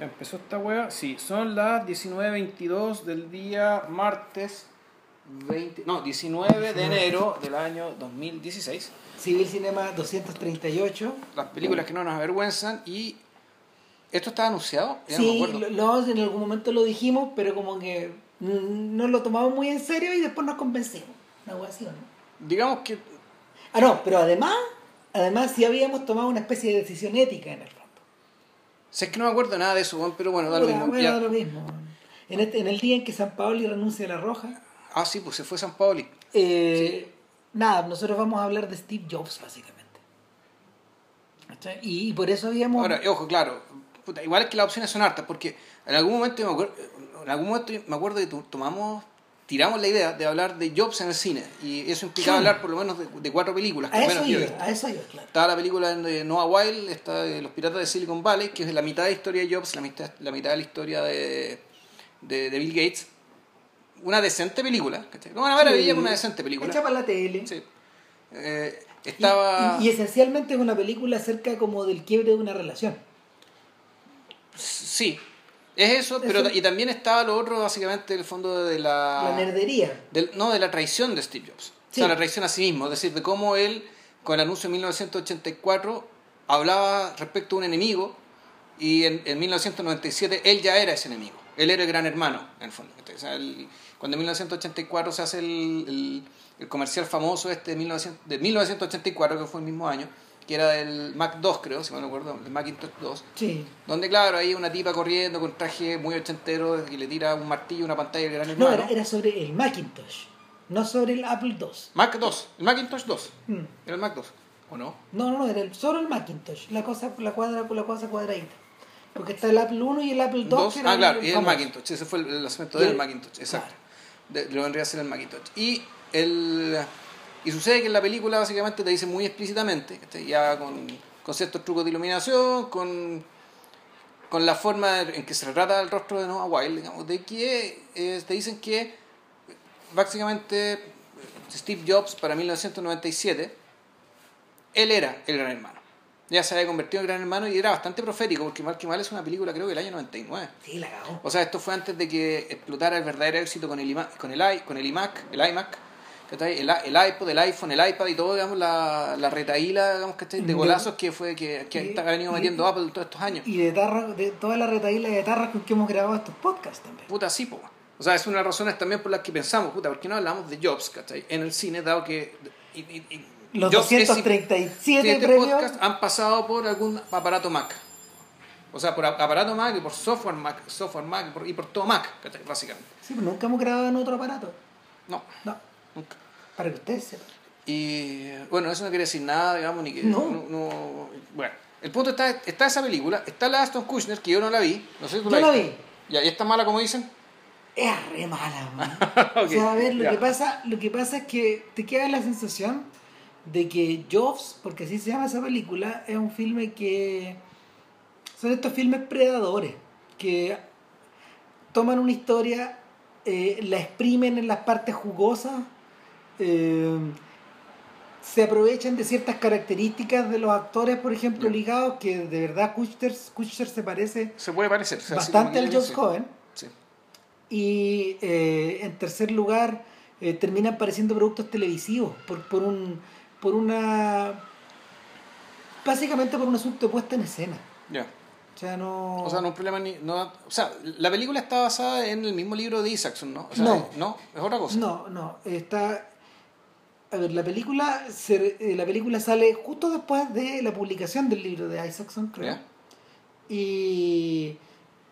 Ya empezó esta wea. Sí, son las 19.22 del día martes 20, no, 19 de enero del año 2016. Civil Cinema 238. Las películas que no nos avergüenzan y esto está anunciado. Ya no me Sí, lo, en algún momento lo dijimos, pero como que no lo tomamos muy en serio y después nos convencimos. Una wea así, ¿o no? Digamos que Ah, no, pero además, además sí habíamos tomado una especie de decisión ética en el sé que no me acuerdo nada de eso, pero bueno, da lo mismo. bueno, da lo mismo. En, este, en el día en que San Paoli renuncia a la Roja, Ah, sí, pues se fue San Paoli. eh, nada, nosotros vamos a hablar de Steve Jobs, básicamente. Y, y por eso habíamos... Ahora, ojo, claro, puta, igual es que las opciones son hartas, porque en algún momento me acuerdo, en algún momento me acuerdo que tomamos, tiramos la idea de hablar de Jobs en el cine, y eso implicaba Sí. hablar por lo menos de, de cuatro películas, a eso iba, visto. a eso iba, claro. Estaba la película de Noah Wild, está de Los Piratas de Silicon Valley, que es la mitad de la historia de Jobs, la mitad, la mitad de la historia de, de, de Bill Gates. Una decente película, ¿cachai? No una maravilla, Sí. una decente película. Hecha para la tele. Sí. Eh, Y- estaba... Y, y esencialmente es una película acerca como del quiebre de una relación. Sí, es eso, pero Eso- y también estaba lo otro, básicamente, el fondo de la... La nerdería. del- no, de la traición de Steve Jobs. O Sí. sea, la traición a sí mismo, es decir, de cómo él, con el anuncio de 1984, hablaba respecto a un enemigo y en, en 1997 él ya era ese enemigo. Él era el gran hermano, en el fondo. O sea, él- cuando en 1984 se hace el, el- el comercial famoso este de, 1900 de 1984, que fue el mismo año, que era del Mac 2, creo, si mal no recuerdo, el Macintosh 2, Sí. donde, claro, hay una tipa corriendo con traje muy ochentero y le tira un martillo, una pantalla del gran No, hermano. era, era sobre el Macintosh, no sobre el Apple II. Mac 2, el Macintosh 2. Mm. Era el Mac 2, ¿o no? No, no, no, era el, solo el Macintosh, la cosa, la cuadra, la cosa cuadradita. Porque está el Apple I y el Apple II. Dos, que ah, eran claro, y el. Macintosh, ese fue el, lanzamiento del el- Macintosh, exacto. De- lo vendría a ser el Macintosh. Y, el, y sucede que en la película básicamente te dice muy explícitamente, ya con, con ciertos trucos de iluminación, con, con la forma en que se retrata el rostro de Noah Wild, digamos, de que eh, te dicen que básicamente Steve Jobs para 1997, él era el gran hermano. Ya se había convertido en gran hermano y era bastante profético, porque Mal que Mal es una película creo que del año 99. Sí, la cagó. O sea, esto fue antes de que explotara el verdadero éxito con el, ima- con el, i- con el iMac, el iMac. El, el iPod, el iPhone, el iPad y todo, digamos, la, la retaíla, digamos, ¿cachai? de golazos que fue que, que y- ha venido y- metiendo Apple todos estos años. Y de, tarra, de toda la retaíla de tarras con que hemos grabado estos podcasts también. Puta, sí, po. O sea, es una de las razones también por las que pensamos, puta, ¿por qué no hablamos de Jobs, ¿cachai? En el cine, dado que... y- y- y Los Jobs es- 237 este premios. han pasado por algún aparato Mac. O sea, por ap- aparato Mac y por software Mac, software Mac y por, y por todo Mac, ¿cachai? Básicamente. Sí, pero nunca hemos grabado en otro aparato. No, No. Para que ustedes sepan. Y bueno, eso no quiere decir nada, digamos, ni que. No. no- bueno, el punto está, está esa película, está la Aston Kushner, que yo no la vi, no sé si tú Yo la vi. Ya, ¿y está mala como dicen? Es re mala, man. Ok, O sea, a ver, lo que, pasa, lo que pasa es que te queda la sensación de que Jobs, porque así se llama esa película, es un filme que. Son estos filmes predadores, que toman una historia, eh, la exprimen en las partes jugosas, eh, se aprovechan de ciertas características de los actores, por ejemplo, ligados, que de verdad Kushner se parece Se puede parecer. o sea, así bastante al sí. joven. Sí. Y eh, en tercer lugar, eh, terminan pareciendo productos televisivos por, por, un, por una. Básicamente por un asunto de puesta en escena. Ya. O sea, no. O sea, no un problema ni. No, o sea, la película está basada en el mismo libro de Isaacson, ¿no? O sea, No. No, es otra cosa. No, no. Está. A ver, la película, se- eh, la película sale justo después de la publicación del libro de Isaacson, creo. Y.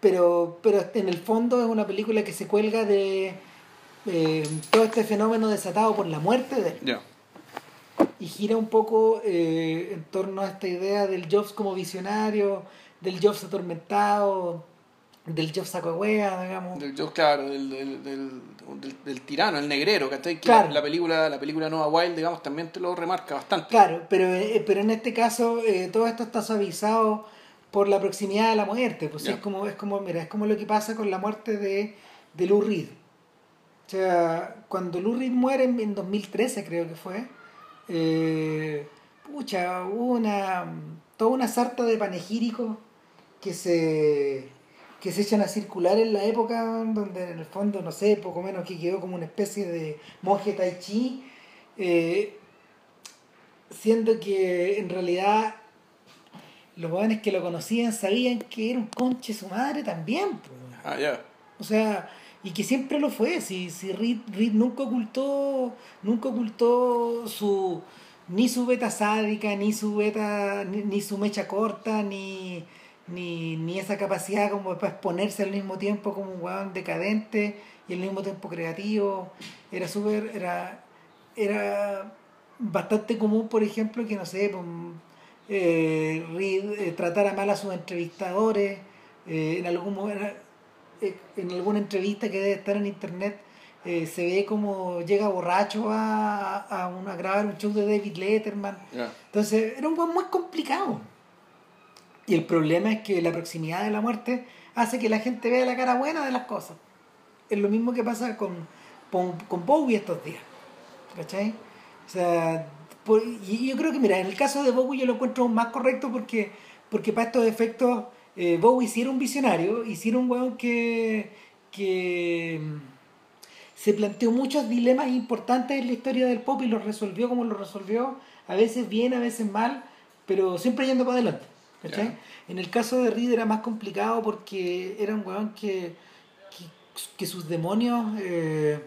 Pero, pero en el fondo es una película que se cuelga de eh, todo este fenómeno desatado por la muerte de él. Y gira un poco eh, en torno a esta idea del Jobs como visionario, del Jobs atormentado, del Jobs sacahuea, digamos. Del Jobs, claro, del, del, del, del- tirano, el negrero, ¿cachai? Que Claro. la, la película, la película Noah Wild, digamos, también te lo remarca bastante. Claro, pero, eh, pero en este caso eh, todo esto está suavizado por la proximidad de la muerte. Pues es como, es como, mira, es como lo que pasa con la muerte de, de Lou Reed. O sea, cuando Lou Reed muere en, en 2013 creo que fue, eh, pucha, hubo una, toda una sarta de panegíricos que se, que se echan a circular en la época donde en el fondo, no sé, poco menos que quedó como una especie de monje tai chi, eh, siendo que en realidad los jóvenes que lo conocían sabían que era un conche su madre también. pues. Ah, ya. O sea, y que siempre lo fue. Si, si Reed, Reed nunca ocultó, nunca ocultó su ni su beta sádica, ni su beta, ni, ni su mecha corta, ni, ni, ni esa capacidad como para exponerse al mismo tiempo como un weón decadente y al mismo tiempo creativo. Era súper, era, era bastante común, por ejemplo, que no sé, pues, eh, Reed eh, tratara mal a sus entrevistadores. eh, en algún momento eh, en alguna entrevista que debe estar en internet se ve como llega borracho a, a, un- a grabar un show de David Letterman. Entonces era un buen muy complicado. Y el problema es que la proximidad de la muerte hace que la gente vea la cara buena de las cosas. Es lo mismo que pasa con, con, Bowie estos días. ¿Cachai? O sea, yo creo que, mira, en el caso de Bowie yo lo encuentro más correcto porque, porque para estos efectos eh, Bowie sí era un visionario y sí un weón que, que mm, se planteó muchos dilemas importantes en la historia del pop y los resolvió como los resolvió, a veces bien, a veces mal, pero siempre yendo para adelante. En el caso de Reed era más complicado porque era un weón que, que, que sus demonios eh,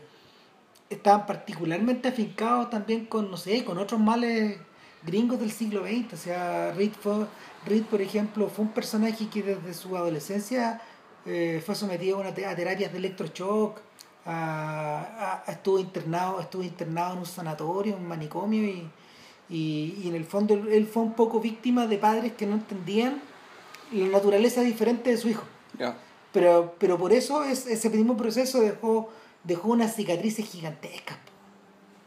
estaban particularmente afincados también con, no sé, con otros males gringos del siglo XX. O sea, Reed, fue, Reed por ejemplo, fue un personaje que desde su adolescencia eh, fue sometido a, una te- a terapias de electroshock, a- a- estuvo internado estuvo internado en un sanatorio, un manicomio y, y, y en el fondo él, él fue un poco víctima de padres que no entendían la naturaleza diferente de su hijo. Pero, pero por eso es, ese mismo proceso dejó, dejó unas cicatrices gigantescas.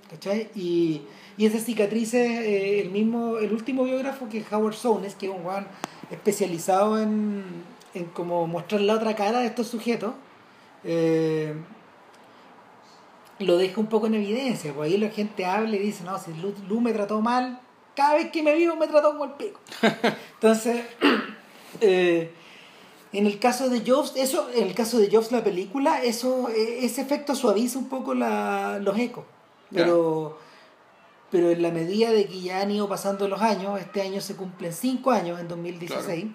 ¿Cachai? Y, y esas cicatrices, eh, el mismo, el último biógrafo que es Howard Sones, que es un weón especializado en, en como mostrar la otra cara de estos sujetos, eh, lo deja un poco en evidencia. Pues ahí la gente habla y dice, no, si Lu, Lu me trató mal, cada vez que me vivo me trató como el pico. Entonces, eh, en el caso de Jobs, eso, en el caso de Jobs la película, eso, eh, ese efecto suaviza un poco la, los ecos. Pero, pero en la medida de que ya han ido pasando los años, este año se cumplen 5 años en 2016.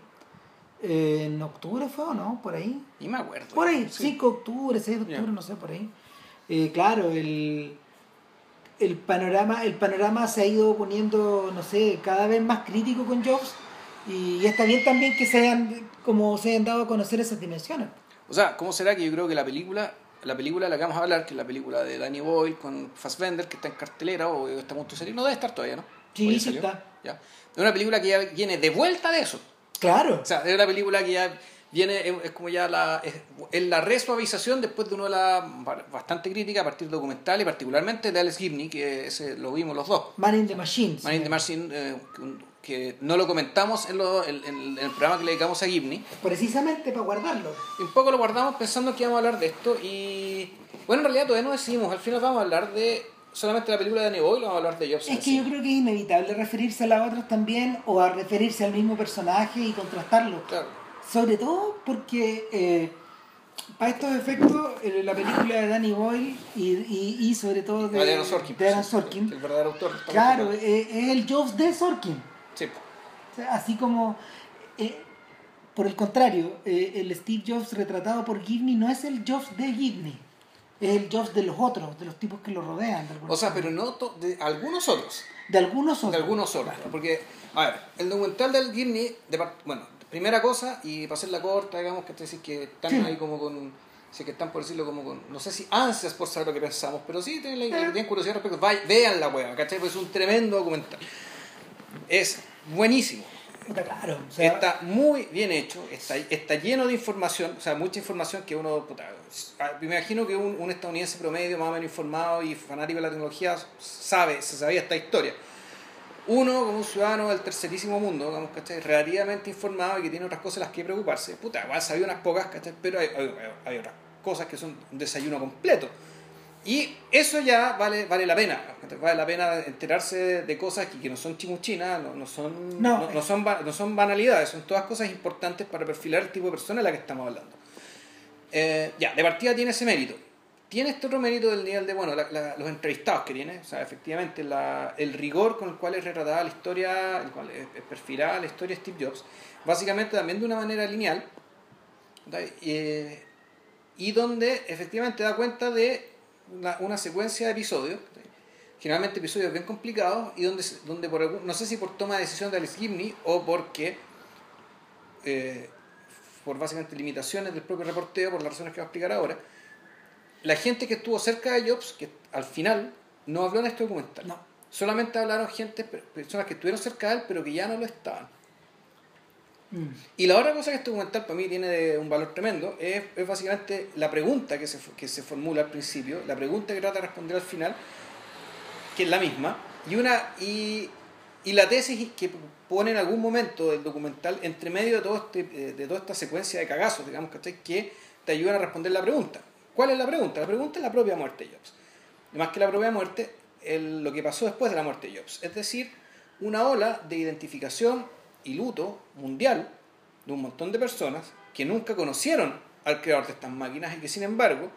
eh, en octubre fue o no, por ahí. Ni me acuerdo. Por ahí, Sí. 5 de octubre, 6 de octubre, no sé, por ahí. Eh, claro, el, el, panorama, el panorama se ha ido poniendo, no sé, cada vez más crítico con Jobs y está bien también que se hayan, como se hayan dado a conocer esas dimensiones. O sea, ¿cómo será que yo creo que la película, la película de la que vamos a hablar, que es la película de Danny Boyle con Fassbender, que está en cartelera o está a punto de salir, no debe estar todavía, ¿no? Sí, ¿O ya sí está. Ya. Es una película que ya viene de vuelta de eso. Claro, O sea, es una película que ya viene, es, como ya la, es, es la resuavización después de una de las bastante crítica a partir de documentales, particularmente de Alex Gibney, que ese lo vimos los dos. Man in the Machines. Man in the Machine, eh, que- no lo comentamos en, lo- en- en- en el programa que le dedicamos a Gibney. Precisamente para guardarlo. Y un poco lo guardamos pensando que íbamos a hablar de esto y... Bueno, en realidad todavía no decidimos. Al final vamos a hablar de solamente la película de o vamos a hablar de Jobs. en Es que yo creo que es inevitable referirse a las otras también o a referirse al mismo personaje y contrastarlo. Claro. Sobre todo porque eh, para estos efectos eh, la película de Danny Boyle y, y, y sobre todo de, De Aaron Sorkin. de Aaron Sorkin, El verdadero autor. claro, eh, es el Jobs de Sorkin. Sí. O sea, así como, eh, por el contrario, eh, el Steve Jobs retratado por Gibney no es el Jobs de Gibney, es el Jobs de los otros, de los tipos que lo rodean. De, O sea, pero no to- de algunos otros. de algunos otros. De algunos otros. Porque, a ver, el documental del Gibney, de bueno, primera cosa, y para hacerla corta, digamos, que decís que están Sí. ahí como con. Sí, que están por decirlo como con, no sé si ansias por saber lo que pensamos, pero sí tienen, la- Eh. tienen curiosidad al respecto. Vean la wea, ¿cachai? Pues es un tremendo documental. Es buenísimo. Puta, Claro, o sea, Está muy bien hecho, está, está lleno de información, o sea, mucha información que uno, puta, ah, me imagino que un, un estadounidense promedio, más o menos informado y fanático de la tecnología, sabe, se sabía esta historia. Uno, como un ciudadano del tercerísimo mundo, digamos, ¿cachai? relativamente informado y que tiene otras cosas las que preocuparse, puta, igual sabía unas pocas, ¿cachai? pero hay, hay- hay otras cosas que son un desayuno completo. Y eso ya vale, vale la pena, ¿cachai? vale la pena enterarse de, cosas que, que no son chimuchinas, no, no son, No. no, no son, no son banalidades, son todas cosas importantes para perfilar el tipo de persona de la que estamos hablando. Eh, ya, de partida tiene ese mérito. Tiene este otro mérito del nivel de, bueno, la- los entrevistados que tiene, o sea, efectivamente la- el rigor con el cual es retratada la historia, el cual es, perfilada la historia de Steve Jobs, básicamente también de una manera lineal. Eh, y donde efectivamente da cuenta de una, secuencia de episodios, generalmente episodios bien complicados, y donde, donde por no sé si por toma de decisión de Alex Gibney o porque eh, por básicamente limitaciones del propio reporteo, por las razones que va a explicar ahora, la gente que estuvo cerca de Jobs, que al final no habló en este documental. No. Solamente hablaron gente, per- personas que estuvieron cerca de él, pero que ya no lo estaban. Mm. Y la otra cosa que este documental para mí tiene de un valor tremendo es, es básicamente la pregunta que se, que se formula al principio, la pregunta que trata de responder al final, que es la misma, y, una, y, y la tesis que pone en algún momento del documental entre medio de, todo este, eh, de toda esta secuencia de cagazos, digamos, ¿cachai? que te ayudan a responder la pregunta. ¿Cuál es la pregunta? La pregunta es la propia muerte de Jobs. Y más que la propia muerte, el- lo que pasó después de la muerte de Jobs. Es decir, una ola de identificación y luto mundial de un montón de personas que nunca conocieron al creador de estas máquinas y que sin embargo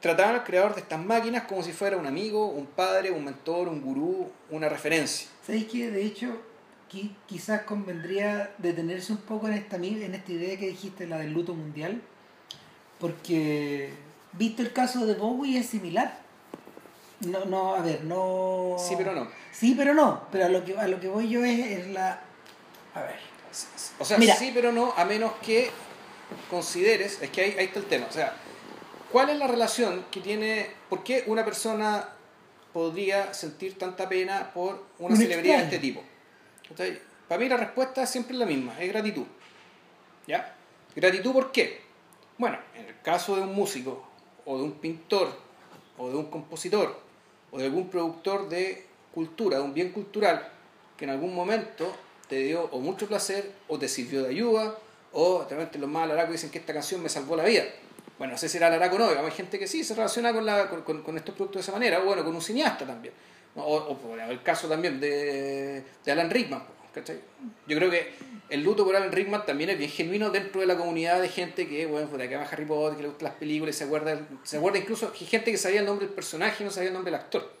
trataban al creador de estas máquinas como si fuera un amigo, un padre, un mentor, un gurú, una referencia. ¿Sabéis que de hecho qui- quizás convendría detenerse un poco en esta, en esta idea que dijiste, la del luto mundial? Porque, visto el caso de Bowie, es similar. No, no, a ver, no... Sí, pero no. Sí, pero no. Pero a lo que, a lo que voy yo es, es la... A ver. O sea, Mira. sí, pero no, a menos que consideres, es que ahí, ahí está el tema, o sea, ¿cuál es la relación que tiene, por qué una persona podría sentir tanta pena por una Un celebridad de este tipo? ¿Cachai? Para mí la respuesta es siempre la misma, es gratitud. ¿Ya? ¿Gratitud por qué? Bueno, en el caso de un músico, o de un pintor, o de un compositor, o de algún productor de cultura, de un bien cultural, que en algún momento te dio o mucho placer, o te sirvió de ayuda, o realmente los más alaracos dicen que esta canción me salvó la vida. Bueno, no sé si era alaraco o no, hay gente que sí se relaciona con, la, con, con- estos productos de esa manera, o bueno, con un cineasta también. O, o el caso también de, de Alan Rickman. ¿Cachai? Yo creo que el luto por Alan Rickman también es bien genuino dentro de la comunidad de gente que, bueno, puta, que ama Harry Potter, que le gustan las películas, y se acuerda, se acuerda incluso gente que sabía el nombre del personaje y no sabía el nombre del actor.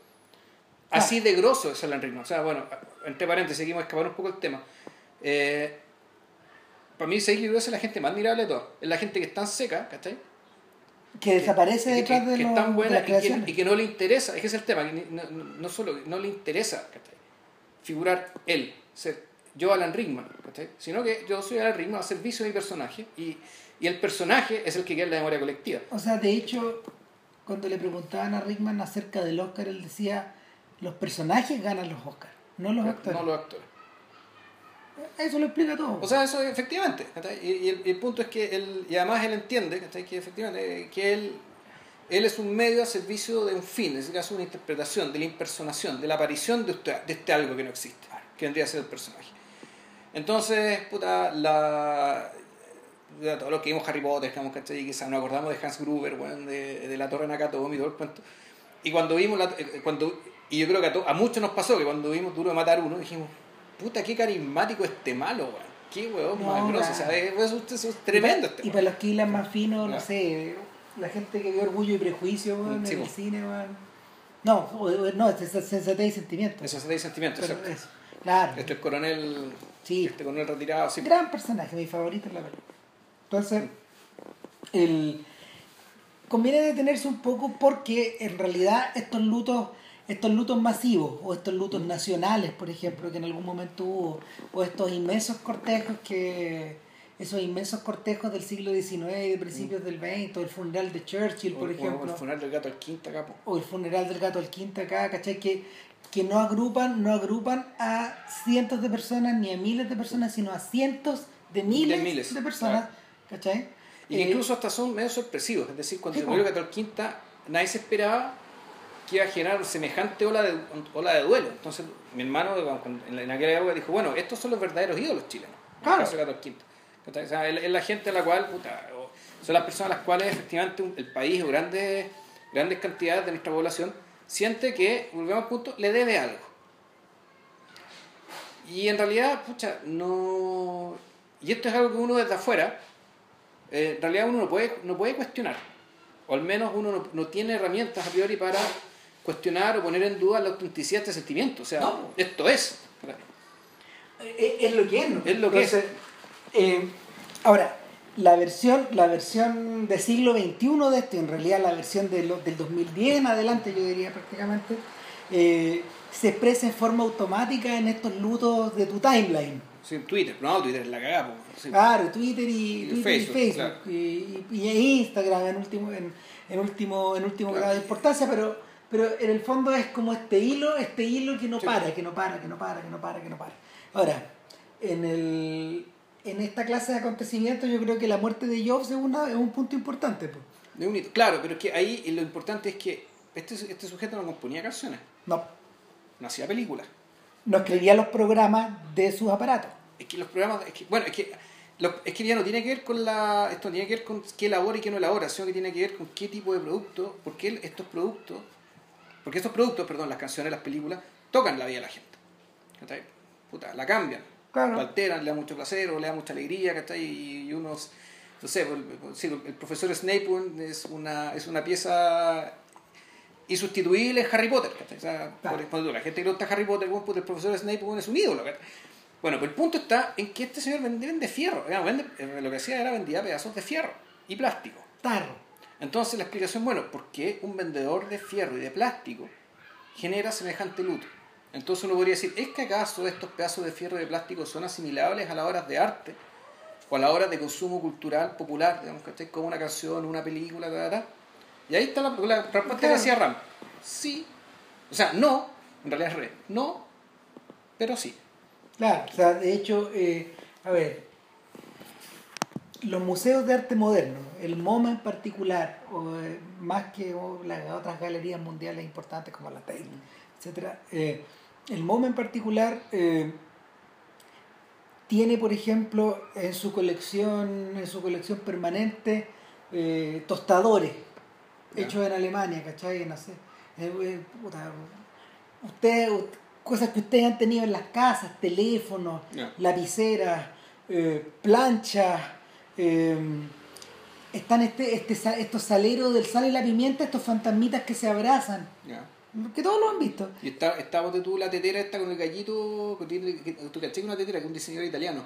Así de grosso es Alan Rickman. O sea, bueno, entre paréntesis, seguimos escapar un poco el tema. Eh, para mí, seguir es la gente más admirable de todas. Es la gente que es tan seca, ¿cachai? Que desaparece que, detrás que- de, los- tan de buena las y que, y que no le interesa, es que es el tema, que no- no solo no le interesa ¿cachai? figurar él, ser yo Alan Rickman, ¿cachai? sino que yo soy Alan Rickman al servicio de mi personaje y, y el personaje es el que queda en la memoria colectiva. O sea, de hecho, cuando le preguntaban a Rickman acerca del Oscar, él decía, los personajes ganan los Oscars, no los actores. No los actores. Eso lo explica todo. O sea, eso efectivamente. Y, y el, y el punto es que él, y además él entiende que efectivamente que él, él es un medio a servicio de un fin, en este caso una interpretación, de la impersonación, de la aparición de, usted- de este algo que no existe, que vendría a ser el personaje. Entonces, puta, la, ya todos los que vimos Harry Potter, digamos, ¿cachai? Y quizás nos acordamos de Hans Gruber, weón, de, de la Torre Nakatomi y todo el cuento. Y cuando vimos, la, eh, cuando, y yo creo que a, to- a muchos nos pasó que cuando vimos Duro de Matar Uno, dijimos, puta, qué carismático este malo, weón. Qué weón No, más grosso. O sea, es, es- es- es tremendo este Y para los que hilan más finos, no sé, la gente que vio Orgullo y Prejuicio weón, Sí, en el cine, weón. No, no, es es sensatez y sentimiento. Eso se da sentimiento, Pero ¿cierto? eso, Claro. Este es coronel, Sí. este coronel retirado, sí. Gran personaje, mi favorito la película. Entonces, el... conviene detenerse un poco porque en realidad estos lutos, estos lutos masivos o estos lutos nacionales, por ejemplo, que en algún momento hubo, o estos inmensos cortejos que esos inmensos cortejos del siglo XIX y de principios del XX, o el funeral de Churchill, por O- o ejemplo, El funeral del gato al quinta capo. o el funeral del gato al quinta acá, ¿cachai? Que, que no agrupan, no agrupan a cientos de personas ni a miles de personas, sino a cientos de miles de, miles, personas, ¿cachai? Y Eh, incluso hasta son medio sorpresivos. Es decir, cuando se murió Gato al Quinta, nadie se esperaba que iba a generar semejante ola de, ola de duelo. Entonces, mi hermano en, la- en aquella época dijo, bueno, estos son los verdaderos ídolos chilenos. En Claro. el caso de Quinta. O sea, es, la gente a la cual, puta, son las personas a las cuales efectivamente el país o grandes, grandes cantidades de nuestra población siente que, volvemos al punto, le debe algo. Y en realidad, pucha, no... Y esto es algo que uno desde afuera eh, en realidad uno no puede, no puede cuestionar. O al menos uno no, no tiene herramientas a priori para cuestionar o poner en duda la autenticidad de este sentimiento. O sea, No. esto es. Es, es lo que es, ¿no? Es lo que es. eh, ahora, la versión, la versión del siglo XXI de esto, en realidad la versión de lo- del 2010 en adelante, yo diría prácticamente, eh, se expresa en forma automática en estos lutos de tu timeline. Sí, Twitter. No, Twitter es la cagada. Sí. Claro, Twitter y, Y Twitter y Facebook, Facebook, claro. y, y- y Instagram en último, en, en último, en último Claro. grado de importancia, pero, pero en el fondo es como este hilo, este hilo que no Sí. para, que no para, que no para, que no para, que no para. Ahora, en el en esta clase de acontecimientos yo creo que la muerte de Jobs es, una, es un punto importante. pues. De un hito. Claro, pero es que ahí lo importante es que este, este sujeto no componía canciones, No, no hacía películas. no escribía los programas de sus aparatos. Es que los programas, es que, bueno, es que, lo- es que ya no tiene que ver con la, esto no tiene que ver con qué elabora y qué no elabora, sino que tiene que ver con qué tipo de producto, porque estos productos, porque estos productos, perdón, las canciones, las películas, tocan la vida de la gente. Puta, la cambian, Claro. alteran, le da mucho placer o le da mucha alegría, ¿cachai? Y, y unos, no sé, el, el- sí, el profesor Snape es una, es una pieza insustituible en Harry Potter, ¿cachai? O sea, Claro. por ejemplo, la gente que le gusta Harry Potter, puta, el profesor Snape es un ídolo, ¿cachai? Bueno, pues el punto está en que este señor vende, vende fierro. Vende- eh, lo que hacía era vendía pedazos de fierro y plástico. Tarro. Entonces la explicación, bueno, ¿por qué un vendedor de fierro y de plástico genera semejante luto? Entonces uno podría decir, ¿es que acaso estos pedazos de fierro y de plástico son asimilables a las obras de arte? O a las obras de consumo cultural popular, digamos, ¿cachai? Como una canción, una película, ta, ta, ta. Y ahí está la, la respuesta que Claro. hacía Ram. Sí. O sea, no, en realidad es re. No, pero sí. Claro, o sea, de hecho, eh, a ver, los museos de arte moderno, el MoMA en particular, o, eh, más que o, las otras galerías mundiales importantes como la Tate, etcétera, eh, el MoMA en particular eh, tiene, por ejemplo, en su colección, en su colección permanente, eh, tostadores hechos en Alemania, ¿cachai? No sé. Eh, eh, puta, usted, cosas que ustedes han tenido en las casas, teléfonos, lapiceras, planchas, están este, este, estos saleros del sal y la pimienta, estos fantasmitas que se abrazan. Que todos lo han visto. Y está, está ponte tú la tetera esta con el gallito, que tiene, que, tú caché que una tetera que es un diseñador italiano,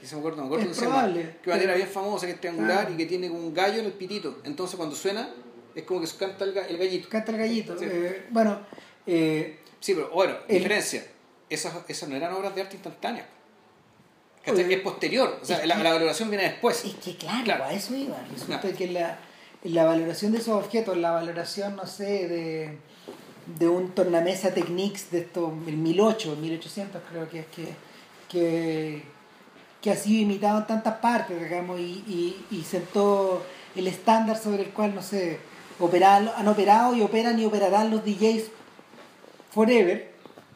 que se me acuerdo, no me acuerdo Es se llama, probable, que una tetera bien famosa, que es triangular Ah. y que tiene un gallo en el pitito. Entonces cuando suena, es como que canta el, ga- el gallito. Canta el gallito. Sí. eh, bueno, eh, Sí, pero bueno, El- diferencia, esas, esas no eran obras de arte instantáneas. Oye, es posterior, o sea, la, que- la valoración viene después. Es que claro, Claro. a eso iba. Resulta que la, la valoración de esos objetos, la valoración, no sé, de, de un tornamesa Technics de esto, el 1008, el 1800 creo que es que, que, que ha sido imitado en tantas partes, digamos, y, y, y sentó el estándar sobre el cual, no sé, operan, han operado y operan y operarán los DJs forever,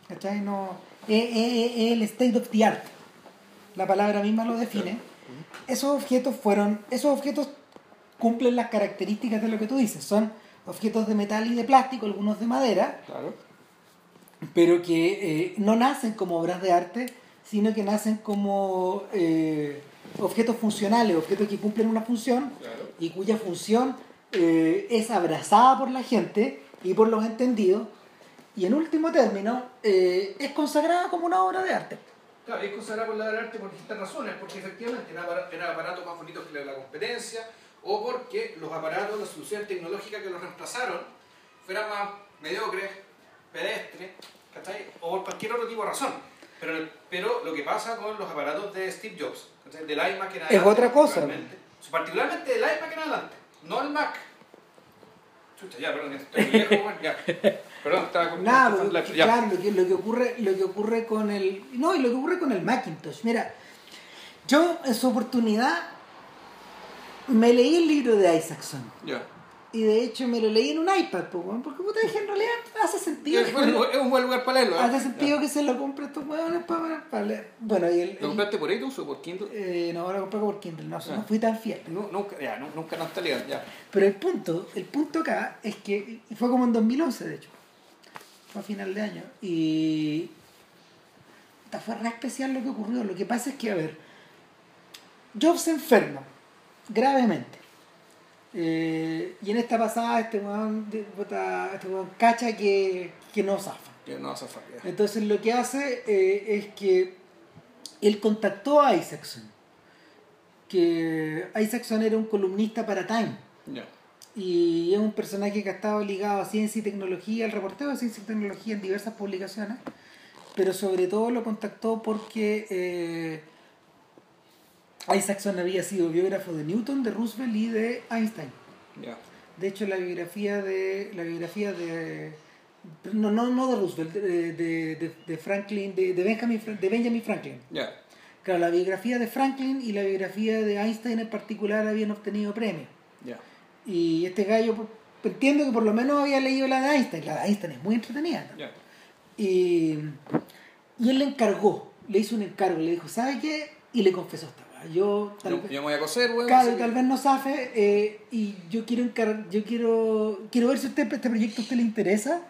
¿cachai? No, es, es- es el state of the art. La palabra misma lo define. Esos objetos fueron, esos objetos cumplen las características de lo que tú dices. Son objetos de metal y de plástico, algunos de madera, Claro. pero que eh, no nacen como obras de arte, sino que nacen como eh, objetos funcionales, objetos que cumplen una función Claro. y cuya función eh, es abrazada por la gente y por los entendidos, y en último término, eh, es consagrada como una obra de arte. Claro, es consagrada por la obra de arte por distintas razones, porque efectivamente eran aparatos más bonitos que la competencia, o porque los aparatos, las soluciones tecnológicas que los reemplazaron, fueran más mediocres, pedestres, ¿cachai? O por cualquier otro tipo de razón. Pero, pero lo que pasa con los aparatos de Steve Jobs, ¿cachai? del iMac en adelante. otra cosa. particularmente, Particularmente del iMac en adelante, no el Mac. Chucha, ya, perdón, estoy viejo, bueno, ya. Perdón, estaba con Nada, ya. claro, lo que, lo que ocurre, lo que ocurre con el. No, y lo que ocurre con el Macintosh. Mira, yo en su oportunidad me leí el libro de Isaacson. Ya. Y de hecho me lo leí en un iPad, porque puta dije, en realidad hace sentido. Es que un buen me lo- lugar- es un buen lugar para leerlo. ¿eh? hace sentido que se lo compre estos huevones para, para leer. Bueno, y el. ¿Lo el- compraste por iTunes o por Kindle? eh, no, lo compré por Kindle, no, Ah. no fui tan fiel. No, nunca, ya, nu- nunca no está legal, ya. Pero el punto, el punto acá es que fue como en 2011, de hecho. Fue a final de año. Y fue re especial lo que ocurrió. Lo que pasa es que, a ver, Jobs se enferma. Gravemente. Eh, y en esta pasada este weón, este cacha que, que no zafa. Que no ya. Entonces lo que hace eh, es que él contactó a Isaacson. Que Isaacson era un columnista para Time. Y es un personaje que ha estado ligado a ciencia y tecnología, al reporteo de ciencia y tecnología en diversas publicaciones. Pero sobre todo lo contactó porque eh, Isaacson había sido biógrafo de Newton, de Roosevelt y de Einstein. De hecho, la biografía de. La biografía de. No, no, no de Roosevelt, de, de, de- Franklin, de, de, Benjamin, de Benjamin Franklin. Claro, la biografía de Franklin y la biografía de Einstein en particular habían obtenido premios. Ya. Y este gallo, entiendo que por lo menos había leído la de Einstein. La de Einstein es muy entretenida. ¿no? Ya. Y, y él le encargó, le hizo un encargo, le dijo, ¿sabe qué? Y le confesó esta. Yo tal Yo, vez, yo me voy a coser, weón. claro, tal que- vez no sabe eh, y yo quiero encar yo quiero quiero ver si usted este proyecto a usted le interesa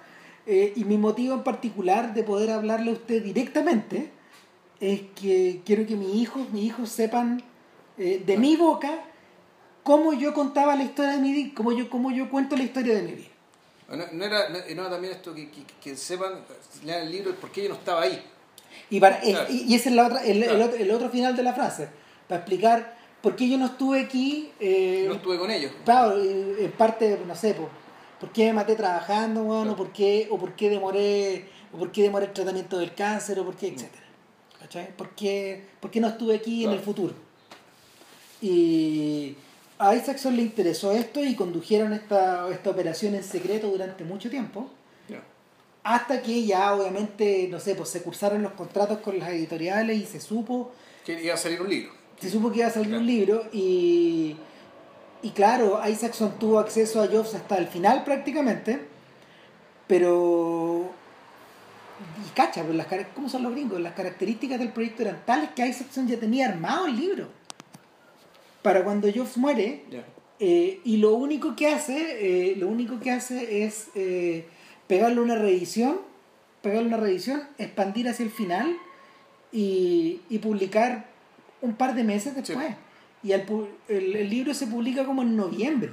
eh, y mi motivo en particular de poder hablarle a usted directamente es que quiero que mis hijos mis hijos sepan eh, de mi boca cómo yo contaba la historia de mi vida cómo yo cómo yo cuento la historia de mi vida No, no era, no, no también esto que, que, que sepan, lean el libro, por qué yo no estaba ahí. Y, para, Claro. y y ese es la otra, el, el otro, el otro final de la frase, para explicar por qué yo no estuve aquí, eh, No estuve con ellos. claro, eh, en parte, no sé, por, por qué me maté trabajando, Claro. o por qué, o por qué demoré, o por qué demoré el tratamiento del cáncer, o por qué, Mm. etcétera. ¿Cachai? ¿Por qué, por qué no estuve aquí en el futuro? Y a Isaacson le interesó esto y condujeron esta, esta operación en secreto durante mucho tiempo. Hasta que ya obviamente, no sé, pues se cursaron los contratos con las editoriales y se supo, Que iba a salir un libro. Se supo que iba a salir Claro. un libro y, y claro, Isaacson tuvo acceso a Jobs hasta el final prácticamente, pero... Y cacha, pues las, ¿cómo son los gringos? Las características del proyecto eran tales que Isaacson ya tenía armado el libro. Para cuando Jobs muere, eh, y lo único que hace, eh, lo único que hace es eh, pegarle una reedición, pegarle una reedición, expandir hacia el final y, y publicar un par de meses después. Y el, el, el libro se publica como en noviembre,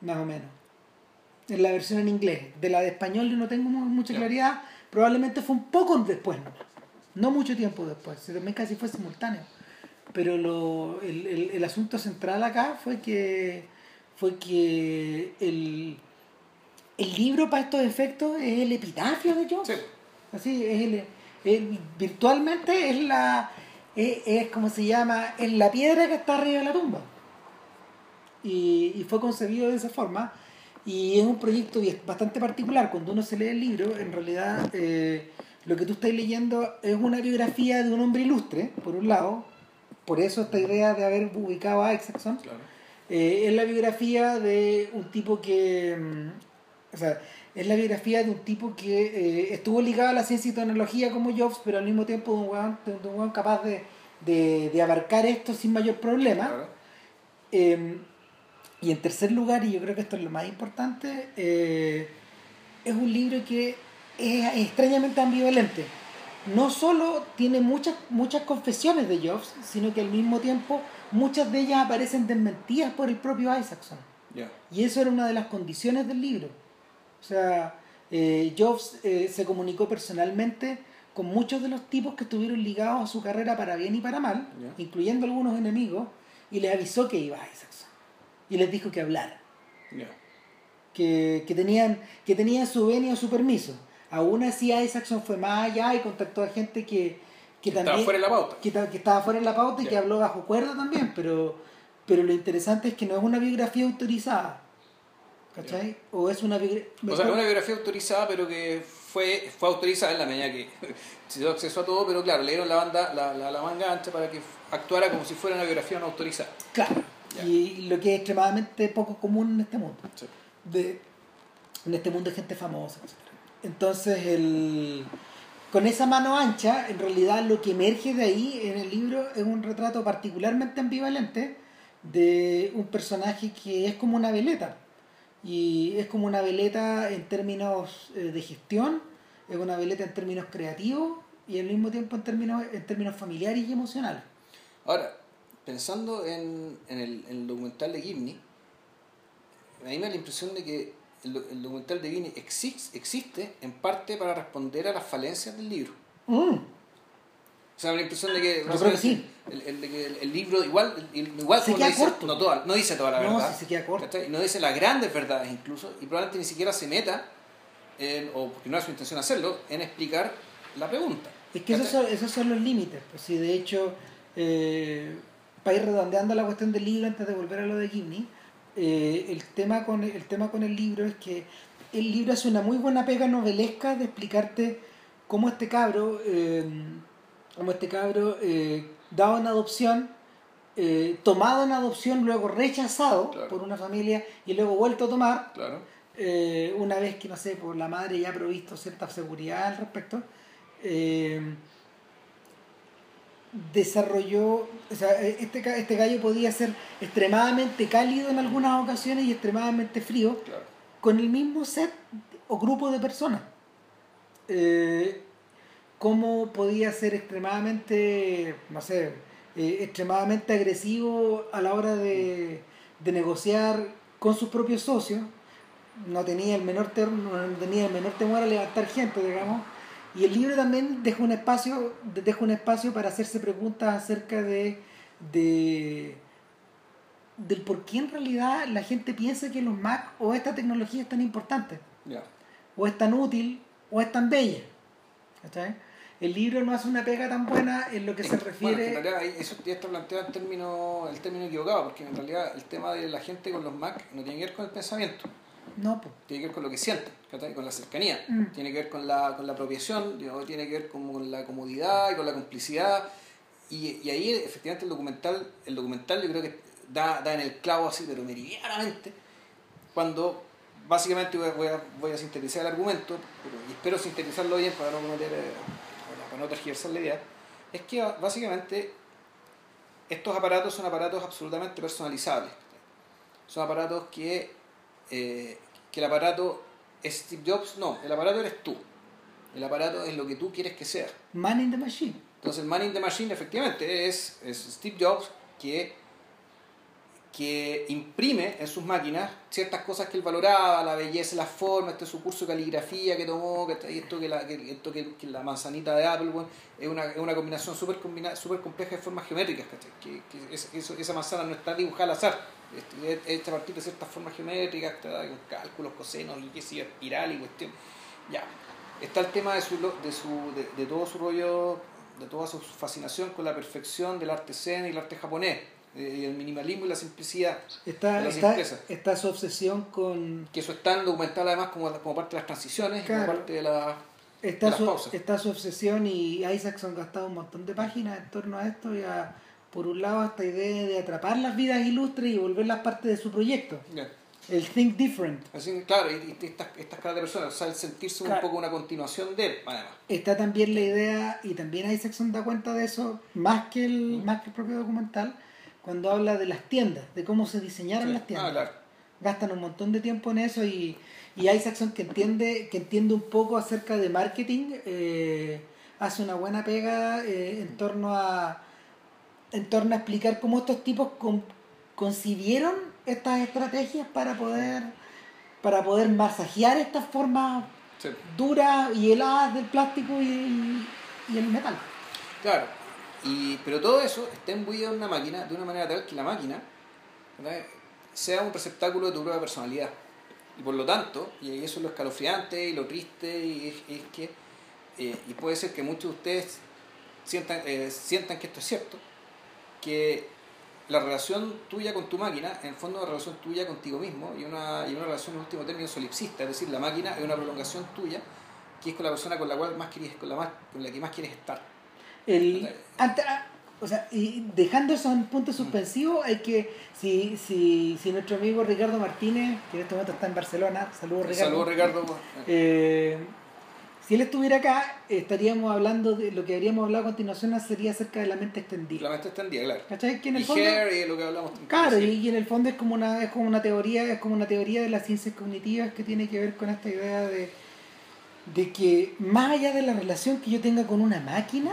más o menos. En la versión en inglés. De la de español yo no tengo mu- mucha claridad. Probablemente fue un poco después, ¿no? No mucho tiempo después. También casi fue simultáneo. Pero lo, el, el, el asunto central acá fue que fue que el, el libro para estos efectos es el epitafio de Jobs. Sí. Así, es el, el- virtualmente es la es, es como se llama, es la piedra que está arriba de la tumba. Y, y fue concebido de esa forma. Y es un proyecto bastante particular. Cuando uno se lee el libro, en realidad eh, lo que tú estás leyendo es una biografía de un hombre ilustre, por un lado. Por eso esta idea de haber ubicado a Isaacson. Claro. Eh, es la biografía de un tipo que. mm, O sea, es la biografía de un tipo que eh, estuvo ligado a la ciencia y tecnología como Jobs, pero al mismo tiempo de un weón, de un weón capaz de, de, de abarcar esto sin mayor problema. Claro. Eh, y en tercer lugar, y yo creo que esto es lo más importante, eh, es un libro que es extrañamente ambivalente. No solo tiene muchas, muchas confesiones de Jobs, sino que al mismo tiempo muchas de ellas aparecen desmentidas por el propio Isaacson. Y eso era una de las condiciones del libro. O sea, eh, Jobs eh, se comunicó personalmente con muchos de los tipos que estuvieron ligados a su carrera para bien y para mal, incluyendo algunos enemigos, y les avisó que iba a Isaacson. Y les dijo que hablara, que, que tenían, que tenían su venia o su permiso. Aún así, Isaacson fue más allá y contactó a gente que, que Estaba también fuera de la pauta. que, ta- que estaba fuera de la pauta y que habló bajo cuerda también, pero, pero lo interesante es que no es una biografía autorizada. ¿Cachai? O es una biografía... O sea, una biografía autorizada, pero que fue, fue autorizada en la medida que se dio acceso a todo, pero claro, le dieron la banda, la, la, la manga ancha para que actuara como si fuera una biografía no autorizada. Claro. Y lo que es extremadamente poco común en este mundo. Sí. De, en este mundo de gente famosa, etc. Entonces, el, con esa mano ancha, en realidad lo que emerge de ahí en el libro es un retrato particularmente ambivalente de un personaje que es como una veleta. Y es como una veleta en términos eh, de gestión, es una veleta en términos creativos y al mismo tiempo en términos, en términos familiares y emocionales. Ahora, pensando en, en, el, en el documental de Gimni, a mí me da la impresión de que el, el documental de Gimni existe, existe en parte para responder a las falencias del libro. Mm. O sea, me da la impresión de que, Yo creo que sí. el, el- el, el libro igual, igual Se queda no, dice, corto. no, toda- no dice toda la No, verdad. sí se queda corto. Y no dice las grandes verdades incluso, y probablemente ni siquiera se meta, en- o porque no es su intención hacerlo, en explicar la pregunta. Es que esos son, esos son los límites. Pues sí, de hecho, eh, para ir redondeando la cuestión del libro antes de volver a lo de Gimni, eh, el, tema con, el tema con el libro es que el libro hace una muy buena pega novelesca de explicarte cómo este cabro, eh, cómo este cabro eh, dado en adopción, eh, tomado en adopción, luego rechazado Claro. por una familia y luego vuelto a tomar, Claro. eh, una vez que, no sé, por la madre ya ha provisto cierta seguridad al respecto, desarrolló, o sea, este, este gallo podía ser extremadamente cálido en algunas ocasiones y extremadamente frío Claro. con el mismo set o grupo de personas. Eh, cómo podía ser extremadamente, no sé, eh, extremadamente agresivo a la hora de, de negociar con sus propios socios. No tenía el menor ter- no tenía el menor temor a levantar gente, digamos. Y el libro también deja un espacio, deja un espacio para hacerse preguntas acerca de, de del por qué en realidad la gente piensa que los Mac o esta tecnología es tan importante o es tan útil o es tan bella. ¿Cachai? El libro no hace una pega tan buena en lo que se Bueno, refiere. en realidad ahí eso ya está planteado en término, el término equivocado, porque en realidad el tema de la gente con los Mac no tiene que ver con el pensamiento, No, pues. tiene que ver con lo que sienten, con la cercanía, Mm. tiene que ver con la, con la apropiación, digo, tiene que ver con, con la comodidad y con la complicidad. Y, y ahí efectivamente el documental, el documental yo creo que da, da en el clavo así, pero meridianamente, cuando básicamente voy a, voy a, voy a sintetizar el argumento, pero, y espero sintetizarlo bien para no cometer, eh, no tergiversar la idea, es que básicamente estos aparatos son aparatos absolutamente personalizables. Son aparatos que, eh, que el aparato Steve Jobs, no, el aparato eres tú. El aparato es lo que tú quieres que sea. Man in the Machine. Entonces el Man in the Machine efectivamente es, es Steve Jobs que, que imprime en sus máquinas ciertas cosas que él valoraba, la belleza, la forma, este es su curso de caligrafía que tomó, que esto que la, que, esto que, la manzanita de Apple, es, una, es una combinación súper súper compleja de formas geométricas, que, que es- eso- esa manzana no está dibujada al azar, es- es hecha a partir de ciertas formas geométricas, con cálculos, cosenos y qué sé espiral y cuestión. Ya, está el tema de, su, de, su, de, de todo su rollo, de toda su fascinación con la perfección del arte zen y el arte japonés, y el minimalismo y la simplicidad, Está, De la está, está su obsesión con. que eso está documentado además como, como parte de las transiciones y Claro. como parte de la... Está las su, pausas. está su obsesión y Isaacson ha gastado un montón de páginas en torno a esto y a, por un lado esta idea de atrapar las vidas ilustres y volverlas parte de su proyecto. Ya. El Think Different. Así, claro, y, y estas, estas caras de personas, o sea, el sentirse un Claro. poco una continuación de él, además. Está también la idea, y también Isaacson da cuenta de eso, más que el, más que el propio documental, cuando habla de las tiendas, de cómo se diseñaron Sí. las tiendas. Ah, claro. Gastan un montón de tiempo en eso y, y Isaacson que entiende, que entiende un poco acerca de marketing, eh, hace una buena pega eh, en torno a en torno a explicar cómo estos tipos con- concibieron estas estrategias para poder para poder masajear estas formas Sí. duras y heladas del plástico y, y el metal. Claro, y, pero todo eso está imbuido en una máquina de una manera tal que la máquina sea un receptáculo de tu propia personalidad. Y por lo tanto, y eso es lo escalofriante y lo triste, y es, que, eh, y puede ser que muchos de ustedes sientan, eh, sientan que esto es cierto, que la relación tuya con tu máquina, en el fondo una relación tuya contigo mismo, y una, y una relación en último término solipsista, es decir, la máquina es una prolongación tuya, que es con la persona con la cual más quieres, con la, más, con la que más quieres estar. El, ante- ah, o sea, y dejando eso en punto suspensivo, hay que, si, si, si nuestro amigo Ricardo Martínez, que en este momento está en Barcelona, saludos Ricardo. Saludos Ricardo. Eh, si él estuviera acá, estaríamos hablando de lo que habríamos hablado a continuación sería acerca de la mente extendida. La mente extendida, claro. ¿Cachai? Que en el y fondo, lo que hablamos. claro, y, y en el fondo es como una, es como una teoría, es como una teoría de las ciencias cognitivas que tiene que ver con esta idea de, de que más allá de la relación que yo tenga con una máquina,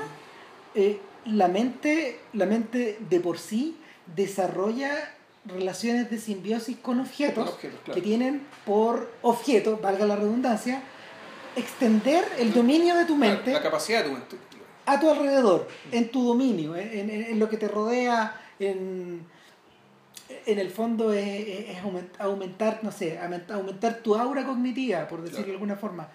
eh, la mente, la mente de por sí desarrolla relaciones de simbiosis con objetos, Con objetos, claro. que tienen por objeto, valga la redundancia, extender el dominio de tu mente La capacidad de tu mente. a tu alrededor, en tu dominio, en, en- en lo que te rodea, en, en el fondo es, es- es aument- aumentar, no sé, aument- aumentar tu aura cognitiva, por decirlo Claro. de alguna forma.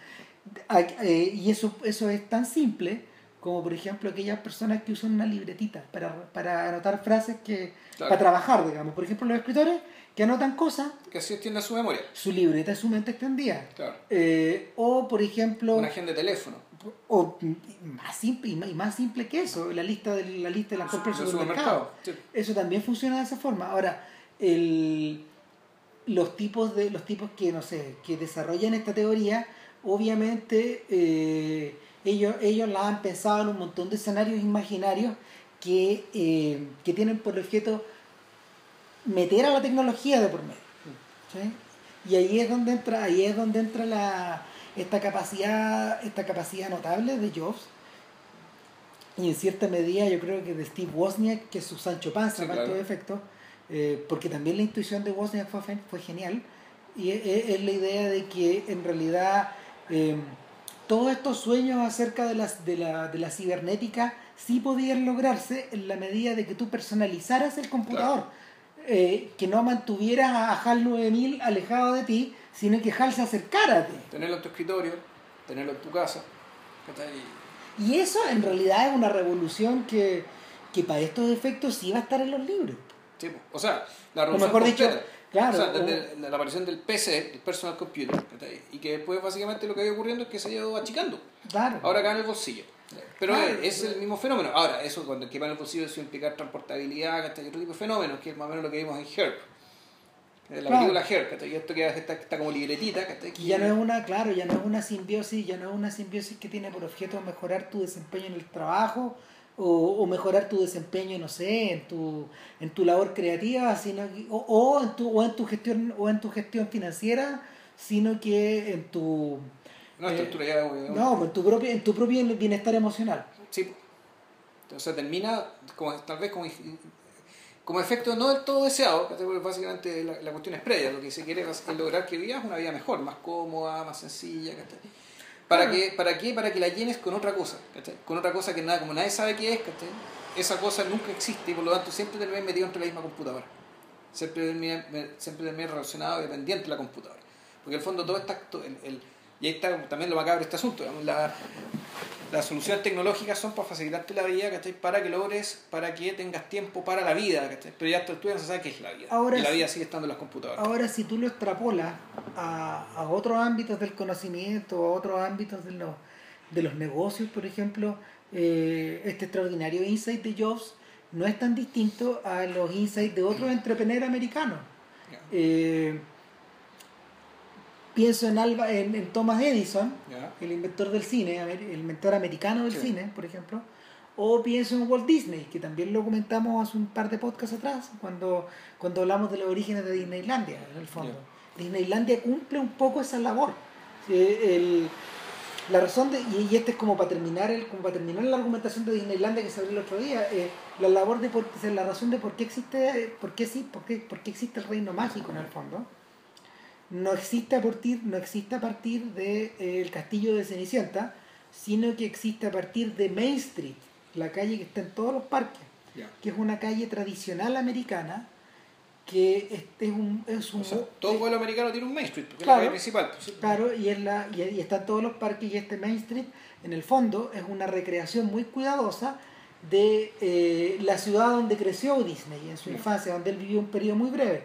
Eh, y eso, eso es tan simple como, por ejemplo, aquellas personas que usan una libretita para, para anotar frases que, Claro. para trabajar, digamos. Por ejemplo, los escritores que anotan cosas, Que así tiene su memoria. su libreta es su mente extendida. Claro. Eh, o, por ejemplo, Una agenda de teléfono. o más simple y más, simple que eso, la lista de la lista de las compras del supermercado. Sí. Eso también funciona de esa forma. Ahora, el, los tipos de los tipos que no sé, que desarrollan esta teoría, obviamente eh, ellos ellos la han pensado en un montón de escenarios imaginarios que, eh, que tienen por objeto meter a la tecnología de por medio. ¿sí? Y ahí es donde entra, ahí es donde entra la, esta capacidad, esta capacidad notable de Jobs. Y en cierta medida yo creo que de Steve Wozniak, que es su Sancho Panza, Sí, para claro. todo efecto, eh, porque también la intuición de Wozniak fue, fue genial. Y es la idea de que en realidad eh, todos estos sueños acerca de, las, de, la, de la cibernética sí podían lograrse en la medida de que tú personalizaras el computador. Eh, que no mantuvieras a HAL 9000 alejado de ti, sino que HAL se acercara a ti. Tenerlo en tu escritorio, tenerlo en tu casa. Y eso en realidad es una revolución que, que para estos efectos sí va a estar en los libros. Sí, o sea, la O revolución mejor dicho. Claro, O sea, desde la, la aparición del PC, el personal computer, y que después básicamente lo que ha ido ocurriendo es que se ha ido achicando. Claro. Ahora acá en el bolsillo. Pero Claro. es, es el mismo fenómeno. Ahora, eso cuando quema en el bolsillo eso implica transportabilidad, y otro tipo de fenómenos, que es más o menos lo que vimos en Herb. En la Claro. película Herb, y esto que está, está como libretita. Y ya no es una, claro, ya no es una simbiosis, ya no es una simbiosis que tiene por objeto mejorar tu desempeño en el trabajo o, o mejorar tu desempeño, no sé, en tu, en tu labor creativa, sino que- o, o en tu, o en tu gestión, o en tu gestión financiera, sino que en tu No, eh, estructura ya, güey, no, en tu propio, en tu propio bienestar emocional. Sí. O sea, termina como, tal vez como, como efecto no del todo deseado, básicamente la, la cuestión es previa, lo que se quiere es lograr que vivas una vida mejor, más cómoda, más sencilla, ¿cachai? ¿Para qué? ¿Para qué? Para que la llenes con otra cosa, ¿cachai? Con otra cosa que nada, como nadie sabe qué es, ¿cachai? Esa cosa nunca existe y por lo tanto siempre termina metido entre la misma computadora. Siempre termina, siempre relacionado y dependiente de la computadora. Porque en el fondo todo está... el, el- y ahí está también lo macabro este asunto. digamos, la- las soluciones tecnológicas son para facilitarte la vida, ¿cachai? Para que logres, para que tengas tiempo para la vida, ¿cachai? Pero ya hasta el no se sabe qué es la vida. Ahora y la vida sigue estando en las computadoras. Ahora, si tú lo extrapolas a, a otros ámbitos del conocimiento, a otros ámbitos de los, de los negocios, por ejemplo, eh, este extraordinario insight de Jobs no es tan distinto a los insights de otros entrepreneurs americanos. Ya, Eh, pienso en, Alba, en, en Thomas Edison, el inventor del cine, el inventor americano del Sí. cine, por ejemplo, o pienso en Walt Disney, que también lo comentamos hace un par de podcasts atrás, cuando, cuando hablamos de los orígenes de Disneylandia, en el fondo. Disneylandia cumple un poco esa labor. Eh, el- la razón de, y, y este es como para terminar el, como para terminar la argumentación de Disneylandia que se abrió el otro día, eh, la labor de por, la razón de por qué existe, por qué sí, por qué, por qué existe el reino mágico en el fondo no existe a partir, no existe a partir de, eh, el castillo de Cenicienta, sino que existe a partir de Main Street, la calle que está en todos los parques, que es una calle tradicional americana, que es, es un... Es un O sea, todo pueblo americano tiene un Main Street, porque Claro. es la calle principal. pues. Claro, y, es la, y, y está en todos los parques y este Main Street, en el fondo, es una recreación muy cuidadosa de eh, la ciudad donde creció Disney en su infancia, donde él vivió un periodo muy breve.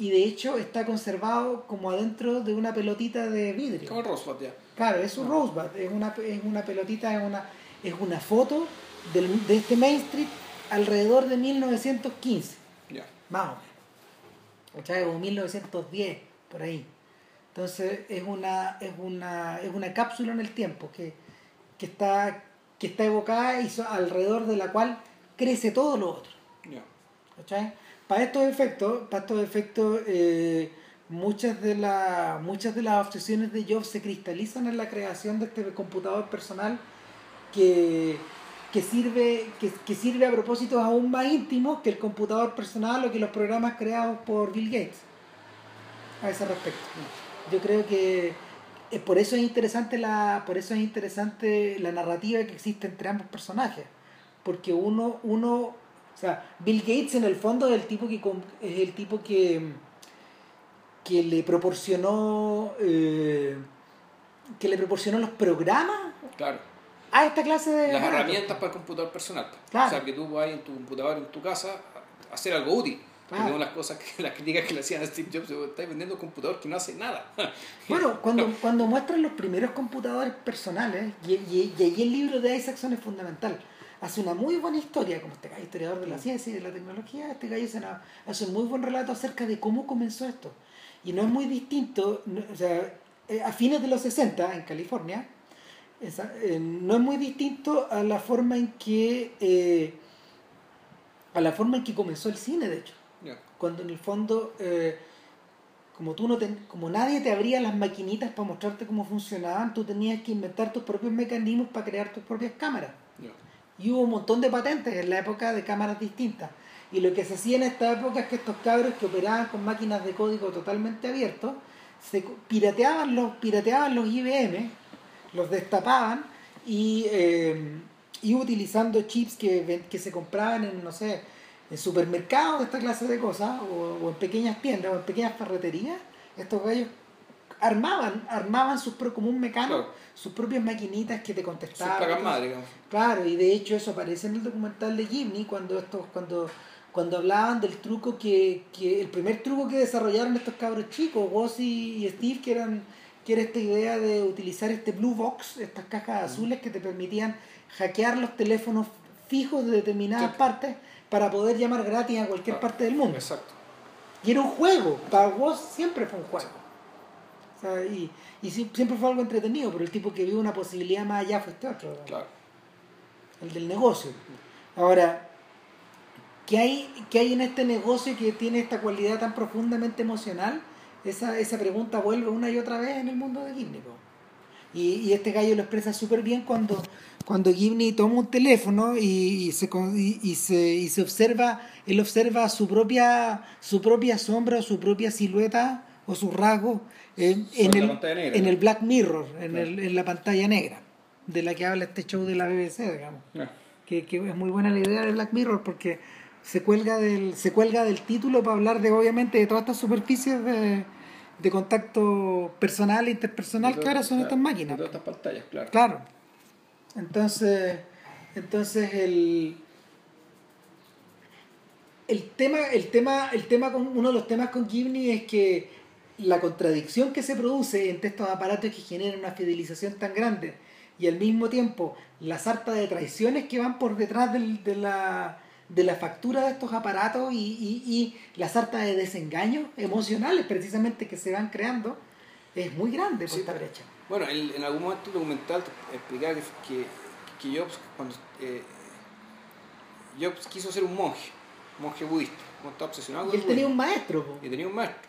Y de hecho está conservado como adentro de una pelotita de vidrio. Como Rosebud, ya. Claro, es un Ah. Rosebud, es una, es una pelotita, es una, es una foto del- de este Main Street alrededor de 1915, Ya. más o menos. O 1910, por ahí. Entonces es una, es una, es una cápsula en el tiempo que, que, está, que está evocada y alrededor de la cual crece todo lo otro. Ya. ¿cachai? Para estos efectos, para estos efectos eh, muchas, de la- muchas de las obsesiones de Jobs se cristalizan en la creación de este computador personal que, que sirve, que, que sirve a propósitos aún más íntimos que el computador personal o que los programas creados por Bill Gates. A ese respecto. Yo creo que eh, por eso es interesante la, por eso es interesante la narrativa que existe entre ambos personajes. Porque uno, uno, o sea, Bill Gates en el fondo es el tipo que es el tipo que, que le proporcionó eh, que le proporcionó los programas Claro. a esta clase de Las herramientas para el computador personal. Claro. O sea, que tú vas en tu computador, en tu casa, a hacer algo útil. Claro. Una de las cosas que las críticas que le hacían a Steve Jobs, estáis vendiendo un computador que no hace nada. Bueno, cuando, cuando muestran los primeros computadores personales, y, y, y ahí el libro de Isaacson es fundamental, hace una muy buena historia, como este gallo historiador de la ciencia y de la tecnología, este gallo hace, un muy buen relato acerca de cómo comenzó esto. Y no es muy distinto, no- o sea, eh, a fines de los 60 en California, esa- eh, no es muy distinto a la forma en que eh, a la forma en que comenzó el cine, de hecho cuando en el fondo eh, como tú no ten- como nadie te abría las maquinitas para mostrarte cómo funcionaban tú tenías que inventar tus propios mecanismos para crear tus propias cámaras. Y hubo un montón de patentes en la época de cámaras distintas. Y lo que se hacía en esta época es que estos cabros que operaban con máquinas de código totalmente abiertos se pirateaban los pirateaban los IBM los destapaban y eh, y utilizando chips que, que se compraban en no sé en supermercados esta clase de cosas o, o en pequeñas tiendas o en pequeñas ferreterías estos gallos armaban armaban sus pro- como un mecano Claro. sus propias maquinitas que te Sus contestaban todo madre. Claro, y de hecho eso aparece en el documental de Gimli cuando estos, cuando, cuando hablaban del truco que, que, el primer truco que desarrollaron estos cabros chicos, Woz y, Steve, que eran, que era esta idea de utilizar este blue box, estas cajas azules que te permitían hackear los teléfonos fijos de determinadas Sí. partes para poder llamar gratis a cualquier Claro. parte del mundo. Exacto. Y era un juego, para Woz siempre fue un juego. O sea, y, y siempre fue algo entretenido, pero el tipo que vio una posibilidad más allá fue este otro Claro. el del negocio. Ahora, ¿qué hay, qué hay en este negocio que tiene esta cualidad tan profundamente emocional? Esa, esa pregunta vuelve una y otra vez en el mundo de Gibney. Y, y este gallo lo expresa súper bien cuando, cuando Gibney toma un teléfono y, y se, con- y, y se, y se observa, él observa su propia, su propia sombra o su propia silueta o sus rasgos en, el, en el Black Mirror, en, Claro. el, en la pantalla negra, de la que habla este show de la BBC, digamos. Que, que es muy buena la idea de Black Mirror porque se cuelga del se cuelga del título para hablar de obviamente de todas estas superficies de, de contacto personal e interpersonal que ahora son Claro, estas máquinas. de todas estas pantallas, claro. claro. Entonces entonces el el tema el tema el tema con uno de los temas con Gibney es que la contradicción que se produce entre estos aparatos que generan una fidelización tan grande y al mismo tiempo la sarta de traiciones que van por detrás del- de, la, de la factura de estos aparatos y, y, y la sarta de desengaños emocionales precisamente que se van creando es muy grande por Sí, esta brecha. Bueno, en algún momento el documental explicaba que, que, que Jobs, cuando, eh, Jobs quiso ser un monje, un monje budista, como estaba obsesionado con Y él el tenía budismo. un maestro. po. y tenía un maestro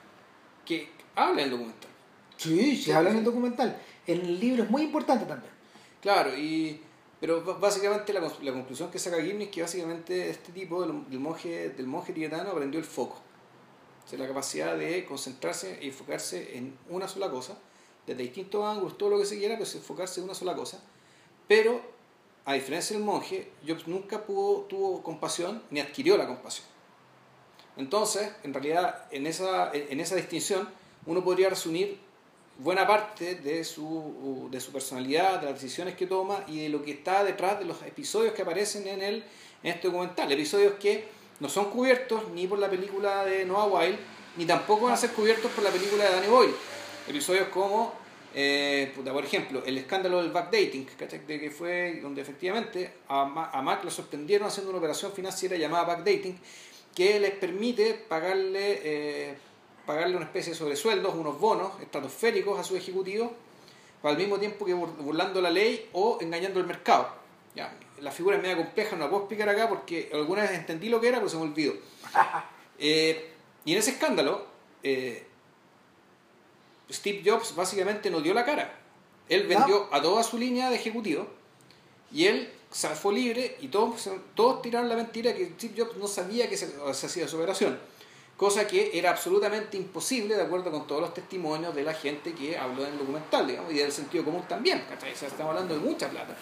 que habla en el documental. Sí, se habla en el documental. En el libro es muy importante también. Claro, y pero básicamente la, la conclusión que saca Gibney es que básicamente este tipo del, del monje del monje tibetano aprendió el foco. O sea, la capacidad de concentrarse y enfocarse en una sola cosa, desde distintos ángulos, todo lo que se quiera, pero enfocarse en una sola cosa. Pero, a diferencia del monje, Jobs nunca pudo, tuvo compasión ni adquirió la compasión. Entonces, en realidad, en esa, en esa distinción, uno podría resumir buena parte de su, de su personalidad, de las decisiones que toma y de lo que está detrás de los episodios que aparecen en, el, en este documental. Episodios que no son cubiertos ni por la película de Noah Wild, ni tampoco van a ser cubiertos por la película de Danny Boyle. Episodios como, eh, por ejemplo, el escándalo del backdating, de que fue donde efectivamente a Mac lo sorprendieron haciendo una operación financiera llamada backdating, que les permite pagarle, eh, pagarle una especie de sobresueldos, unos bonos estratosféricos a sus ejecutivos, al mismo tiempo que bur- burlando la ley o engañando el mercado. Ya, la figura es media compleja, no la puedo explicar acá porque alguna vez entendí lo que era, pero se me olvidó. Eh, y en ese escándalo, eh, Steve Jobs básicamente no dio la cara. Él vendió a toda su línea de ejecutivo y él fue libre y todos, todos tiraron la mentira que Steve Jobs no sabía que se, se hacía su operación. Cosa que era absolutamente imposible de acuerdo con todos los testimonios de la gente que habló en el documental, digamos, y del sentido común también. ¿cachai? O sea, estamos hablando de mucha plata.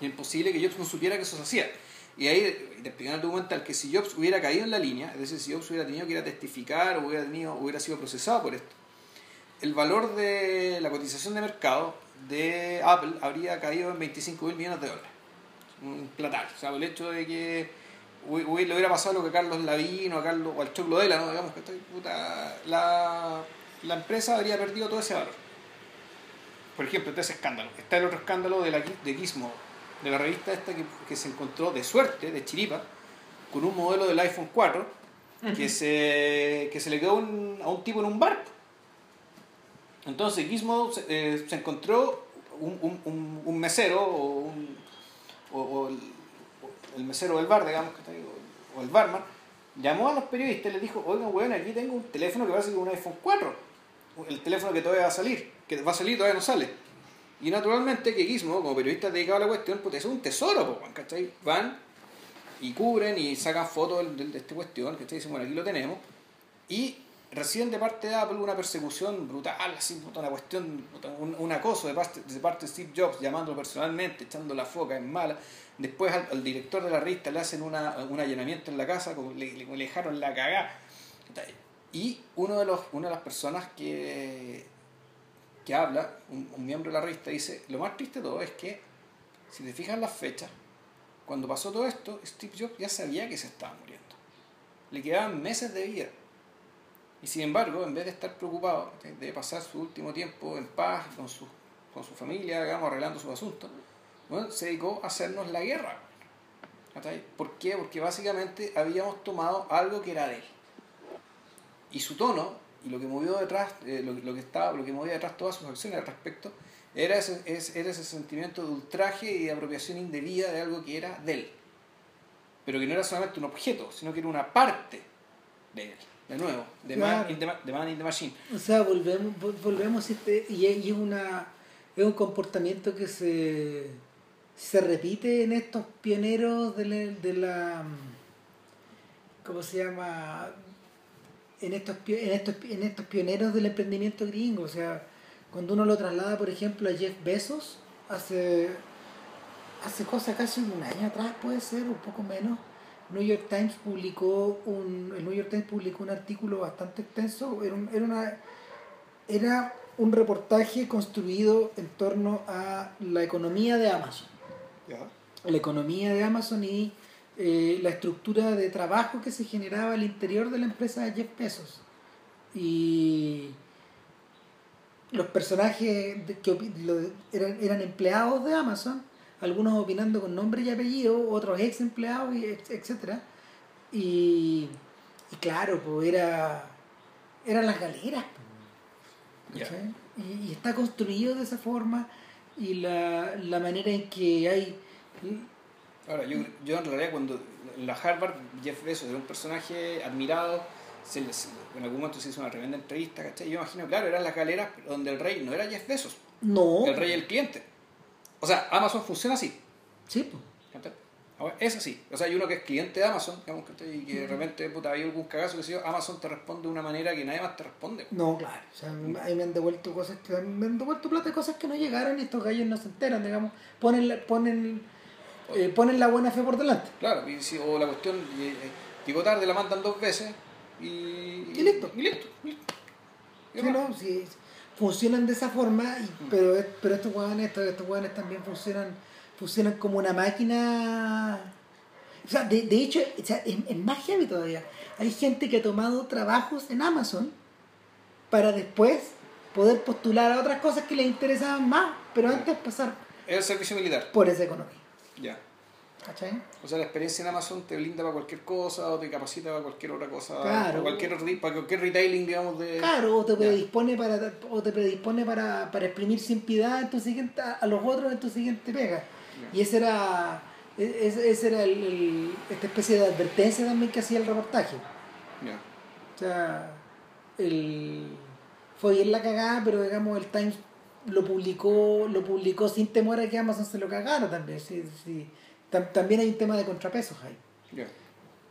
Imposible que Jobs no supiera que eso se hacía. Y ahí te explican el documental que si Jobs hubiera caído en la línea, es decir, si Jobs hubiera tenido que ir a testificar hubiera, tenido, hubiera sido procesado por esto, el valor de la cotización de mercado de Apple habría caído en 25 mil millones de dólares. Un platal. O sea, el hecho de que le hubiera pasado lo que Carlos Lavino a Carlos, o al Choclo Dela, ¿no? digamos que puta, la, la empresa habría perdido todo ese valor. Por ejemplo, este ese escándalo. Está el otro escándalo de, la, de Gizmo, de la revista esta que, que, se encontró de suerte, de chiripa, con un modelo del iPhone 4 que, se, que se le quedó un, a un tipo en un bar. Entonces Gizmo se, eh, se encontró un, un, un, mesero o, un, o, o el, mesero del bar, digamos, o el barman, llamó a los periodistas y les dijo, oigan, weón, aquí tengo un teléfono que va a ser un iPhone 4, el teléfono que todavía va a salir, que va a salir todavía no sale. Y naturalmente que Gizmo, como periodista dedicado a la cuestión, pues es un tesoro, ¿cachai? Van y cubren y sacan fotos de, de, esta cuestión, ¿cachai? Dicen, bueno, aquí lo tenemos. Y reciben de parte de Apple una persecución brutal, así, una cuestión, un, un acoso de parte, de parte de Steve Jobs, llamándolo personalmente, echando la foca en mala. Después al, director de la revista le hacen una, un allanamiento en la casa, como le, dejaron la cagada. Y uno de los, una de las personas que, que habla, un, un, miembro de la revista, dice, lo más triste de todo es que, si te fijas las fechas, cuando pasó todo esto, Steve Jobs ya sabía que se estaba muriendo. Le quedaban meses de vida. Y sin embargo, en vez de estar preocupado de pasar su último tiempo en paz con su, con su familia, digamos, arreglando sus asuntos, bueno, se dedicó a hacernos la guerra. ¿Por qué? Porque básicamente habíamos tomado algo que era de él. Y su tono, y lo que movió detrás, eh, lo, lo, que estaba, lo que movía detrás todas sus acciones al respecto, era ese, era ese sentimiento de ultraje y de apropiación indebida de algo que era de él. Pero que no era solamente un objeto, sino que era una parte de él de nuevo, de claro. man, in the, the man in the machine. O sea, volvemos, volvemos este, y es una es un comportamiento que se, se repite en estos pioneros de la, de la ¿cómo se llama? En estos, en, estos, en estos pioneros del emprendimiento gringo. O sea, cuando uno lo traslada, por ejemplo, a Jeff Bezos, hace, hace cosa casi un año atrás, puede ser, un poco menos, New York Times publicó un el New York Times publicó un artículo bastante extenso era, un, era una era un reportaje construido en torno a la economía de Amazon la economía de Amazon y eh, la estructura de trabajo que se generaba al interior de la empresa de Jeff Bezos y los personajes que eran, eran empleados de Amazon algunos opinando con nombre y apellido, otros ex empleados, etc. Y, y claro, pues era eran las galeras. Yeah. Y, y, está construido de esa forma y la, la manera en que hay... Ahora, yo, yo en realidad cuando en la Harvard, Jeff Bezos era un personaje admirado, se les, en algún momento se hizo una tremenda entrevista, ¿cachai? Yo imagino, claro, eran las galeras donde el rey no era Jeff Bezos. No. El rey el cliente. O sea, Amazon funciona así. Sí, pues. Es así. O sea, hay uno que es cliente de Amazon, digamos, y que de repente puta, hay algún cagazo que se Amazon te responde de una manera que nadie más te responde. No, claro. O sea, ahí me han devuelto cosas que me han devuelto plata de cosas que no llegaron y estos gallos no se enteran, digamos. Ponen la, ponen, eh, ponen la buena fe por delante. Claro, y si, o la cuestión, eh, llegó tarde, la mandan dos veces y. Y listo. Y listo. listo. Sí, no, sí, funcionan de esa forma, y, mm. pero, pero estos hueones, estos, estos también funcionan, funcionan como una máquina. O sea, de, de hecho, o sea, es, es, más heavy todavía. Hay gente que ha tomado trabajos en Amazon para después poder postular a otras cosas que les interesaban más, pero antes pasar. El servicio militar. Por esa economía. Ya. ¿Cachai? O sea, la experiencia en Amazon te blinda para cualquier cosa o te capacita para cualquier otra cosa. Claro. Para cualquier, para cualquier retailing, digamos, de... Claro, o te predispone, para, o te predispone para, para exprimir sin piedad en tu siguiente, a los otros en tu siguiente pega. Y ese era, ese, ese era el, el, esta especie de advertencia también que hacía el reportaje. Yeah. O sea, el, fue bien la cagada, pero digamos el Times lo publicó lo publicó sin temor a que Amazon se lo cagara también. Sí, sí. Tam- también hay un tema de contrapesos ahí.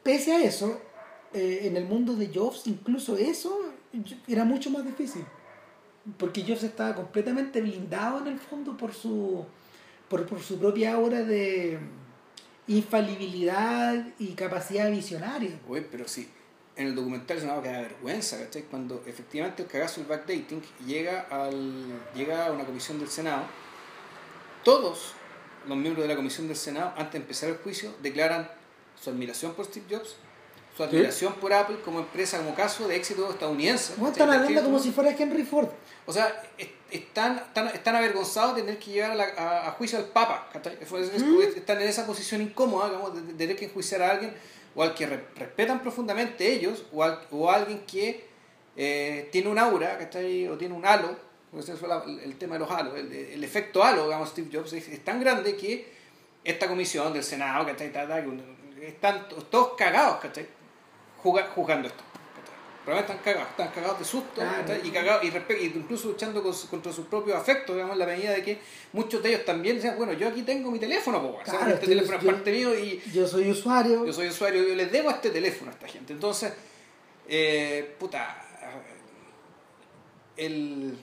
Pese a eso, eh, en el mundo de Jobs, incluso eso era mucho más difícil. Porque Jobs estaba completamente blindado en el fondo por su, por, por su propia aura de infalibilidad y capacidad visionaria. Oye, pero sí, en el documental es una que da vergüenza, ¿cachai? Cuando efectivamente el cagazo del backdating llega, al, llega a una comisión del Senado, todos los miembros de la comisión del Senado, antes de empezar el juicio, declaran su admiración por Steve Jobs, su admiración por Apple como empresa, como caso de éxito estadounidense. ¿cachai? están hablando como si fuera Henry Ford. O sea, es- están, están, están avergonzados de tener que llevar a, la- a- a juicio al Papa. Es- es- Mm. Están en esa posición incómoda digamos, de, de tener que enjuiciar a alguien o al que re- respetan profundamente ellos o, al- o a alguien que eh, tiene un aura ¿cachai? o tiene un halo. fue la- el tema de los halos. El, el efecto halo, digamos, Steve Jobs, es, es tan grande que esta comisión del Senado, ¿cachai? Ta, ta, que un- están to- todos cagados, ¿cachai? Juga- jugando esto. Realmente están cagados, están cagados de susto y cagados y, incluso luchando con contra sus propios afectos, digamos, en la medida de que muchos de ellos también decían, bueno, yo aquí tengo mi teléfono, po, Claro, este estoy- teléfono es parte mío y Yo soy usuario. yo soy usuario, yo les debo este teléfono a esta gente. Entonces, eh, puta, el...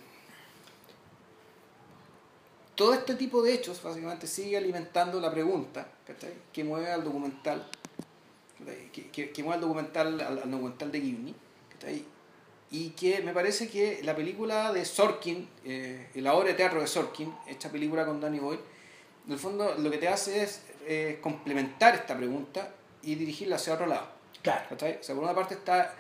Todo este tipo de hechos básicamente sigue alimentando la pregunta ¿cachai? que mueve al documental. Que, que, que mueve al documental, al, al documental de Gibney, ¿cachai? y que me parece que la película de Sorkin, eh, la obra de teatro de Sorkin, esta película con Danny Boyle, en el fondo lo que te hace es eh, complementar esta pregunta y dirigirla hacia otro lado. Claro. O sea, por una parte está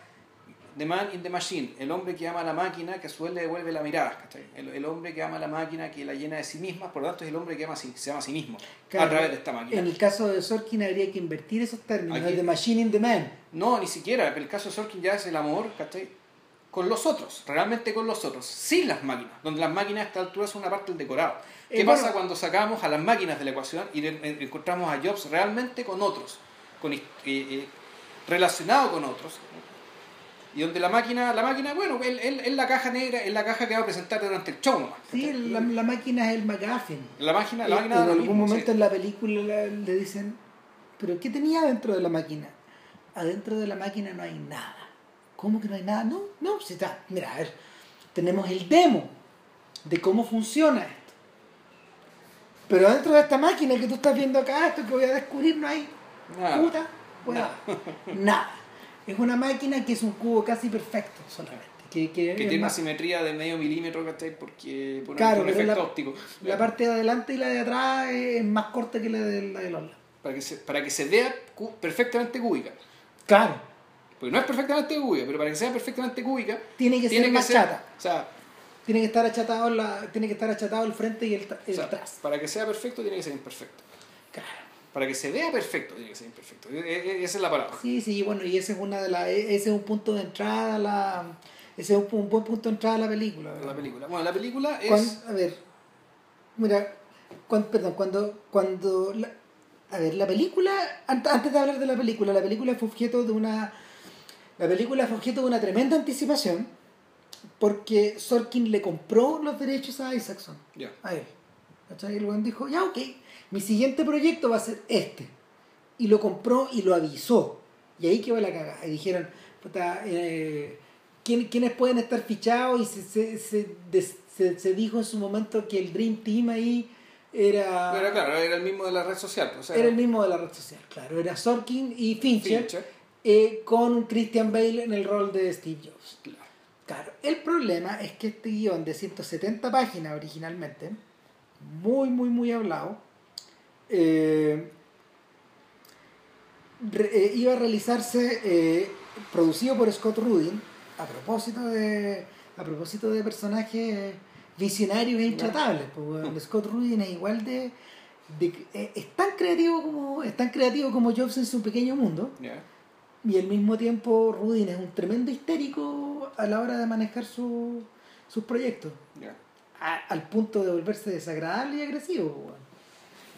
The Man in the Machine, el hombre que ama a la máquina, que a su vez le devuelve la mirada. El, el hombre que ama a la máquina, que la llena de sí misma, por lo tanto es el hombre que ama a sí- se ama a sí mismo, a Claro, través de esta máquina. En el caso de Sorkin habría que invertir esos términos, Aquí- el de Machine in the Man. No, ni siquiera, el caso de Sorkin ya es el amor, ¿cachai? Con los otros, realmente con los otros, sin las máquinas, donde las máquinas a esta altura son una parte del decorado. ¿Qué Eh, pasa bueno. cuando sacamos a las máquinas de la ecuación y en- encontramos a Jobs realmente con otros, con, eh, eh, relacionado con otros? Y donde la máquina, la máquina, bueno, él la caja negra, es la caja que va a presentar durante el show nomás. Sí, la, la máquina es el McGuffin. la máquina, la Eh, máquina en lo algún mismo, momento sí. en la película le, dicen, pero ¿qué tenía dentro de la máquina? Adentro de la máquina no hay nada. ¿Cómo que no hay nada? No, no, si está. Mira, a ver, tenemos el demo de cómo funciona esto. Pero dentro de esta máquina que tú estás viendo acá, esto que voy a descubrir, no hay Nada. puta hueá. Nada. Es una máquina que es un cubo casi perfecto solamente. Que, que Que tiene una simetría de medio milímetro, ¿cachai? Porque por Claro, un efecto la- óptico. La parte de adelante y la de atrás es más corta que la de, la de los lados. para que se, para que se vea cu- perfectamente cúbica. Claro. Porque no es perfectamente cúbica, pero para que sea perfectamente cúbica, Tiene que ser más chata. O sea, Tiene que estar achatado la, tiene que estar achatado el frente y el, o el sea, atrás. para que sea perfecto tiene que ser imperfecto. Claro. Para que se vea perfecto tiene que ser imperfecto. E- e- Esa es la palabra. Sí, sí, bueno, y ese es una de las, ese es un punto de entrada a la, ese es un, un buen punto de entrada a la película. La película. Bueno, la película es... A ver, mira, cuan- perdón, cuando, cuando, la- a ver, la película, ant- antes de hablar de la película, la película fue objeto de una, la película fue objeto de una tremenda anticipación, porque Sorkin le compró los derechos a Isaacson, Ya. a él. ¿Cachai? Y weón dijo, ya, ok, mi siguiente proyecto va a ser este. Y lo compró y lo avisó. Y ahí quedó la cagada. Y dijeron, puta, eh, ¿quién- ¿quiénes pueden estar fichados? Y se, se, se, des- se- se dijo en su momento que el Dream Team ahí era, Pero claro, era el mismo de la red social. pues, O sea, era el mismo de la red social. Claro, era Sorkin y Fincher, Fincher. eh, con Christian Bale en el rol de Steve Jobs. Claro. Claro, el problema es que este guion de 170 páginas originalmente, muy, muy, muy hablado, eh, re- eh, iba a realizarse eh, producido por Scott Rudin a propósito de a propósito de personajes visionarios e intratables. pues, weón. Scott Rudin es igual de, de- es tan creativo como es tan creativo como Jobs en su pequeño mundo y al mismo tiempo Rudin es un tremendo histérico a la hora de manejar su- sus proyectos, a- al punto de volverse desagradable y agresivo.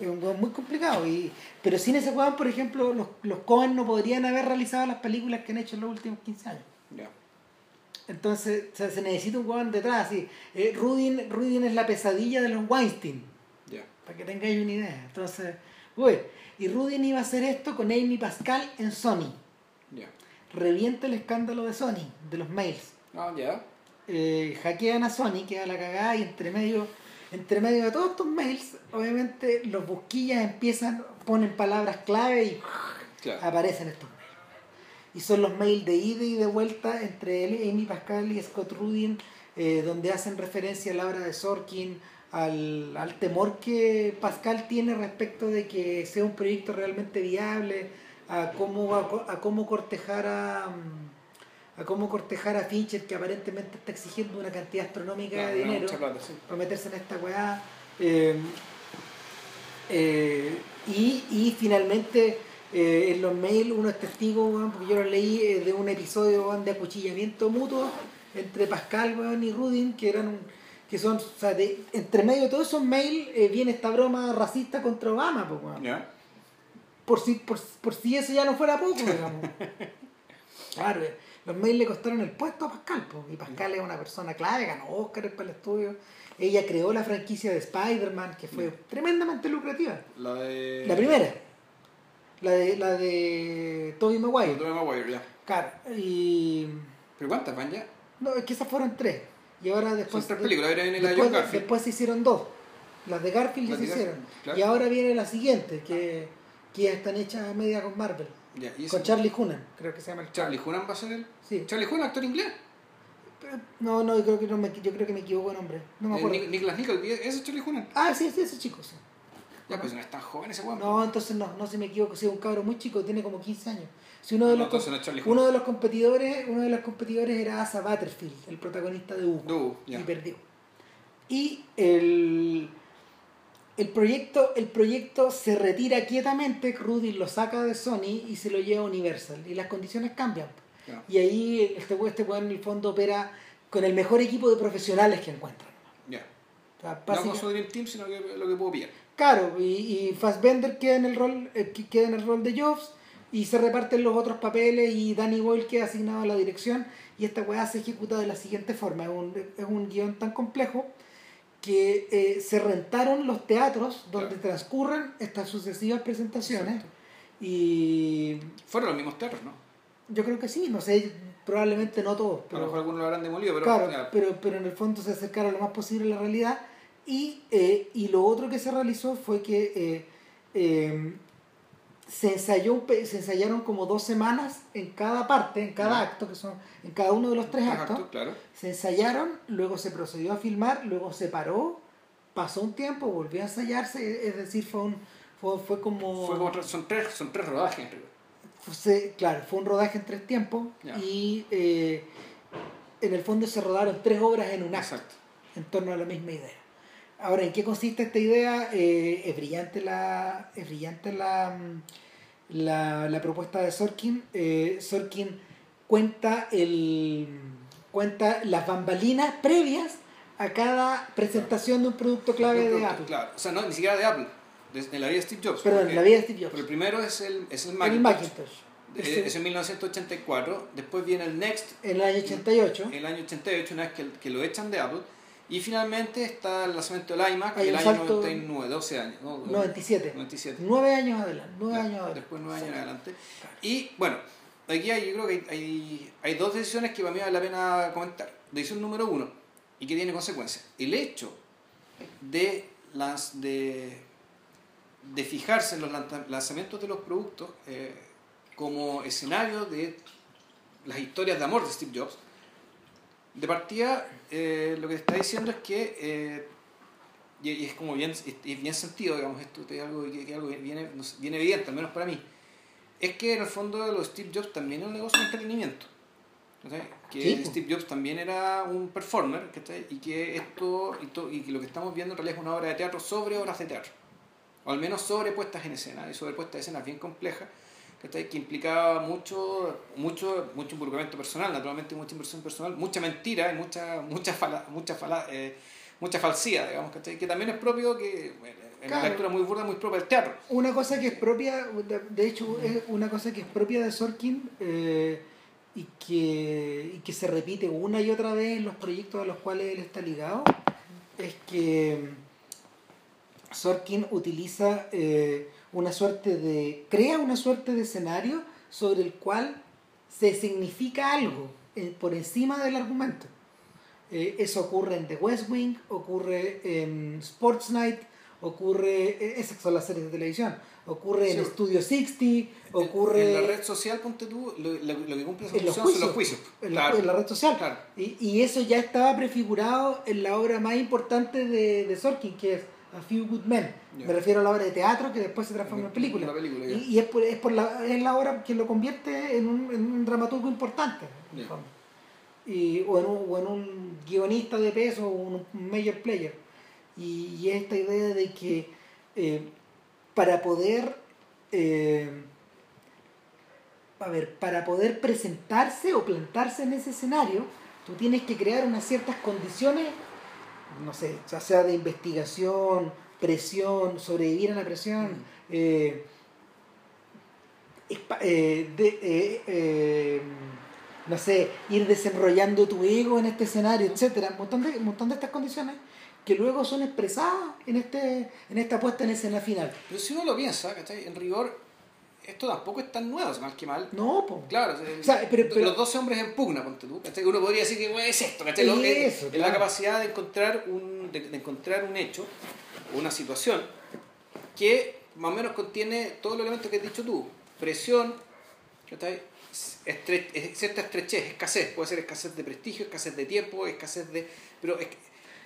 Es un weón muy complicado. Y, pero sin ese weón, por ejemplo, los, los Cohen no podrían haber realizado las películas que han hecho en los últimos 15 años. Ya. Entonces o sea, se necesita un weón detrás. Así. Eh, Rudin, Rudin es la pesadilla de los Weinstein. Ya. Para que tengáis una idea. Entonces, uy, y Rudin iba a hacer esto con Amy Pascal en Sony. Ya. Revienta el escándalo de Sony, de los mails. Ah, ya. Eh, hackean a Sony, queda la cagada y entre medio, entre medio de todos estos mails, obviamente los busquillas empiezan, ponen palabras clave y Claro. aparecen estos mails. Y son los mails de ida y de vuelta entre él, Amy Pascal y Scott Rudin, eh, donde hacen referencia a la obra de Sorkin, al, al temor que Pascal tiene respecto de que sea un proyecto realmente viable, a cómo, a, a cómo cortejar a, mm, a cómo cortejar a Fincher, que aparentemente está exigiendo una cantidad astronómica de dinero mucha plata, sí. para meterse en esta weá. Eh, eh, y, y finalmente eh, en los mails uno es testigo, weón, porque yo lo leí de un episodio weón, de acuchillamiento mutuo entre Pascal weón, y Rudin, que eran un- que son, o sea, de- entre medio de todos esos mails viene esta broma racista contra Obama, pues, weón por si, por, por si eso ya no fuera poco, digamos. Claro, los mails le costaron el puesto a Pascal, po, y Pascal es una persona clave, ganó Oscar para el estudio. Ella creó la franquicia de Spider-Man, que fue tremendamente lucrativa. La de. La primera, la de, la de Tobey Maguire. de Tobey Maguire, ya. Claro, y. ¿Pero cuántas van ya? No, es que esas fueron tres. Y ahora después. Son tres películas, ahora viene la de después, John Garfield. después se hicieron dos. Las de Garfield ya se de hicieron. Claro. Y ahora viene la siguiente, que, que ya están hechas a media con Marvel. Ya, ¿y Con Charlie Hunnam, creo que se llama el Charlie Hunnam va a ser él. Sí. Charlie Hunnam, actor inglés. No, no, yo creo que, no me, yo creo que me equivoco de nombre. No me Eh, acuerdo. Nic- Nicholas Nicole, ese es Charlie Hunnam. Ah, sí, sí, ese chico, sí. Ya, pues no es tan joven ese weón. No, entonces no, no se me equivoco. Sí, es un cabro muy chico, tiene como 15 años. Si uno de No, los, no es Charlie uno de los competidores, uno de los competidores era Asa Butterfield, el protagonista de Hugo. Y perdió. Y el, el proyecto, el proyecto se retira quietamente, Rudy lo saca de Sony y se lo lleva a Universal. Y las condiciones cambian. Y ahí este weón este en el fondo opera con el mejor equipo de profesionales que. O sea, No con su Dream Team, sino que lo que puedo pillar. Claro, y, y Fassbender queda en el rol, eh, que- queda en el rol de Jobs y se reparten los otros papeles y Danny Boyle queda asignado a la dirección y esta weá se ejecuta de la siguiente forma. Es un, es un guion tan complejo que eh, se rentaron los teatros donde Claro. transcurren estas sucesivas presentaciones Exacto. y Fueron los mismos terros, ¿no? yo creo que sí, no sé, probablemente no todos, A lo pero, mejor algunos lo habrán demolido, pero. claro, ya. pero, pero en el fondo se acercaron lo más posible a la realidad. Y, eh, y lo otro que se realizó fue que eh, eh, se, ensayó, se ensayaron como dos semanas en cada parte, en cada acto, que son en cada uno de los tres actos. claro. Se ensayaron, luego se procedió a filmar, luego se paró, pasó un tiempo, volvió a ensayarse, es decir, fue, un, fue, fue como... Fue como tres- son, tres, son tres rodajes se- claro, fue un rodaje en tres tiempos y eh, en el fondo se rodaron tres obras en un acto Exacto. en torno a la misma idea. Ahora, ¿en qué consiste esta idea? Eh, es brillante la, es brillante la, mm, la, la propuesta de Sorkin. Eh, Sorkin cuenta, el, cuenta las bambalinas previas a cada presentación de un producto clave Un de producto, Apple. Claro. O sea, no, ni siquiera de Apple. De, de la vida de Steve Jobs. Perdón, porque- la vida de Steve pero Jobs. el primero es el, es el El Macintosh. Macintosh. Eh, Ese- Es en 1984. Después viene el Next, En el año 88. el año 88, una vez que, que lo echan de Apple. Y finalmente está el lanzamiento del iMac, Hay el año salto- 99, 12 años. ¿no? 97. 97. Nueve años adelante. Nueve Ya, años adelante. Después nueve años en adelante. Y bueno, aquí hay, yo creo que hay, hay, dos decisiones que para mí vale la pena comentar. Decisión número uno, y que tiene consecuencias. El hecho de, las, de, de fijarse en los lanza- lanzamientos de los productos eh, como escenario de las historias de amor de Steve Jobs. De partida, eh, lo que te está diciendo es que eh, y, y es como bien, es- es bien sentido, digamos, esto es algo que, que algo viene, bien evidente, al menos para mí, es que en el fondo de Steve Jobs también es un negocio de entretenimiento. Que Sí. Steve Jobs también era un performer, ¿cachai? y que esto y, to- y que lo que estamos viendo en realidad es una obra de teatro sobre obras de teatro, o al menos sobre puestas en escena, y sobre puestas en escena bien complejas, ¿cachai? que implicaba mucho, mucho, mucho involucramiento personal, naturalmente mucha inversión personal, mucha mentira y mucha, mucha, fala, mucha, fala, eh, mucha falsía, digamos, ¿cachai? que también es propio que, bueno, en Claro. una lectura muy burda, muy propia del teatro. Una cosa que es propia, de- hecho, es una cosa que es propia de Sorkin, eh, y que, y que se repite una y otra vez en los proyectos a los cuales él está ligado es que Sorkin utiliza eh, una suerte de. crea una suerte de escenario sobre el cual se significa algo eh, por encima del argumento. Eh, eso ocurre en The West Wing, ocurre en Sports Night, ocurre. esas son las series de televisión. Ocurre en Studio 60, ocurre. En, la red social, ponte tú, lo, que cumple esa función son los juicios. En, la, red social. Y, y, eso ya estaba prefigurado en la obra más importante de, de Sorkin, que es A Few Good Men. Me refiero a la obra de teatro que después se transforma en película. y, es, por, es, por la, es la obra que lo convierte en un, en un dramaturgo importante. Y, o, en un, o en un guionista de peso o un major player. Y, y esta idea de que eh, para poder eh, a ver, para poder presentarse o plantarse en ese escenario, tú tienes que crear unas ciertas condiciones no sé, ya sea de investigación, presión, sobrevivir a la presión, mm. eh, eh, de, eh, no sé, ir desenrollando tu ego en este escenario, etcétera, un montón de, un montón de estas condiciones que luego son expresadas en este en esta puesta en escena final. Pero si uno lo piensa, ¿cachai? En rigor, esto tampoco es tan nuevo, mal que mal. No, pues. Claro, pero, los 12 hombres en pugna, ponte tú. Uno podría decir que es esto, Es, la capacidad de encontrar, un, de, encontrar un hecho, una situación, que más o menos contiene todos los elementos que has dicho tú. Presión, Estre, cierta estrechez, escasez. Puede ser escasez de prestigio, escasez de tiempo, escasez de... Pero es,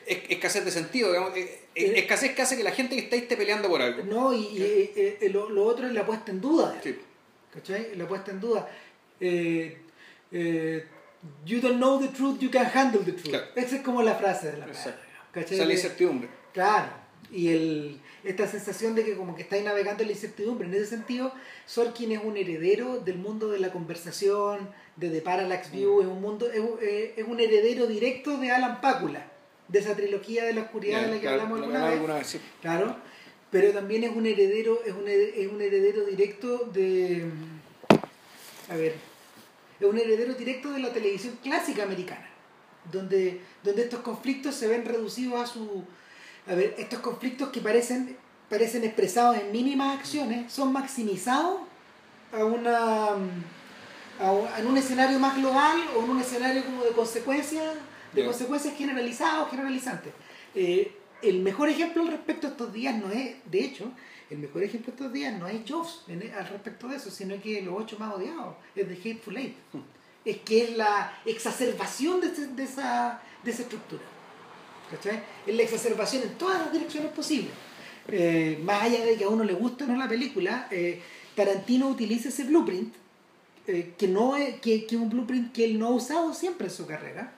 escasez de sentido, digamos, eh, eh, escasez que hace que la gente que está esté peleando por algo. No, y, eh, lo, lo, otro es la puesta en duda. Sí. ¿Cachai? La puesta en duda. you don't know the truth, you can handle the truth. Esa es como la frase de la. ¿cachai? la incertidumbre. Claro. Y el, esta sensación de que como que estáis navegando en la incertidumbre. En ese sentido, Sorkin es un heredero del mundo de la conversación, de The Parallax View, mm. es un mundo, es, es un heredero directo de Alan Pakula de esa trilogía de la oscuridad de la que hablamos alguna vez. Claro, pero también es un heredero, es un, es un heredero directo de. A ver, es un heredero directo de la televisión clásica americana, donde, donde estos conflictos se ven reducidos a su. A ver, estos conflictos que parecen, parecen expresados en mínimas acciones son maximizados a una. A en un escenario más global o en un escenario como de consecuencias de consecuencias generalizadas o generalizantes. Eh, el mejor ejemplo al respecto de estos días no es, de hecho, el mejor ejemplo de estos días no es Jobs al respecto de eso, sino que los ocho más odiados es de Hateful Eight. Hmm. Es que es la exacerbación de, de, esa, de esa estructura. ¿Cachai? Es la exacerbación en todas las direcciones posibles. Eh, más allá de que a uno le guste o no la película, eh, Tarantino utiliza ese blueprint, que, no es, que, que un blueprint que él no ha usado siempre en su carrera,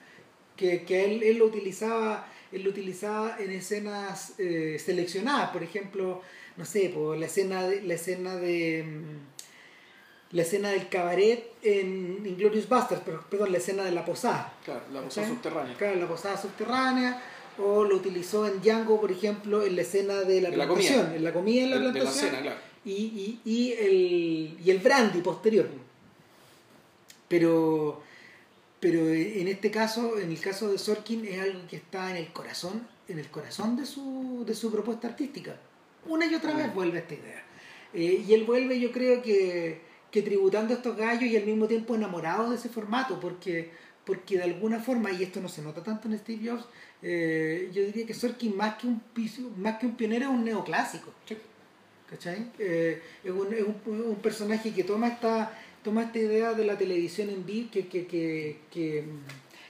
que, que él, él, lo utilizaba él lo utilizaba en escenas eh, seleccionadas. Por ejemplo no sé por la escena de, la escena de mm, la escena del cabaret en Inglorious Basterds pero perdón la escena de la posada. Claro la posada subterránea. Claro la posada subterránea o lo utilizó en Django por ejemplo en la escena de la plantación en la comida. en la plantación de la claro. y, y, y, el, y el brandy posterior. Pero pero en este caso, en el caso de Sorkin, es algo que está en el corazón, en el corazón de su, de su propuesta artística. Una y otra vez vuelve esta idea. Eh, y él vuelve, yo creo que, que tributando a estos gallos y al mismo tiempo enamorado de ese formato, porque, porque de alguna forma, y esto no se nota tanto en Steve Jobs, eh, yo diría que Sorkin más que un, más que un pionero es un neoclásico. ¿Cachai? Eh, es, un, es un personaje que toma esta toma esta idea de la televisión en vivo que, que, que,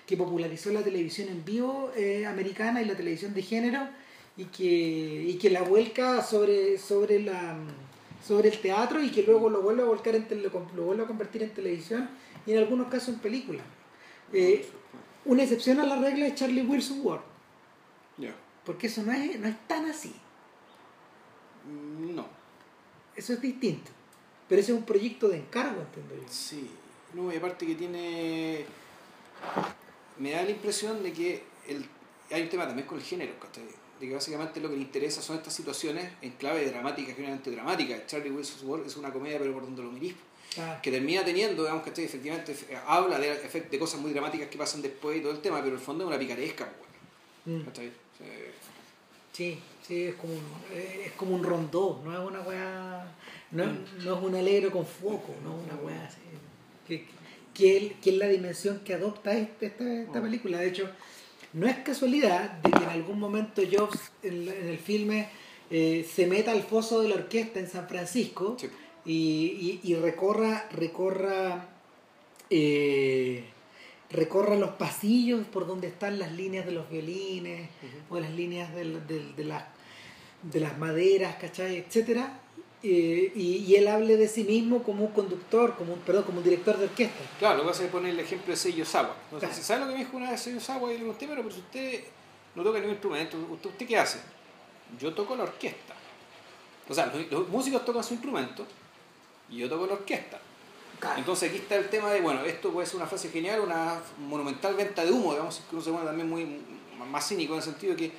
que, popularizó la televisión en vivo eh, americana y la televisión de género y que, y que la vuelca sobre, sobre, la, sobre el teatro y que luego lo vuelve a volcar en lo vuelve a convertir en televisión y en algunos casos en película. Eh, una excepción a la regla es Charlie Wilson Ward. Porque eso no es, no es tan así. No. Eso es distinto. Pero ese es un proyecto de encargo, entiendo yo. Sí, no, y aparte que tiene. Me da la impresión de que el... hay un tema también con el género, de que básicamente lo que le interesa son estas situaciones en clave dramática, generalmente dramática. Charlie Wilson's World es una comedia, pero por donde lo mirís. Claro. que termina teniendo, digamos, ¿cachai? Efectivamente, f- habla de, de cosas muy dramáticas que pasan después y todo el tema, pero en el fondo es una picaresca, pues, Mm. ¿cachai? Eh, Sí, sí, es como un, es como un rondó, no es una weá, no, es- no es un alegro con foco, no es una weá así. Que, que, que es la dimensión que adopta este- esta, esta película. De hecho, no es casualidad de que en algún momento Jobs en, en el filme eh, se meta al foso de la orquesta en San Francisco Sí. y, y- y recorra, recorra, eh, recorra los pasillos por donde están las líneas de los violines o las líneas del- de, las, de las maderas, ¿cachai? etcétera eh, y, y él hable de sí mismo como un conductor, como un, perdón, como un director de orquesta. Claro, lo que pasa es poner el ejemplo de Seiyo Sawa. No sé Claro. ¿Sabe lo que me dijo una vez Seiyo Sawa? Y le pregunté, pero, pero si usted no toca ningún instrumento, ¿usted, ¿usted qué hace? Yo toco la orquesta. O sea, los, los músicos tocan su instrumento y yo toco la orquesta. Entonces aquí está el tema de, bueno, esto puede ser una frase genial, una monumental venta de humo, digamos, que uno se pone también muy más cínico en el sentido de que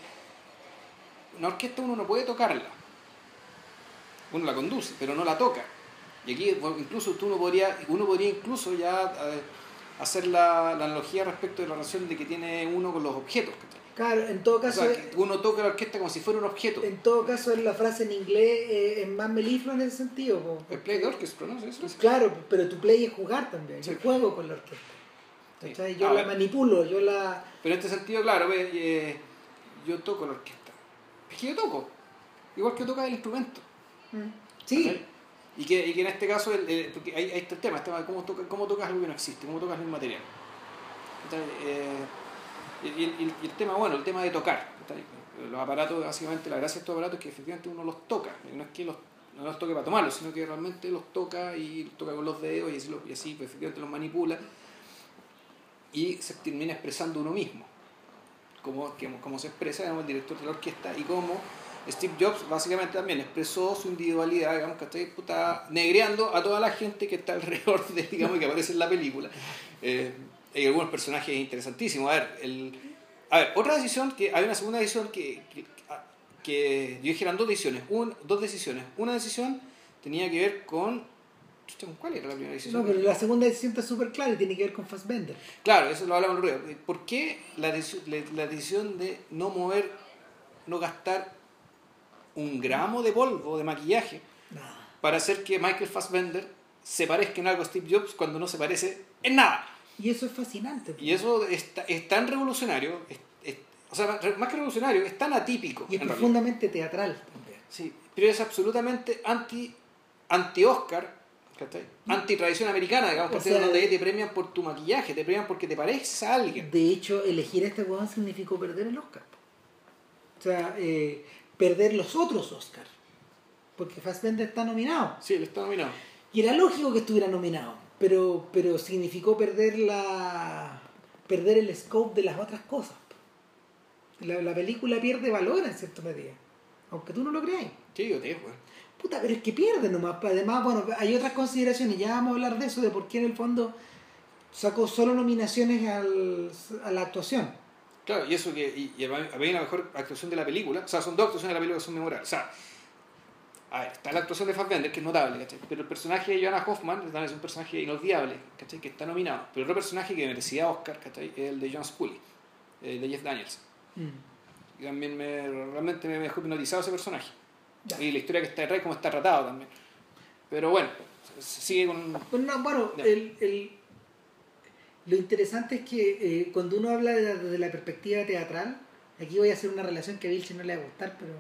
una orquesta uno no puede tocarla. Uno la conduce, pero no la toca. Y aquí incluso tú uno podría, uno podría incluso ya eh, hacer la, la analogía respecto de la relación de que tiene uno con los objetos. Claro, en todo O caso, sea, que uno toca la orquesta como si fuera un objeto. en todo caso la frase en inglés eh, es más melifluo en ese sentido. po, El play de orchestra, ¿no? ¿Es eso? Claro, pero tu play es jugar también. Sí. Yo juego con la orquesta. Sí. Yo Ah, la manipulo, yo la. Pero en este sentido, claro, eh, yo toco la orquesta. Es que yo toco. Igual que toca el instrumento. Sí. Y que, y que en este caso, el- el- porque está el tema, el tema de cómo, toca, cómo tocas algo que no existe, cómo tocas el material. ¿cachai? Eh, y, y el tema, bueno, el tema de tocar. Los aparatos, básicamente, la gracia de estos aparatos es que efectivamente uno los toca. No es que los, no los toque para tomarlos, sino que realmente los toca y los toca con los dedos y así, pues, efectivamente los manipula y se termina expresando uno mismo. Como, como se expresa digamos, el director de la orquesta y como Steve Jobs básicamente también expresó su individualidad, digamos, que está puta, negreando a toda la gente que está alrededor de, digamos, que aparece en la película. Eh, hay algunos personajes interesantísimos. A ver, el, a ver, otra decisión, que hay una segunda decisión que, que, que yo dije eran dos decisiones, un, dos decisiones. Una decisión tenía que ver con... ¿Cuál era la primera decisión? no, pero la segunda decisión está súper clara y tiene que ver con Fassbender. Claro, eso lo hablamos ruido. ¿Por qué la, la- la decisión de no mover, no gastar un gramo de polvo de maquillaje Nada. para hacer que Michael Fassbender se parezca en algo a Steve Jobs cuando no se parece en nada? Y eso es fascinante. Y eso es, es tan revolucionario, es- es- o sea, más que revolucionario, es tan atípico. Y es realidad. profundamente teatral también. Sí, pero es absolutamente anti, anti-Oscar, ¿cachai? anti-tradición americana, digamos, ¿cachai? sea, donde te premian por tu maquillaje, te premian porque te pareces a alguien. De hecho, elegir a este weón significó perder el Oscar. O sea, eh, perder los otros Oscars. Porque Fassbender está nominado. Sí, él está nominado. Y era lógico que estuviera nominado. Pero, pero significó perder la. perder el scope de las otras cosas. La, la película pierde valor en cierta medida. Aunque tú no lo creas. Sí, yo te digo. Puta, pero es que pierde nomás. Además, bueno, hay otras consideraciones. Ya vamos a hablar de eso, de por qué en el fondo sacó solo nominaciones al, a la actuación. Claro, y eso que. Y, y a mí la mejor actuación de la película. O sea, son dos actuaciones de la película que son memorables. O sea, a ver, está la actuación de Fassbender, que es notable, ¿cachai? Pero el personaje de Joanna Hoffman es un personaje inolvidable, ¿cachai? Que está nominado. Pero otro personaje que merecía Oscar, ¿cachai? Es el de John Scully, eh, de Jeff Daniels. Y también me, realmente me dejó hipnotizado ese personaje. Ya. Y la historia que está detrás cómo está tratado también. Pero bueno, sigue con. Pues no, bueno, Ya. el, el- lo interesante es que eh, cuando uno habla de la- desde la perspectiva teatral, aquí voy a hacer una relación que a Vilche no le va a gustar, pero,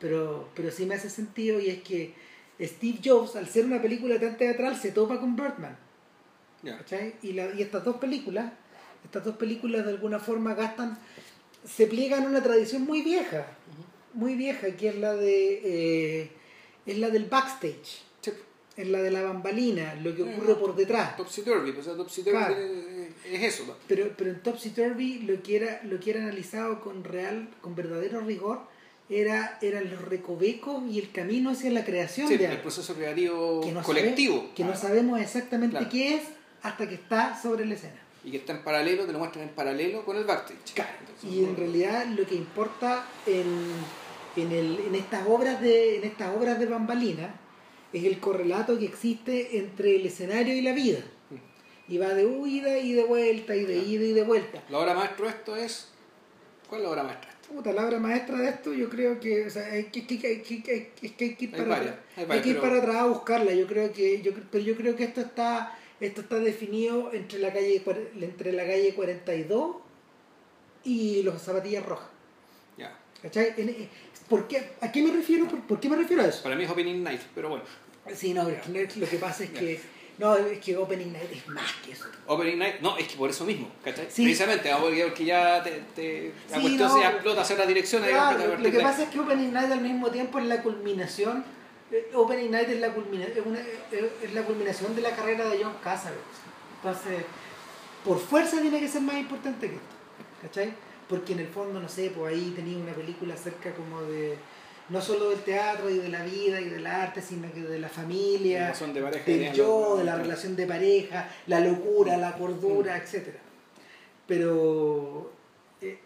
pero, pero sí me hace sentido y es que Steve Jobs, al ser una película tan teatral, se topa con Birdman. ¿cachai? Y, la- y estas dos películas, estas dos películas de alguna forma gastan, se pliegan a una tradición muy vieja, muy vieja, que es la de eh, es la del backstage, Es la de la bambalina, lo que ocurre por detrás. Topsy Turvy, pues, o sea, Topsy Turvy Claro. es, es eso. ¿no? Pero, pero en Topsy Turvy lo que era, lo que era analizado con real, con verdadero rigor, era, eran los recovecos y el camino hacia la creación Sí, de el algo. proceso creativo que no colectivo. sabe- que no Ah. sabemos exactamente Claro. qué es hasta que está sobre la escena. Y que está en paralelo, te lo muestran en paralelo con el backstage. Entonces, Y en realidad lo que importa en, en, el, en estas obras de en estas obras de bambalina es el correlato que existe entre el escenario y la vida. Y va de huida y de vuelta, y de ida y de vuelta. La obra maestra de esto es. ¿Cuál es la obra maestra? Puta, la obra maestra de esto yo creo que, o sea, hay que, que, que, que, que, hay que ir Hay para varias, atrás, hay hay varias, que ir pero- para atrás a buscarla. Yo creo que, yo, pero yo creo que esto está, esto está definido entre la calle, entre la calle 42 y los zapatillas rojas. Ya. ¿Cachai? En- ¿Por qué? ¿A qué me refiero? ¿Por, por qué me refiero a eso? Para mí es Opening Night, pero bueno. Sí, no, pero lo que pasa es que, no, es que Opening Night es más que eso. Opening Night, no, es que por eso mismo, ¿cachai? Sí. Precisamente, ah, porque ya te, te- la Sí, cuestión no. se explota hacia la dirección Claro, digamos, lo, que lo pasa es que Opening Night al mismo tiempo es la culminación. eh, Opening Night es la, culmina, es, una- es- es la culminación de la carrera de John Cassavetes. Entonces, por fuerza tiene que ser más importante que esto. ¿Cachai? Porque en el fondo, no sé, pues ahí tenía una película acerca como de. No solo del teatro y de la vida y del arte, sino que de la familia, de pareja, del yo, de la relación de pareja, la locura, la cordura, Mm. etcétera. Pero eh,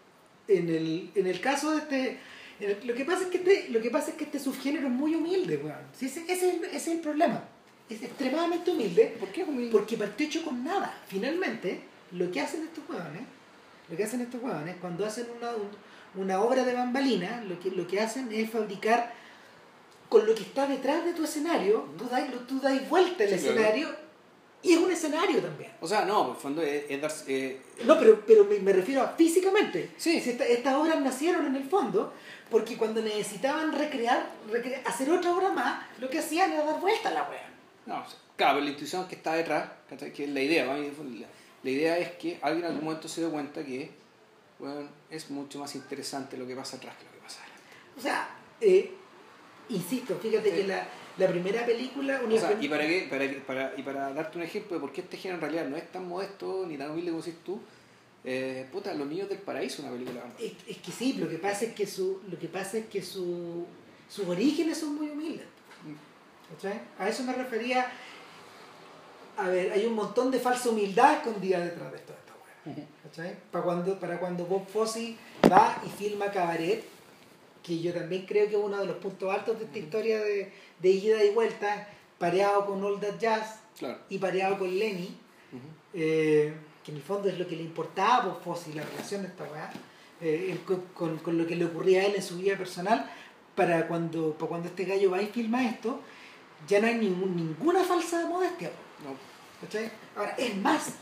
en el, en el caso de este el- lo que pasa es que este lo que pasa es que este subgénero es muy humilde weón. Sí, ese, ese es el, ese es el problema es extremadamente humilde ¿Por qué humilde? porque partió hecho con nada finalmente lo que hacen estos huevones lo que hacen estos huevones cuando hacen una, un- una obra de bambalina lo que, lo que hacen es fabricar con lo que está detrás de tu escenario tú das, tú das vuelta el Sí, claro. escenario y es un escenario también O sea, no, en el fondo es, es dar- eh, no, pero, pero me, me refiero a físicamente. Sí. Si esta- estas obras nacieron en el fondo porque cuando necesitaban recrear, recre- hacer otra obra más, lo que hacían era dar vuelta a la wea. No, claro, pero la intuición que está detrás, que es la idea, mí, la, idea es que alguien en algún momento se dio cuenta que bueno, es mucho más interesante lo que pasa atrás que lo que pasa adelante. O sea, eh, insisto, fíjate Sí. que la, la primera película... una O sea, y para, qué, para, para, y para darte un ejemplo de por qué este género en realidad no es tan modesto ni tan humilde como decís tú, eh, puta, Los Niños del Paraíso, una película. es, es que sí, lo que pasa es que su, lo que pasa es que su, sus orígenes son muy humildes. ¿Cachai? A eso me refería. A ver, hay un montón de falsa humildad escondida detrás de esto. ¿Cachai? Para cuando, para cuando Bob Fosse va y filma Cabaret, que yo también creo que es uno de los puntos altos de esta historia de, de ida y vuelta, pareado con All That Jazz Claro. y pareado con Lenny, eh, que en el fondo es lo que le importaba a Bob Fosse la relación de esta weá, eh, con- con lo que le ocurría a él en su vida personal, para cuando, para cuando este gallo va y filma esto, ya no hay ningún- ninguna falsa modestia. No. ¿Cachai? Ahora, es más,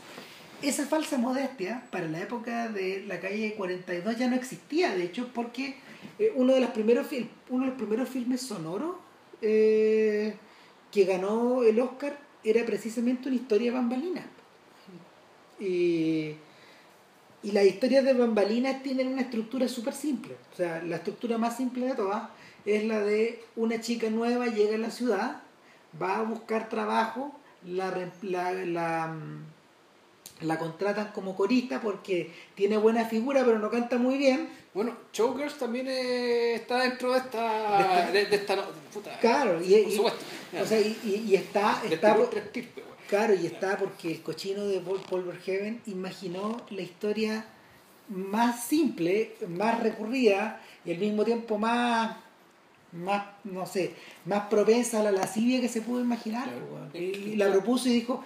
esa falsa modestia para la época de la calle 42 ya no existía, de hecho, porque eh, uno, de los primeros uno de los primeros filmes sonoros eh, que ganó el Oscar era precisamente una historia de bambalinas. Y, y las historias de bambalinas tienen una estructura súper simple. O sea, la estructura más simple de todas es la de una chica nueva llega a la ciudad, va a buscar trabajo, la, la, la, mm, la contratan como corista porque tiene buena figura pero no canta muy bien. Bueno, Chokers también eh, está dentro de De esta. De, de esta no- puta, Claro, y, por y- supuesto. o sea, y, y- y está, está por- estirpe. Claro, y está porque el cochino de Paul, Paul Verhoeven imaginó la historia más simple, más recurrida y al mismo tiempo más, más no sé, más propensa a la lascivia que se pudo imaginar. Claro. Y, que- la propuso y dijo,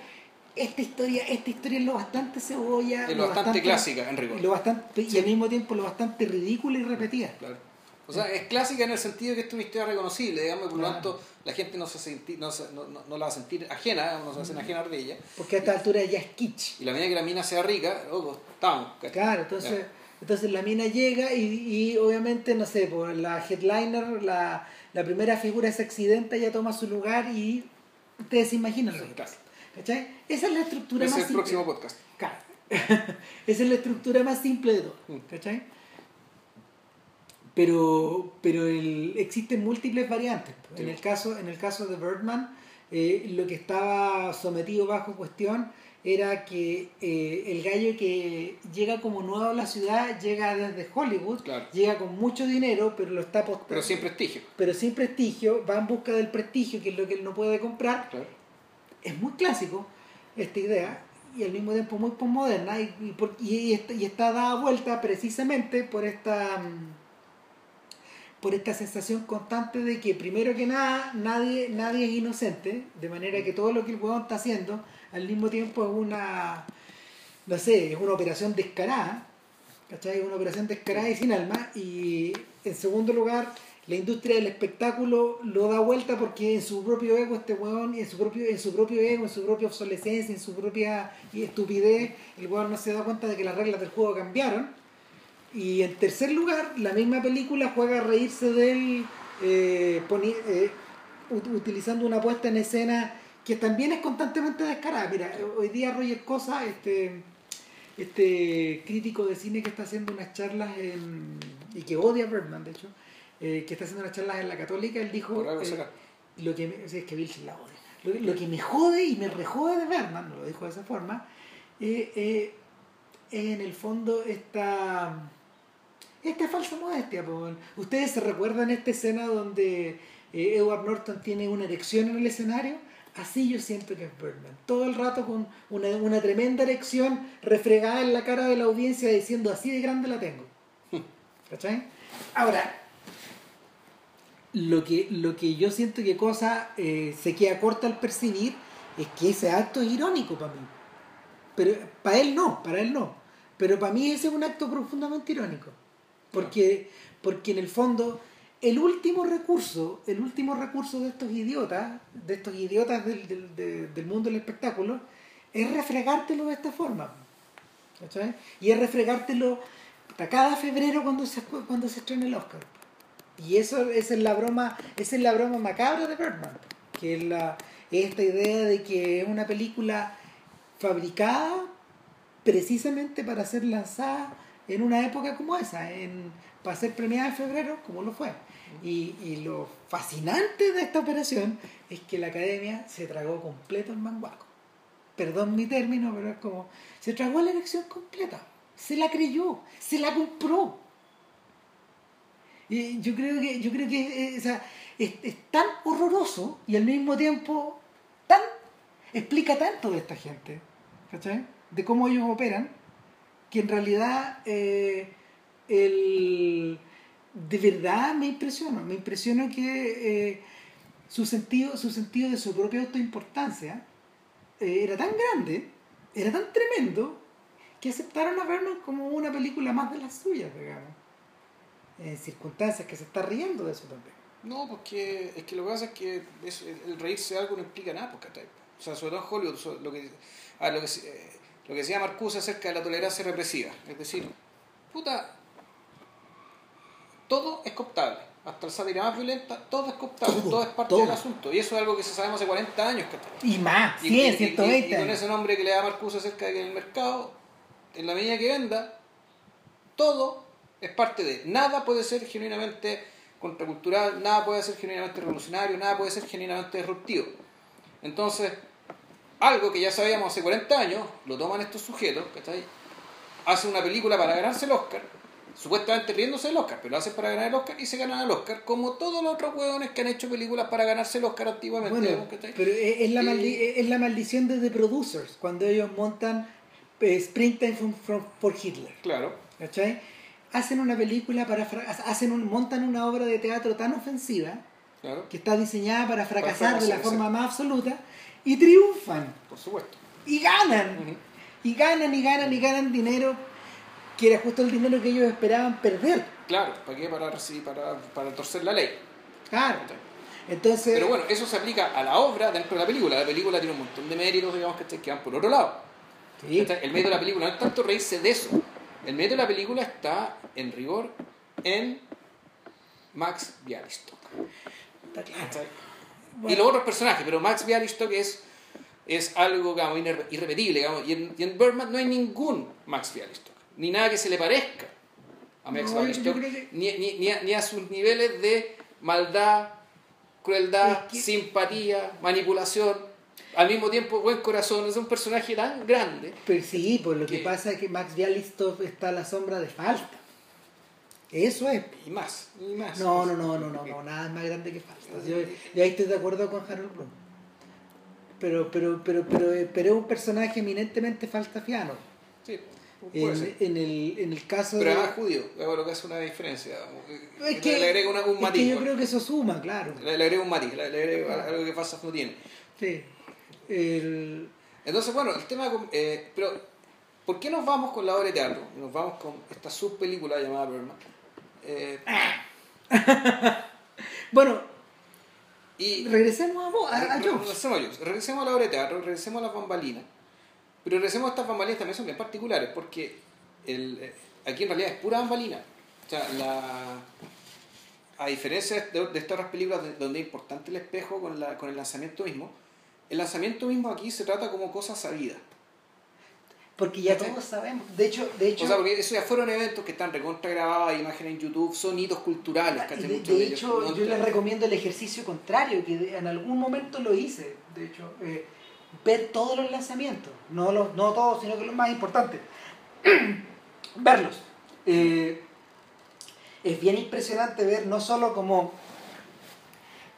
esta historia, esta historia es lo bastante cebolla, Es lo bastante clásica, en rigor. lo bastante, y al mismo tiempo lo bastante ridícula y repetida. Claro. O sea, es clásica en el sentido que esta es una historia reconocible, digamos, y por lo Claro. tanto la gente no se senti- no, se- no, no- no la va a sentir ajena, no se va a hacer ajenar de ella. Porque a esta altura ya es kitsch. Y la medida que la mina sea rica, loco, estamos. Claro, entonces, entonces la mina llega y, y obviamente, no sé, por la headliner, la, la primera figura es accidente, ella toma su lugar y ustedes se imaginan lo que pasa. ¿Cachai? Esa es la estructura Ese más es el simple. próximo podcast. Claro. Esa es la estructura más simple de todo. Mm. ¿Cachai? Pero, pero el, existen múltiples variantes. En Sí. el caso, en el caso de Birdman, eh, lo que estaba sometido bajo cuestión era que eh, el gallo que llega como nuevo a la ciudad llega desde Hollywood, Claro. llega con mucho dinero, pero lo está apostando- Pero sin prestigio. pero sin prestigio, va en busca del prestigio, que es lo que él no puede comprar, Claro. es muy clásico esta idea y al mismo tiempo muy postmoderna y, y, por- y- y está, y está dada vuelta precisamente por esta mm, por esta sensación constante de que primero que nada nadie, nadie es inocente, de manera que todo lo que el huevón está haciendo al mismo tiempo es una, no sé, es una operación descarada, ¿cachai? Es una operación descarada y sin alma. Y en segundo lugar, la industria del espectáculo lo da vuelta porque en su propio ego este huevón, en su propio, en su propio ego, en su propia obsolescencia, en su propia estupidez, el huevón no se da cuenta de que las reglas del juego cambiaron. Y en tercer lugar, la misma película juega a reírse de él eh, eh, utilizando una puesta en escena que también es constantemente descarada. Mira, hoy día Roger Cosa, este, este crítico de cine que está haciendo unas charlas en, y que odia a Birdman, de hecho, eh, que está haciendo unas charlas en la Católica, él dijo eh, lo que me, es que la odia. Lo, que me jode y me rejode de Birdman, lo dijo de esa forma, eh, es en el fondo esta esta falsa modestia. Ustedes se recuerdan esta escena donde Edward Norton tiene una erección en el escenario Así yo siento que es Birdman. Todo el rato con una, tremenda erección refregada en la cara de la audiencia diciendo así de grande la tengo. ¿Cachai? Ahora, lo que, lo que yo siento que cosa eh, se queda corta al percibir es que ese acto es irónico para mí. Pero para él no, para él no. Pero para mí ese es un acto profundamente irónico. Porque, porque en el fondo el último recurso, el último recurso de estos idiotas, de estos idiotas del, mundo del espectáculo, es refregártelo de esta forma. Y es refregártelo cada febrero cuando se, cuando se estrena el Oscar. Y eso esa es la broma, esa es la broma macabra de Birdman, que es la, esta idea de que es una película fabricada precisamente para ser lanzada en una época como esa, en, para ser premiada en febrero, como lo fue. Y, lo fascinante de esta operación es que la academia se tragó completo el manguaco. Perdón mi término, pero es como. Se tragó la elección completa. Se la creyó, se la compró. Y yo creo que, yo creo que eh, es, tan horroroso y al mismo tiempo tan. explica tanto de esta gente, ¿cachai? De cómo ellos operan, que en realidad eh, el de verdad me impresiona, me impresiona que eh, su, sentido, su sentido de su propia autoimportancia eh, era tan grande, era tan tremendo, que aceptaron a vernos como una película más de las suyas, digamos. En circunstancias que se está riendo de eso también. No, porque es que lo que pasa es que el reírse de algo no explica nada, porque o sea, sobre todo en Hollywood, lo que, ah, lo que, eh, lo que decía Marcuse acerca de la tolerancia represiva, es decir, puta, todo es cooptable. Hasta la sátira más violenta, todo es cooptable, todo, es parte del asunto. Y eso es algo que se sabemos hace 40 años. Y más, y, 100, 120. Y, con ese nombre que le da Marcuse acerca de que en el mercado, en la medida que venda, todo es parte de. Nada puede ser genuinamente contracultural, nada puede ser genuinamente revolucionario, nada puede ser genuinamente disruptivo. Entonces, algo que ya sabíamos hace 40 años, lo toman estos sujetos, ¿cachai? Hacen una película para ganarse el Oscar supuestamente riéndose del Oscar, pero lo hacen para ganar el Oscar y se ganan el Oscar, como todos los otros hueones que han hecho películas para ganarse el Oscar antiguamente. pero es la, es la maldición de The Producers, cuando ellos montan eh, Springtime for Hitler. Claro. ¿Cachai? Hacen una película para hacen un, montan una obra de teatro tan ofensiva que está diseñada para fracasar, de la forma más absoluta y triunfan. Por supuesto. Y ganan. Y ganan y ganan y ganan dinero que era justo el dinero que ellos esperaban perder. Claro, ¿para qué? Para, para, para torcer la ley. Claro. Entonces... Pero bueno, eso se aplica a la obra dentro de la película. La película tiene un montón de méritos, digamos, que van por otro lado. Sí. El medio de la película no es tanto reírse de eso. El medio de la película está, en rigor, en Max Bialystok. Y los otros personajes, pero Max Bialystok es, es algo digamos, irrepetible. Digamos, y, en, y en Birdman no hay ningún Max Bialystok ni nada que se le parezca a Max ni, ni, a, sus niveles de maldad, crueldad, simpatía, manipulación. Al mismo tiempo, buen corazón, es un personaje tan grande. Pero sí, pues lo que, pasa es que Max Bialystov está a la sombra de falta. Eso es. Y más, y más. No, no, no, no, no, nada es más grande que falta. Yo, ahí estoy de acuerdo con Harold Bloom. Pero, pero, pero, pero, pero es un personaje eminentemente faltafiano. Sí. En, el, en el caso Pero de... además judío, es lo que hace una diferencia. Es que, le agrega una- un es matiz. que yo bueno. creo que eso suma, claro. le, le agrega un matiz, le, le agrega algo que Falsas no tiene. Sí. El- Entonces, bueno, el tema. eh, pero, ¿por qué nos vamos con la obra de teatro? Nos vamos con esta subpelícula llamada Birdman. Eh, Bueno, y regresemos a vos, a, a regresemos a. Regresemos a la obra de teatro, regresemos a las bambalinas. Pero regresemos a estas bambalinas también son bien particulares, porque el, eh, aquí en realidad es pura bambalina. O sea, la, a diferencia de, de estas otras películas de- donde es importante el espejo con, la, con el lanzamiento mismo, el lanzamiento mismo aquí se trata como cosa sabida. Porque ya todos sabemos. De hecho, de hecho, O sea, porque eso ya fueron eventos que están recontra grabados, hay imágenes en YouTube, son hitos culturales. ¿cachai? Ah, de, de ellos, hecho ¿no? yo les recomiendo el ejercicio contrario, que de- en algún momento lo hice. De hecho, eh, ver todos los lanzamientos. No, los, no todos, sino que los más importantes. Verlos. Eh, es bien impresionante ver no solo como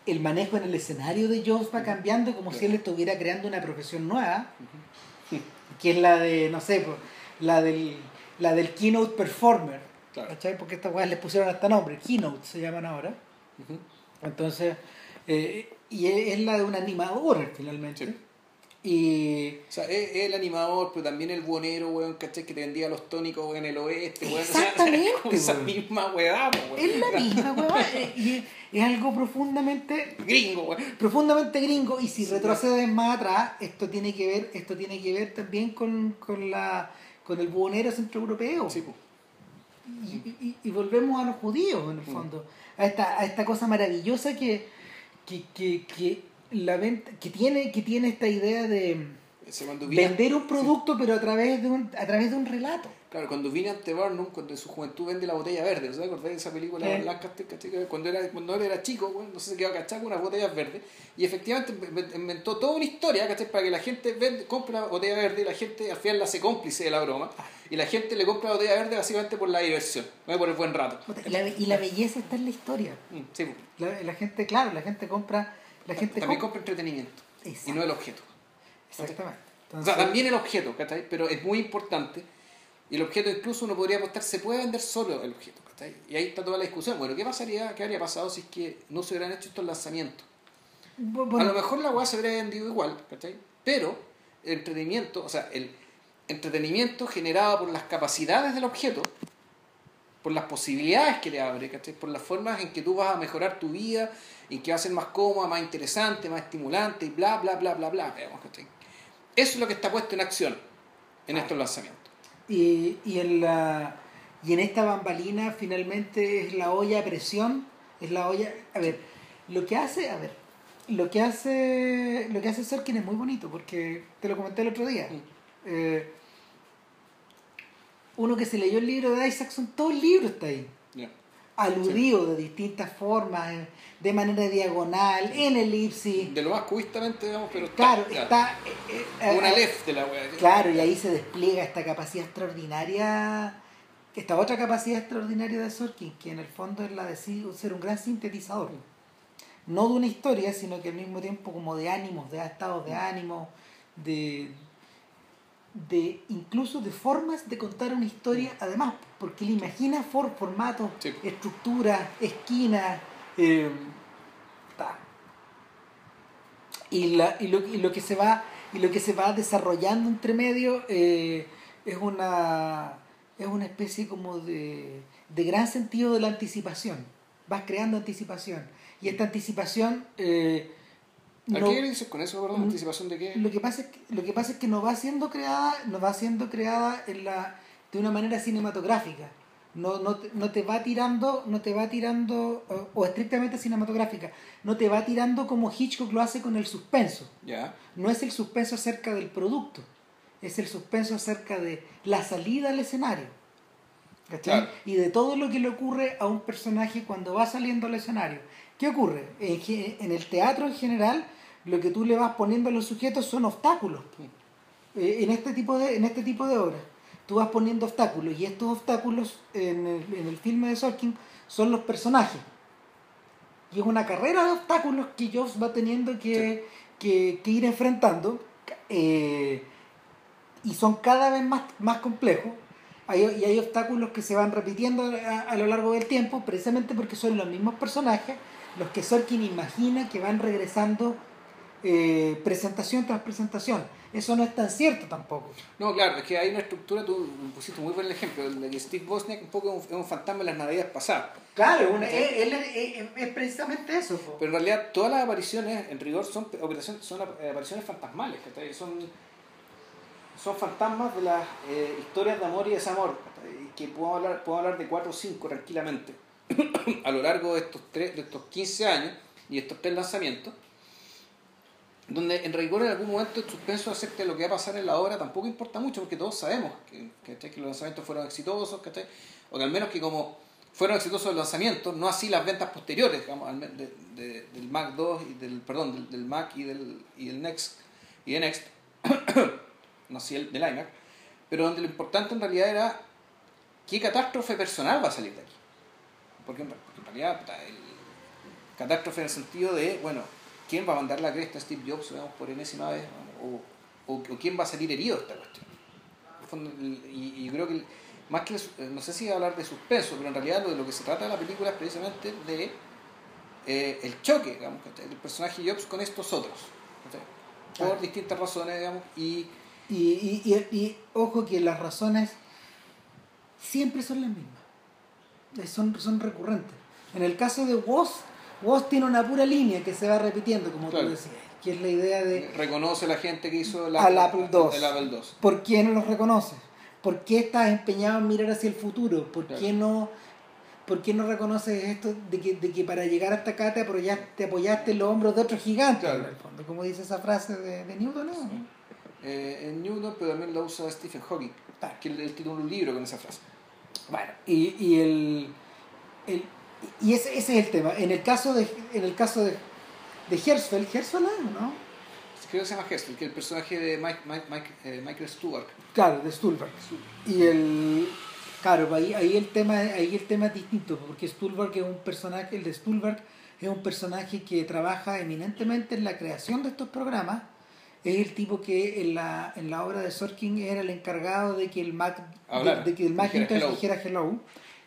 el manejo en el escenario de Jobs va cambiando como si él estuviera creando una profesión nueva, que es la de, no sé, la del, la del keynote performer. Porque estas weas les pusieron hasta nombre, keynote se llaman ahora. Entonces, eh, y es es la de un animador finalmente. Sí. Y O sea, es, es el animador, pero también el buonero, weón, ¿cachai? Que te vendía los tónicos weón, en el oeste, weón. O sea, Exactamente, esa weón. misma weá, weón. es la misma, weón. eh, es, es algo profundamente Gringo, weón. profundamente gringo y si Sí, retrocedes más atrás esto tiene que ver esto tiene que ver también con, con la con el buhonero centroeuropeo Sí, y, y- y volvemos a los judíos en el Mm. fondo a esta a esta cosa maravillosa que que, que, que la venta que tiene que tiene esta idea de vender un producto pero a través de un a través de un relato claro, cuando vine ante Barnum, cuando en su juventud vende la botella verde, ¿sabes? ¿Acordás de esa película Sí. de Lancaster, ¿cachai? Que Cuando, era, cuando él era chico, no sé, se quedó cachado con unas botellas verdes. Y efectivamente inve- inventó toda una historia, ¿cachai? Para que la gente vende, compre la botella verde y la gente al final la hace cómplice de la broma. Y la gente le compra la botella verde básicamente por la diversión, ¿no? por el buen rato. y la, y la belleza está en la historia Mm, Sí, la gente claro la gente compra la gente También compra compra entretenimiento y no el objeto. exactamente O sea, también el objeto, ¿cachai? Pero es muy importante. Y el objeto incluso uno podría apostar, se puede vender solo el objeto, ¿cachai? Y ahí está toda la discusión. Bueno, ¿qué pasaría, qué habría pasado si es que no se hubieran hecho estos lanzamientos? Bueno, A lo mejor la weá se habría vendido igual, ¿cachai? Pero el entretenimiento, o sea, el entretenimiento generado por las capacidades del objeto, por las posibilidades que te abre, ¿cachai? Por las formas en que tú vas a mejorar tu vida, y que va a ser más cómoda, más interesante, más estimulante, y bla, bla, bla, bla, bla, digamos, ¿cachai? Eso es lo que está puesto en acción en estos lanzamientos. Y, y, en la, y en esta bambalina finalmente es la olla a presión, es la olla... A ver, lo que hace, a ver, lo que hace, lo que hace Sorkin es muy bonito, porque te lo comenté el otro día. Mm. Eh, uno que se leyó el libro de Isaacson, todo el libro está ahí. Aludido de distintas formas, eh, de manera diagonal, en elipsis. De lo más cubistamente, digamos, pero está. Claro, ya. está... eh, eh, Una lef de la weá. Claro, y ahí se despliega esta capacidad extraordinaria, esta otra capacidad extraordinaria de Sorkin, que en el fondo es la de ser un gran sintetizador. No de una historia, sino que al mismo tiempo como de ánimos, de estados de ánimo, de, de incluso de formas de contar una historia, además, porque él imagina for, formatos, Sí. estructuras, esquinas, eh, ta. y, la, y, lo, y lo que se va y lo que se va desarrollando entre medio eh, es una es una especie como de, de gran sentido de la anticipación vas creando anticipación y esta anticipación eh, ¿A no- qué dices con eso, perdón? Mm. ¿Anticipación de qué? lo que pasa es que, lo que pasa es que no va siendo creada no va siendo creada en la de una manera cinematográfica no, no, no te va tirando no te va tirando o, o estrictamente cinematográfica no te va tirando como Hitchcock lo hace con el suspenso Ya. no es el suspenso acerca del producto es el suspenso acerca de la salida al escenario ¿cachai? Claro. y de todo lo que le ocurre a un personaje cuando va saliendo al escenario ¿qué ocurre? en el teatro en general lo que tú le vas poniendo a los sujetos son obstáculos eh, en este tipo de en este tipo de obras tú vas poniendo obstáculos y estos obstáculos en el, en el filme de Sorkin son los personajes. Y es una carrera de obstáculos que Jobs va teniendo que, que- que ir enfrentando eh, y son cada vez más, más complejos. Hay, y hay obstáculos que se van repitiendo a, a, lo largo del tiempo, precisamente porque son los mismos personajes los que Sorkin imagina que van regresando eh, presentación tras presentación. Eso no es tan cierto tampoco. No, claro, es que hay una estructura, tú pusiste muy buen ejemplo, el de Steve Bosniak un poco es un, fantasma de las navidades pasadas. Claro, una, es precisamente eso. Pero en realidad todas las apariciones, en rigor, son, son apariciones fantasmales, son, son fantasmas de las eh, historias de amor y desamor, que puedo hablar, puedo hablar de cuatro o cinco tranquilamente a lo largo de estos, tres, de estos 15 años y estos tres lanzamientos donde en rigor en algún momento el suspenso acerca de lo que va a pasar en la obra tampoco importa mucho porque todos sabemos que, que, los lanzamientos fueron exitosos, o que al menos que como fueron exitosos los lanzamientos, no así las ventas posteriores, digamos, del Mac 2 y del, perdón, del, Mac y del, y del Next y de Next, no así el del iMac, pero donde lo importante en realidad era qué catástrofe personal va a salir de aquí. Porque en realidad el catástrofe en el sentido de, bueno, ¿quién va a mandar la cresta a Steve Jobs por enésima vez? O, o, quién va a salir herido de esta cuestión. Y, y, creo que, más que, no sé si hablar de suspenso, pero en realidad lo de lo que se trata de la película es precisamente de eh, el choque, digamos, del personaje Jobs con estos otros. Por distintas razones, digamos, y y, y, y, ojo que las razones siempre son las mismas, son, son recurrentes. En el caso de Woz, Woz tiene una pura línea que se va repitiendo, como tú decías, que es la idea de... Reconoce la gente que hizo el Apple, II. El Apple II. ¿Por qué no los reconoce? ¿Por qué estás empeñado en mirar hacia el futuro? ¿Por qué no... ¿Por qué no reconoces esto de que, de que para llegar hasta acá te apoyaste, te apoyaste en los hombros de otro gigante? En el fondo, como dice esa frase de, de Newton, ¿no? Eh, en Newton, pero también la usa Stephen Hawking, que él, tiene un libro con esa frase. Bueno, y, y el, el y ese, ese, es el tema. En el caso de, en el caso de, de Herzfeld, ¿Herzfeld no? Creo que se llama Herzfeld, que es el personaje de Mike, Mike, Mike eh, Michael Stuart. Claro, de Stuhlbarg. Y el. Claro, ahí, ahí, el tema, ahí el tema es distinto, porque Stuhlbarg es un personaje, el de Stuhlbarg es un personaje que trabaja eminentemente en la creación de estos programas. Es el tipo que en la, en la obra de Sorkin era el encargado de que el Mac, de, que el Macintosh dijera hello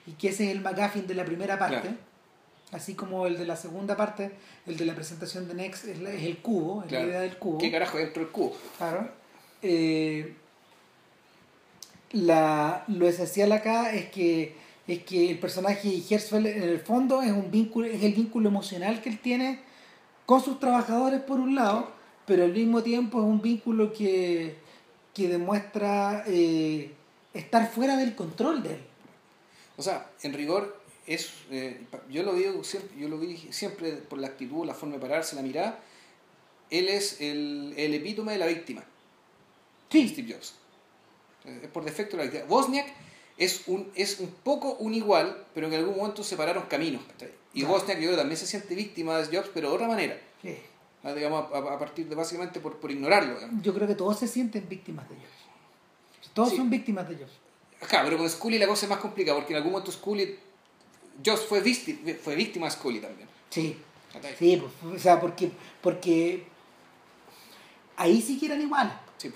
y que ese es el McGuffin de la primera parte. Así como el de la segunda parte, el de la presentación de Next es, el cubo, es la idea del cubo. ¿Qué carajo dentro del cubo? Claro. Eh, la, lo esencial acá es que, es que el personaje Herzfeld en el fondo es, un vínculo, es el vínculo emocional que él tiene con sus trabajadores por un lado, pero al mismo tiempo es un vínculo que, que demuestra eh, estar fuera del control de él. O sea, en rigor, es, eh, yo, lo digo siempre, yo lo vi siempre por la actitud, la forma de pararse, la mirada. Él es el, el epítome de la víctima. Sí. Steve Jobs. Es por defecto la víctima. Bosniak es un, es un poco un igual, pero en algún momento separaron caminos. Y Bosniak yo también se siente víctima de Jobs, pero de otra manera. Sí. Ah, digamos, a, partir de básicamente por, por ignorarlo. Yo creo que todos se sienten víctimas de Jobs. Todos son víctimas de Jobs. Ajá, pero con Scully la cosa es más complicada porque en algún momento Scully. Joss fue, víctima, fue víctima de Scully también. Sí. Sí, pues, o sea, porque, porque ahí sí que eran iguales. Sí.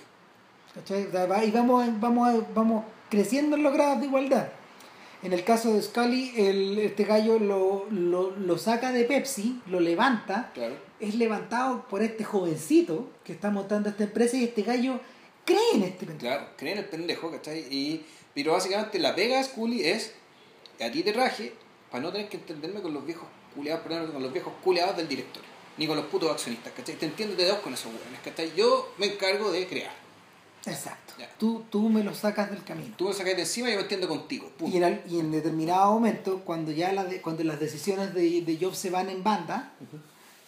¿Cachai? y vamos, vamos, vamos creciendo en los grados de igualdad. En el caso de Scully, el, este gallo lo, lo, lo, saca de Pepsi, lo levanta, claro. es levantado por este jovencito que está montando esta empresa y este gallo cree en este pendejo. Claro, cree en el pendejo, ¿cachai? Y pero básicamente la pega de Scully es a ti te raje para no tener que entenderme con los viejos culiados, perdón, con los viejos culiados del directorio, ni con los putos accionistas, ¿cachai? Te entiendo de dos con esos hueones, ¿cachai? Yo me encargo de crear. Exacto. Tú, tú me lo sacas del camino. Tú me lo sacas de encima y yo me entiendo contigo. Y en, y en, determinado momento, cuando ya la cuando las decisiones de, de Jobs se van en banda,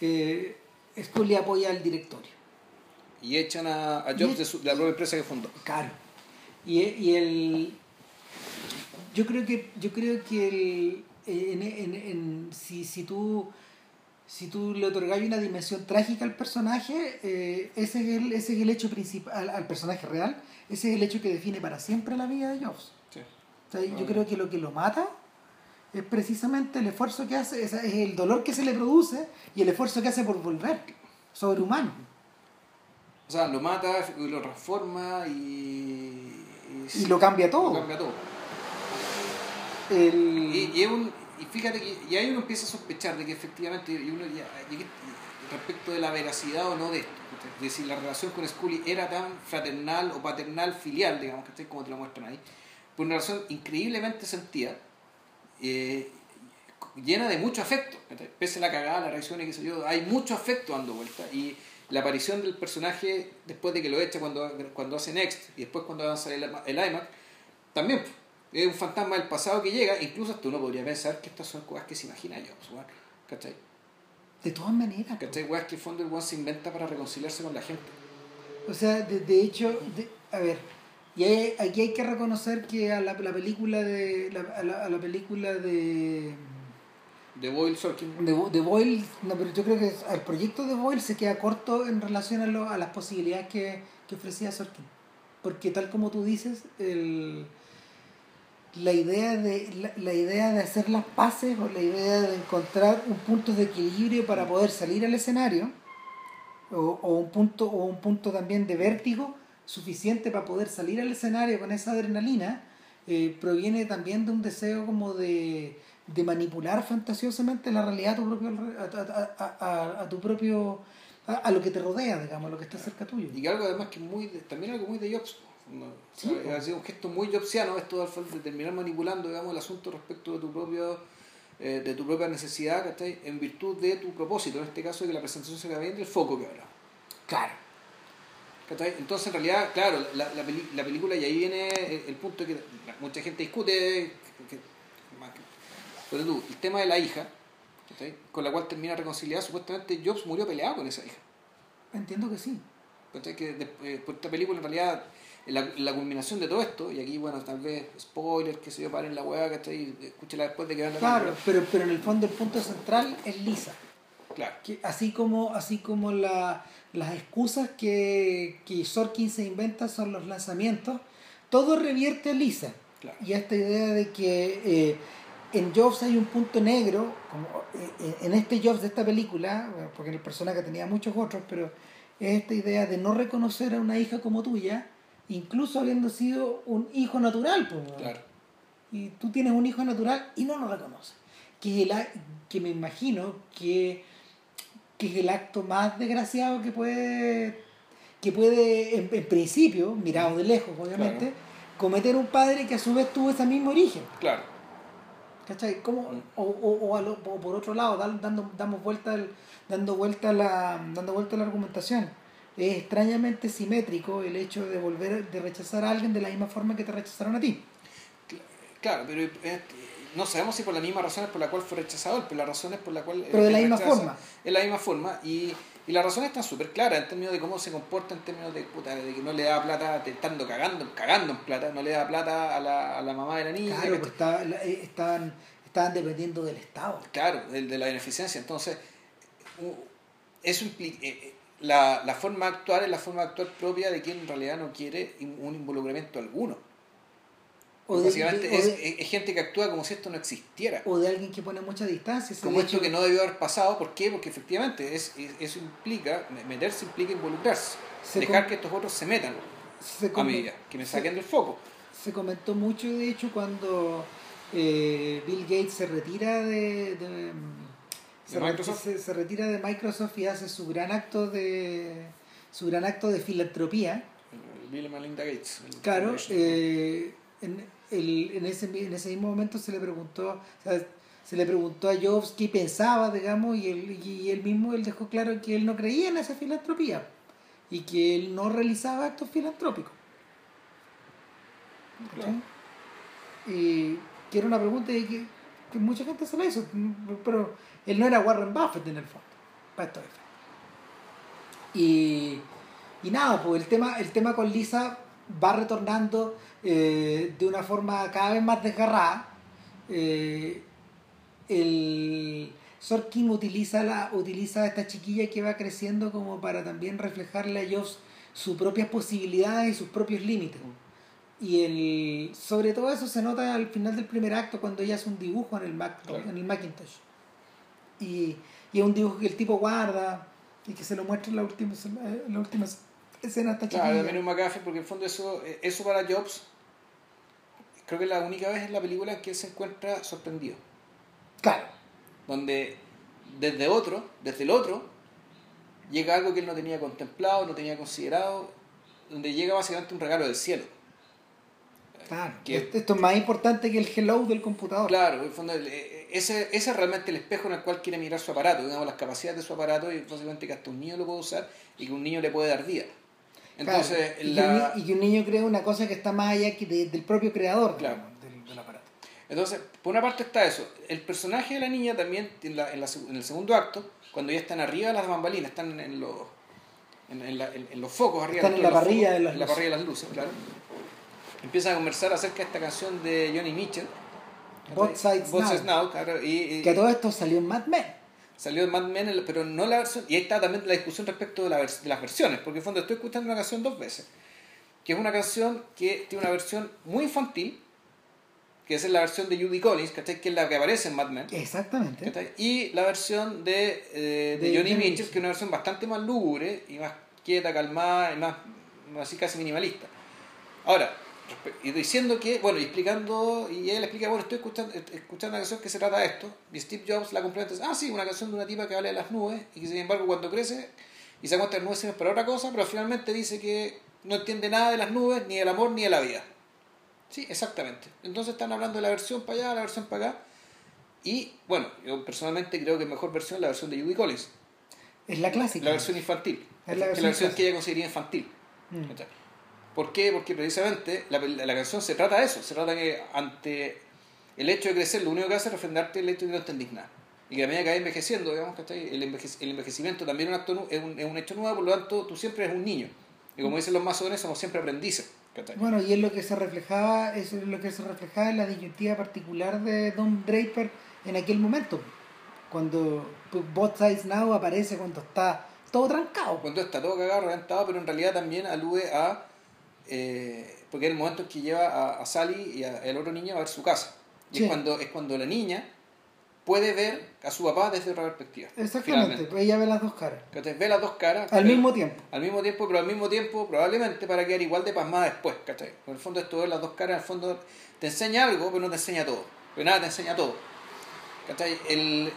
eh, Scully apoya al directorio. Y echan a, a Jobs de, su, de, la propia empresa que fundó. Claro. Y, y el yo creo que yo creo que el, en, en, en, si, si tú si tú le otorgas una dimensión trágica al personaje eh, ese es el ese es el hecho principal al, personaje real ese es el hecho que define para siempre la vida de Jobs. Sí. o sea, yo creo que lo que lo mata es precisamente el esfuerzo que hace es, el dolor que se le produce y el esfuerzo que hace por volver sobrehumano. O sea lo mata lo transforma y y, lo cambia todo. Lo cambia todo. El... Y, y, un, y fíjate que y ahí uno empieza a sospechar de que efectivamente y uno ya, respecto de la veracidad o no de esto, de si la relación con Scully era tan fraternal o paternal filial, digamos, ¿cachai? como te lo muestran ahí, por una razón increíblemente sentida, eh, llena de mucho afecto, pese a la cagada, la reacción y qué sé yo, hay mucho afecto dando vuelta y la aparición del personaje después de que lo echa cuando, cuando hace Next y después cuando avanza el, el iMac, también es un fantasma del pasado que llega, incluso hasta uno podría pensar que estas son cosas que se imagina yo, ¿cachai? De todas maneras. ¿Cachai? Weas que el fondo el weón se inventa para reconciliarse con la gente. O sea, de, de hecho, de- a ver, y hay- aquí hay que reconocer que a la, la película de la, a, la, a la película de De Boyle Sorkin. de, de Boyle, no, pero yo creo que el proyecto de Boyle se queda corto en relación a, lo- a las posibilidades que, que ofrecía Sorkin. Porque tal como tú dices, el, la, idea de, la, la idea de hacer las paces o la idea de encontrar un punto de equilibrio para poder salir al escenario o, o un punto o un punto también de vértigo suficiente para poder salir al escenario con esa adrenalina eh, proviene también de un deseo como de, de manipular fantasiosamente la realidad a tu propio a, a- a- tu propio a, lo que te rodea digamos a lo que está cerca tuyo Y que algo además que es muy de- también algo muy de Jobs. ¿no? Sí, ha sido un gesto muy jobsiano esto al de terminar manipulando digamos, el asunto respecto de tu propio eh, de tu propia necesidad ¿cachai? en virtud de tu propósito, en este caso de que la presentación se bien del foco que habla. claro ¿Cachai? Entonces, en realidad, claro, la, la, peli- la película, y ahí viene el, el punto que mucha gente discute, que- pero tú, el tema de la hija, ¿cachai? con la cual termina reconciliada, supuestamente Jobs murió peleado con esa hija. entiendo que sí ¿cachai? Que de- eh, por esta película, en realidad, la, la culminación de todo esto, y aquí, bueno, tal vez spoiler, que se yo, paren la hueá, ¿cachai? Escúchela después de que vean la claro pero pero en el fondo el punto central es Lisa Claro. que así como así como la, las excusas que, que Sorkin se inventa son los lanzamientos todo revierte a Lisa Claro. y a esta idea de que eh, en Jobs hay un punto negro como eh, en este Jobs de esta película porque el personaje tenía muchos otros pero es esta idea de no reconocer a una hija como tuya incluso habiendo sido un hijo natural pues, Claro. y tú tienes un hijo natural y no lo reconoces. Que, es el, que me imagino que, que es el acto más desgraciado que puede, que puede en, en principio, mirado de lejos obviamente, Claro. cometer un padre que a su vez tuvo ese mismo origen. Claro. ¿Cachai? ¿Cómo? O, o, o lo- o por otro lado, dan- dando, damos vuelta al- dando, vuelta a la, dando vuelta a la argumentación. Es extrañamente simétrico el hecho de volver de rechazar a alguien de la misma forma que te rechazaron a ti. Cl- Claro, pero eh, no sabemos si por las mismas razones por la cual fue rechazado, pero las razones por la cual... Pero de la misma forma. Es la misma forma y, y las razones están súper claras en términos de cómo se comporta, en términos de, puta, de que no le da plata, estando cagando, cagando en plata, no le da plata a la, a la mamá de la niña. Claro, pues la- eh, estaban, estaban dependiendo del Estado. Claro, el de la beneficencia. Entonces, eso implica... eh, eh, la, la forma de actuar es la forma de actuar propia de quien en realidad no quiere un involucramiento alguno. O de, Básicamente de- es, de- es gente que actúa como si esto no existiera. o de alguien que pone mucha distancia. como esto que no debió haber pasado, ¿por qué? Porque efectivamente es, es- eso implica, meterse implica involucrarse, Se dejar com- que estos otros se metan se, a medida, que me se- saquen del foco. se comentó mucho, de hecho, cuando eh, Bill Gates se retira de, de, se, ¿De re- Microsoft? se- se retira de Microsoft y hace su gran acto de su gran acto de filantropía. Bill Melinda Gates. Claro, eh, en, el- en, ese, en ese mismo momento se le preguntó, o sea, se le preguntó a Jobs qué pensaba, digamos, y él, y él mismo él dejó claro que él no creía en esa filantropía y que él no realizaba actos filantrópicos. ¿Cachai? Y que era una pregunta y que, que mucha gente se la hizo, pero él no era Warren Buffett en el fondo, para efectos. Y, y nada, pues el tema, el tema con Lisa va retornando eh, de una forma cada vez más desgarrada. Eh, el Sorkin utiliza, la, utiliza a esta chiquilla que va creciendo como para también reflejarle a Jobs sus propias posibilidades y sus propios límites. Y el, sobre todo eso se nota al final del primer acto cuando ella hace un dibujo en el, Mac, Claro. en el Macintosh. Y, y es un dibujo que el tipo guarda y que se lo muestra en la última, en la última escena a esta Claro, también un McAfee, porque en el fondo eso, eh, eso para Jobs creo que es la única vez en la película en que él se encuentra sorprendido. Claro. Donde desde otro, desde el otro, llega algo que él no tenía contemplado, no tenía considerado, donde llega básicamente un regalo del cielo. Claro. Que- Esto es más importante que el hello del computador. Claro, en el fondo, eh, ese, ese es realmente el espejo en el cual quiere mirar su aparato, digamos, las capacidades de su aparato y básicamente que hasta un niño lo puede usar y que un niño le puede dar vida. Entonces, Claro. y, la- que un, y que un niño crea una cosa que está más allá que de- del propio creador Claro. digamos, del, del aparato. Entonces, por una parte está eso. El personaje de la niña también, en, la- en la seg- en el segundo acto, cuando ya están arriba de las bambalinas, están en los, en, en los focos arriba. Están en la parrilla focos, de las en la luces. parrilla de las luces, claro. Empiezan a conversar acerca de esta canción de Johnny Mitchell. Both Sides Both Now. Sides Now, claro, y, y- Que todo esto salió en Mad Men. Salió en Mad Men, el- pero no la versión. Y ahí está también la discusión respecto de, la vers- de las versiones, porque en el fondo estoy escuchando una canción dos veces. Que es una canción que tiene una versión muy infantil, que es la versión de Judy Collins, ¿cachai? que es la que aparece en Mad Men. Exactamente. ¿cachai? Y la versión de, eh, de De Johnny Mitchell, Mitchell. que es una versión bastante más lúgubre y más quieta, calmada y más así casi minimalista. Ahora, y diciendo que, bueno, y explicando, y él explica, bueno, estoy escuchando, escuchando una canción que se trata de esto, y Steve Jobs la complementa, ah, sí, una canción de una tipa que habla de las nubes, y que sin embargo cuando crece y se da cuenta de las nubes sirven para otra cosa, pero finalmente dice que no entiende nada de las nubes, ni del amor, ni de la vida. Sí, exactamente. Entonces están hablando de la versión para allá, la versión para acá. Y bueno, yo personalmente creo que mejor versión es la versión de Judy Collins, Es la clásica. la versión infantil, Es la que versión la versión que ella consideraría infantil. Mm. ¿Por qué? Porque precisamente la, la canción se trata de eso, se trata que ante el hecho de crecer lo único que hace es refrendarte el hecho de que no entendís nada. Y que a medida que vas envejeciendo, digamos, ¿cachai? El, enveje- el envejecimiento también es un, acto es, un, es un hecho nuevo, por lo tanto tú siempre eres un niño. Y como dicen los masones, somos siempre aprendices. Bueno, y es lo que se reflejaba, es lo que se reflejaba en la disyuntiva particular de Don Draper en aquel momento. Cuando pues, Both Sides Now aparece cuando está todo trancado. Cuando está todo cagado, reventado, pero en realidad también alude a. eh, porque es el momento en que lleva a, a Sally y al otro niño a ver su casa. Y Sí. es, cuando, es cuando la niña puede ver a su papá desde otra perspectiva. Exactamente, pues ella ve las dos caras. Ve las dos caras. Al mismo tiempo. Al mismo tiempo, pero al mismo tiempo, probablemente para quedar igual de pasmada después, ¿cachai? En el fondo, esto de las dos caras, en el fondo, te enseña algo, pero no te enseña todo. Pero nada, te enseña todo. ¿cachai? El,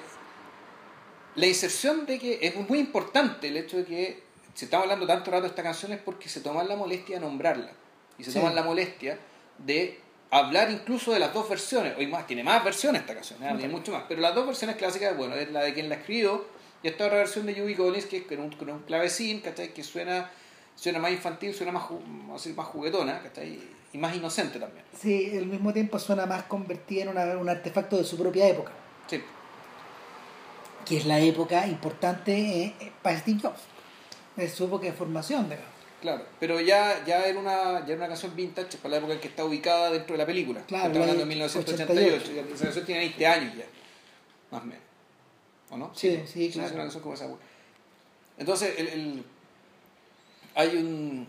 la inserción de que es muy importante el hecho de que, si estamos hablando tanto rato de esta canción, es porque se toman la molestia de nombrarla. Y se Sí. toman la molestia de hablar incluso de las dos versiones. Hoy más, tiene más versiones esta canción, ¿eh? tiene mucho más. Pero las dos versiones clásicas, bueno, es la de quien la escribió y esta otra versión de Judy Collins, que es con un, con un clavecín, ¿cachai? Que suena, suena más infantil, suena más, así, más juguetona, ¿cachai? Y más inocente también. Sí, al mismo tiempo suena más convertida en una- un artefacto de su propia época, Sí. que es la época importante eh, eh, para Steve Jobs. Es su época de formación, digamos. Claro, pero ya, ya, era una, ya era una canción vintage para la época en que está ubicada dentro de la película. Claro, Estamos hablando de la 1988. ya Esa canción tiene 20 años ya. Más o menos. ¿O no? Sí, sí, Es claro. una canción como esa. Entonces, el, el- hay un.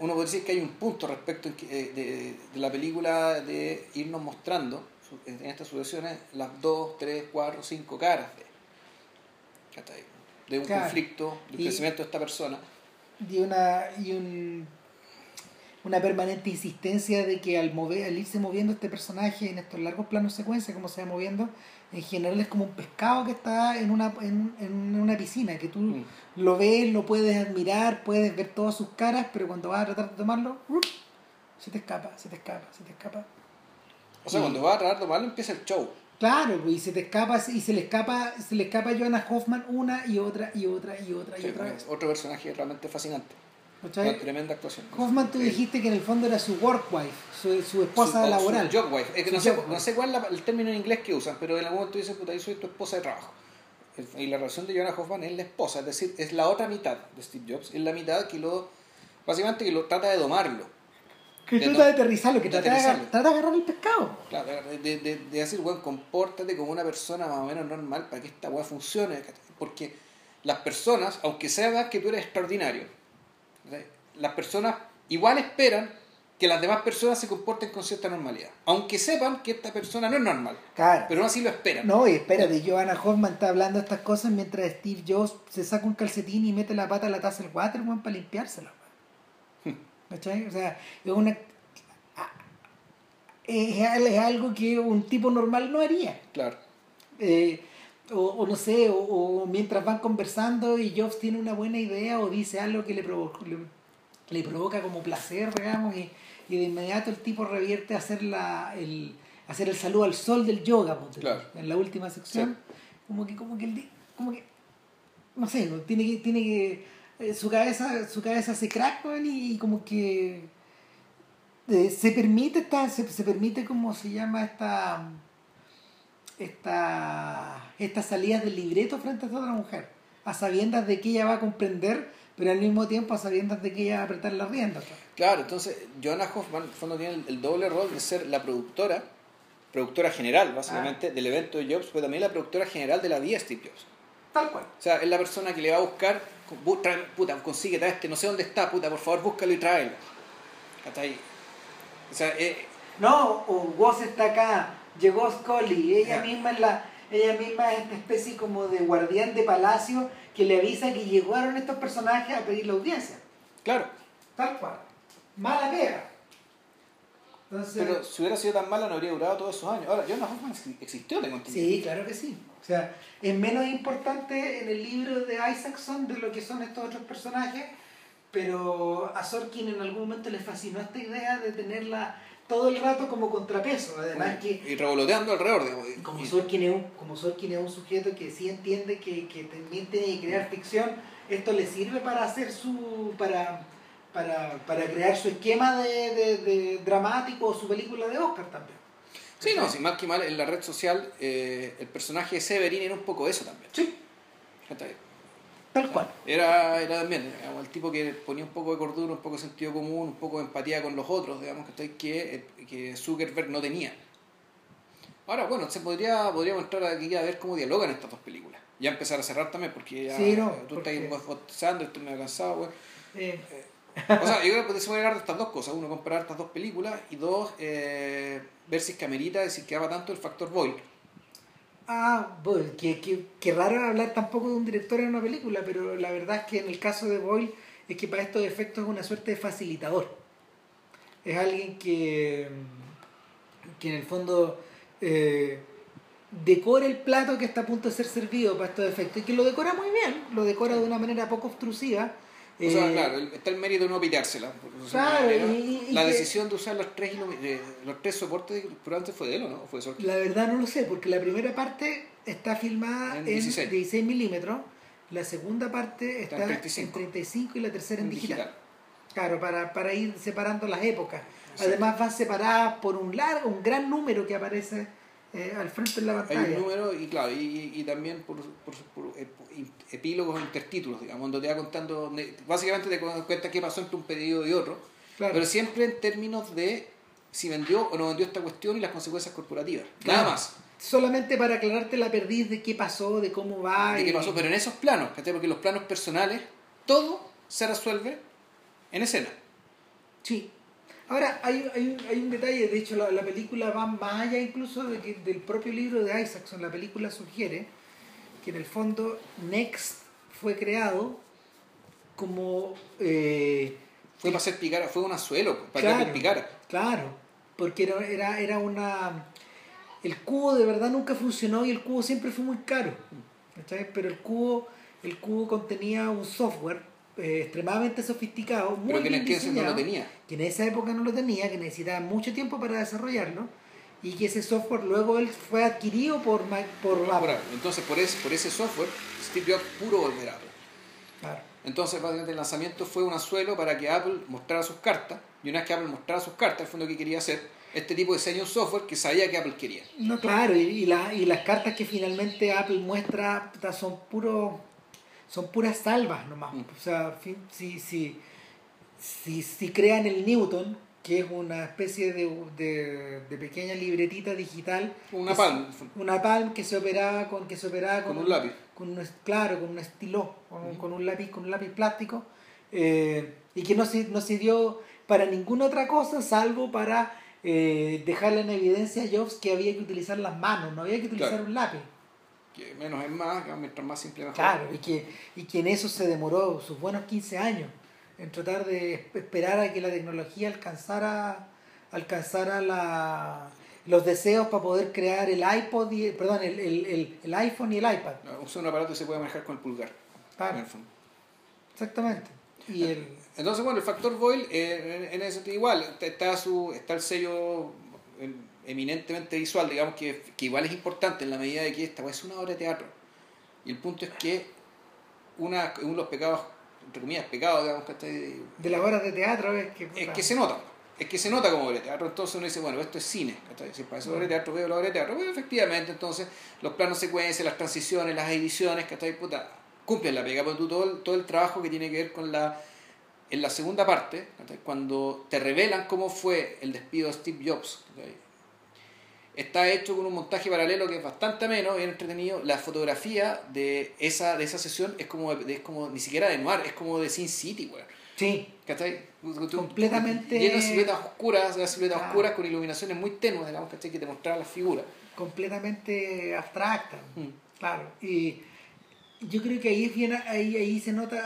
Uno puede decir que hay un punto respecto eh, de, de la película de irnos mostrando en estas sucesiones las dos, tres, cuatro, cinco caras de, ¿cachai? De un Claro. conflicto, de un Y- crecimiento de esta persona. y una y un una permanente insistencia de que al mover al irse moviendo este personaje en estos largos planos secuencia como se va moviendo en general es como un pescado que está en una en, en una piscina que tú Mm. lo ves lo puedes admirar puedes ver todas sus caras pero cuando vas a tratar de tomarlo se te escapa se te escapa se te escapa O sea, Y- cuando va a tratar de tomarlo empieza el show. Claro y se te escapa y se le escapa se le escapa a Joanna Hoffman una y otra y otra y otra y Sí, otra vez otro personaje realmente fascinante. Una tremenda actuación. Hoffman, tú dijiste que en el fondo era su work wife, su, su esposa su- laboral. Su job wife. Es que no, sé, no sé cuál es la- el término en inglés que usan, pero en algún momento dicen, puta, yo soy tu esposa de trabajo. Y la relación de Joanna Hoffman es la esposa, es decir, es la otra mitad de Steve Jobs, es la mitad que lo, básicamente que lo trata de domarlo. Que de trata to- de aterrizarlo, que de trata de, aterrizarlo. trata de agarrar el pescado. Claro, de, de, de- de decir, bueno, compórtate como una persona más o menos normal para que esta weá funcione. Porque las personas, aunque sepan que tú eres extraordinario, las personas igual esperan que las demás personas se comporten con cierta normalidad. Aunque sepan que esta persona no es normal. Claro. Pero aún así lo esperan. No, y espérate, Joanna Hoffman está hablando estas cosas mientras Steve Jobs se saca un calcetín y mete la pata a la taza del water, weón, para limpiársela. ¿Cachai? O sea, es una. es, es algo que un tipo normal no haría. Claro. Eh, o, o no sé, o, o mientras van conversando y Jobs tiene una buena idea o dice algo que le, provoca le, le provoca como placer, digamos, y, y de inmediato el tipo revierte a hacer, la, el, hacer el saludo al sol del yoga, Claro. en la última sección. Como que, como que, el como que, no sé, tiene que, tiene que, eh, su cabeza, su cabeza se crack, y, y como que eh, se permite esta, se, se permite como se llama esta esta estas salidas del libreto frente a esta otra mujer a sabiendas de que ella va a comprender pero al mismo tiempo a sabiendas de que ella va a apretar las riendas pues. Claro, entonces Joanna Hoffman en el fondo tiene el, el doble rol de ser la productora, productora general básicamente del evento de Jobs, pero también la productora general de la vida Steve Jobs. Tal cual O sea, es la persona que le va a buscar, trae- puta, consigue, trae este, no sé dónde está, puta, por favor búscalo y tráelo. ¿Cachai? O sea, eh, no o Woz está acá llegó Scully ella misma es la ella misma es esta especie como de guardián de palacio que le avisa que llegaron estos personajes a pedir la audiencia claro, tal cual mala pega entonces pero si hubiera sido tan mala no habría durado todos esos años. Ahora, Joanna Hoffman ex- existió, tengo entendido. Sí, claro que sí. O sea, es menos importante en el libro de Isaacson de lo que son estos otros personajes, pero a Sorkin en algún momento le fascinó esta idea de tenerla todo el rato como contrapeso. Además que Y revoloteando alrededor. digamos, como Sorkin es un, como Sorkin es un sujeto que sí entiende que, que también tiene que crear ficción, esto le sirve para hacer su. para, para, para crear su esquema de, de, de dramático o su película de Oscar también. Sí, no, si mal que mal, en la red social eh, el personaje de Severin era un poco eso también. Sí, tal cual. Era, era también digamos, el tipo que ponía un poco de cordura, un poco de sentido común, un poco de empatía con los otros, digamos, que, eh, que Zuckerberg no tenía. Ahora, bueno, se podría, podríamos entrar aquí a ver cómo dialogan estas dos películas. Ya empezar a cerrar también, porque ya Sí, no, tú porque- estás bostezando, estoy medio cansado, güey. Eh, O sea, yo creo que puede hablar de estas dos cosas. Uno, comparar estas dos películas y dos, eh, ver si es que amerita, decir que tanto el factor Boyle. Ah, que, que, que raro hablar tampoco de un director en una película, pero la verdad es que en el caso de Boyle es que para estos efectos es una suerte de facilitador. Es alguien que, que en el fondo eh, decora el plato que está a punto de ser servido para estos efectos y que lo decora muy bien, lo decora de una manera poco obtrusiva. O sea, Eh, claro, está el mérito de no Claro, y- y la decisión de usar los tres, los tres soportes probablemente fue de él o no, ¿O fue de. La verdad no lo sé, porque la primera parte está filmada En en 16. 16, milímetros, la segunda parte Está está, en en 35. 35 y la tercera en En digital. digital. Claro, para, para ir separando las épocas. Sí. Además van separadas por un largo, un gran número que aparece eh, al frente de la Hay pantalla. un número y claro, y, también por, por, por, eh, epílogos o intertítulos, digamos, donde te va contando, básicamente te cuenta qué pasó entre un pedido y otro, Claro. pero siempre en términos de si vendió o no vendió esta cuestión y las consecuencias corporativas. Claro. Nada más. Solamente para aclararte la perdiz de qué pasó, de cómo va. de y- qué pasó, pero en esos planos, porque los planos personales todo se resuelve en escena. Sí. Ahora, hay, hay, un- hay un detalle, de hecho la, la película va más allá incluso de que- del propio libro de Isaacson. La película sugiere que en el fondo Next fue creado como... eh, Fue para hacer picara, fue un azuelo, para que Claro. Apple picara. Claro, porque era, era, era una... El cubo de verdad nunca funcionó y el cubo siempre fue muy caro. ¿cachai? Pero el cubo, el cubo contenía un software eh, extremadamente sofisticado, muy Pero que en bien el que no diseñado, lo tenía. que en esa época no lo tenía, que necesitaba mucho tiempo para desarrollarlo y que ese software luego él fue adquirido por, por Por Apple. Entonces, por ese, por ese software, Steve Jobs puro volver a Apple. Claro. Entonces, básicamente, el lanzamiento fue un azuelo para que Apple mostrara sus cartas. Y una vez que Apple mostrara sus cartas, al fondo que quería hacer, este tipo diseñó un software que sabía que Apple quería. No, claro, y, y, la- y las cartas que finalmente Apple muestra son puro son puras salvas nomás. Mm. O sea, si, si, si, si crean el Newton, que es una especie de, de, de pequeña libretita digital, Una Palm, se- una Palm que se operaba con que se operaba con un lápiz. con un, claro, con un estiló, con, Ujú. con un lápiz, con un lápiz plástico, eh, y que no se, no dio para ninguna otra cosa salvo para eh, dejarle en evidencia a Jobs que había que utilizar las manos, no había que utilizar Claro. un lápiz. Que menos es más, mientras más simple mejor. Claro, y que, y que en eso se demoró sus buenos 15 años, en tratar de esperar a que la tecnología alcanzara alcanzara la, los deseos para poder crear el iPod, y, perdón, el, el, el, el iPhone y el iPad. No, usa un aparato que se puede manejar con el pulgar. Claro. en el fondo. Exactamente. Y el, Entonces, bueno, el factor Boyle, eh, en en ese sentido, igual, está- su, está el sello eminentemente visual, digamos, que, que igual es importante en la medida de que esta pues, es una obra de teatro. Y el punto es que una, uno de los pecados, entre comillas, pecados, digamos, ¿cachai? de las obras de teatro es que... es que se nota. Es que se nota como obra de teatro, entonces uno dice, bueno, esto es cine. ¿cachai? Si para eso obra de teatro veo la obra de teatro, efectivamente, entonces los planos secuencias, las transiciones, las ediciones, ¿cachai? Puta, cumplen la pega, pero tú todo el, todo el trabajo que tiene que ver con la en la segunda parte, ¿cachai? cuando te revelan cómo fue el despido de Steve Jobs, ¿cachai? Está hecho con un montaje paralelo que es bastante ameno, bien entretenido. La fotografía de esa, de esa sesión es como, es como ni siquiera de noir, es como de Sin City, weón. Sí, ¿Cachai? Completamente- Lleno de siluetas oscuras, de siluetas oscuras con iluminaciones muy tenues, digamos, ¿cachai? Que te mostraban las figuras. completamente abstracta. Mm. Claro. Y yo creo que ahí es bien, ahí, ahí se nota,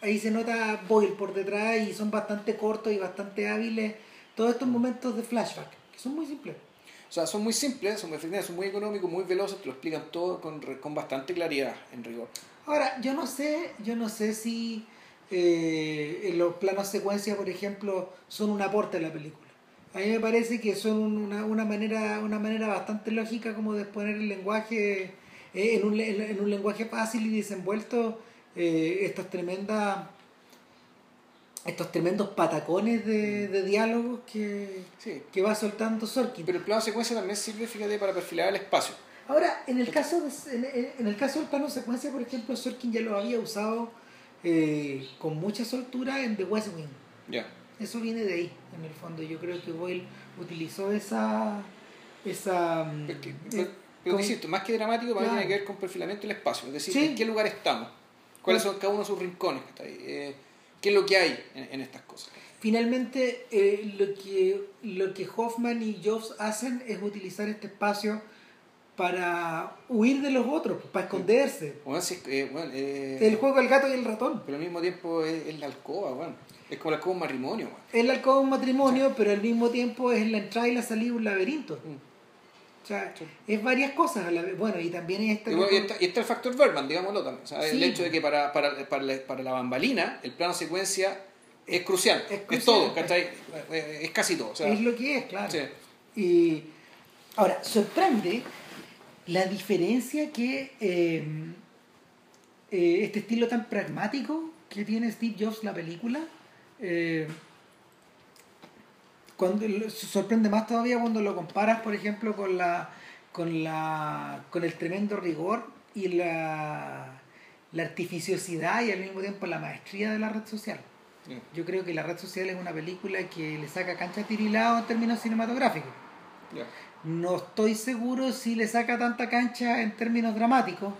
ahí se nota Boyle por detrás y son bastante cortos y bastante hábiles todos estos momentos de flashback, que son muy simples. O sea, son muy simples, son, efectivamente, son muy económicos, muy veloces, te lo explican todo con, con bastante claridad, en rigor. Ahora, yo no sé, yo no sé si eh, los planos secuencia, por ejemplo, son un aporte a la película. A mí me parece que son una, una manera, una manera bastante lógica como de exponer el lenguaje eh, en, un, en un lenguaje fácil y desenvuelto eh, estas tremendas estos tremendos patacones de, de diálogos que, Sí. que va soltando Sorkin. Pero el plano secuencia también sirve, fíjate, para perfilar el espacio. Ahora, en el caso de- en, en- el caso del plano secuencia, por ejemplo, Sorkin ya lo había usado eh, con mucha soltura en The West Wing. Ya. Eso viene de ahí, en el fondo. Yo creo que Boyle utilizó esa esa mm, Pero, que- eh, pero- pero insisto, más que dramático, para mí Claro. tiene que ver con perfilamiento del espacio. Es decir, Sí. en qué lugar estamos, cuáles son cada uno de sus rincones, ¿cachai? Eh, qué es lo que hay en, en estas cosas. Finalmente, eh, lo, que, lo que Hoffman y Jobs hacen es utilizar este espacio para huir de los otros, para esconderse. Bueno, que, eh, bueno, eh, El juego del gato y el ratón. pero al mismo tiempo es, es la alcoba, bueno. es como la alcoba de un matrimonio. bueno. Es la alcoba de un matrimonio, pero al mismo tiempo es la entrada y la salida de un laberinto. Mm. O sea, Sí. es varias cosas. a la vez. Bueno, y también es esta... Y, bueno, y está, y está el factor Bergman, digámoslo también. El hecho de que para, para, para, la, para la bambalina el plano secuencia es crucial. Es Es, todo, ¿cachai? Eh, Es casi todo. O sea, es lo que es, claro. sí. Y ahora, sorprende la diferencia que eh, eh, este estilo tan pragmático que tiene Steve Jobs la película. eh, cuando sorprende más todavía cuando lo comparas, por ejemplo, con la con la con el tremendo rigor y la, la artificiosidad y al mismo tiempo la maestría de la red social. Sí. Yo creo que la red social es una película que le saca cancha tirilado en términos cinematográficos. No estoy seguro si le saca tanta cancha en términos dramáticos,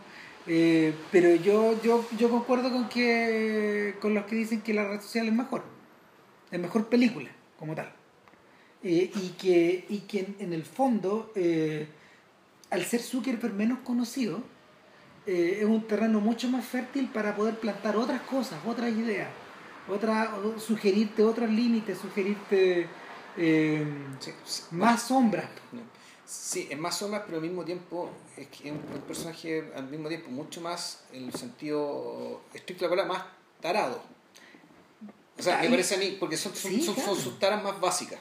eh, pero yo, yo, yo concuerdo con que con los que dicen que la red social es mejor, es mejor película como tal. Eh, y que, y que en, en el fondo, eh, al ser Zuckerberg menos conocido, eh, es un terreno mucho más fértil para poder plantar otras cosas, otras ideas, otra, sugerirte otros límites, sugerirte Sí, sí. más sombras. Sí, es más sombras, pero al mismo tiempo es que es un, un personaje al mismo tiempo mucho más, en el sentido estricto de la palabra, más tarado. O sea, Ahí- me parece a mí, porque son, son, Sí, son- son sus taras más básicas.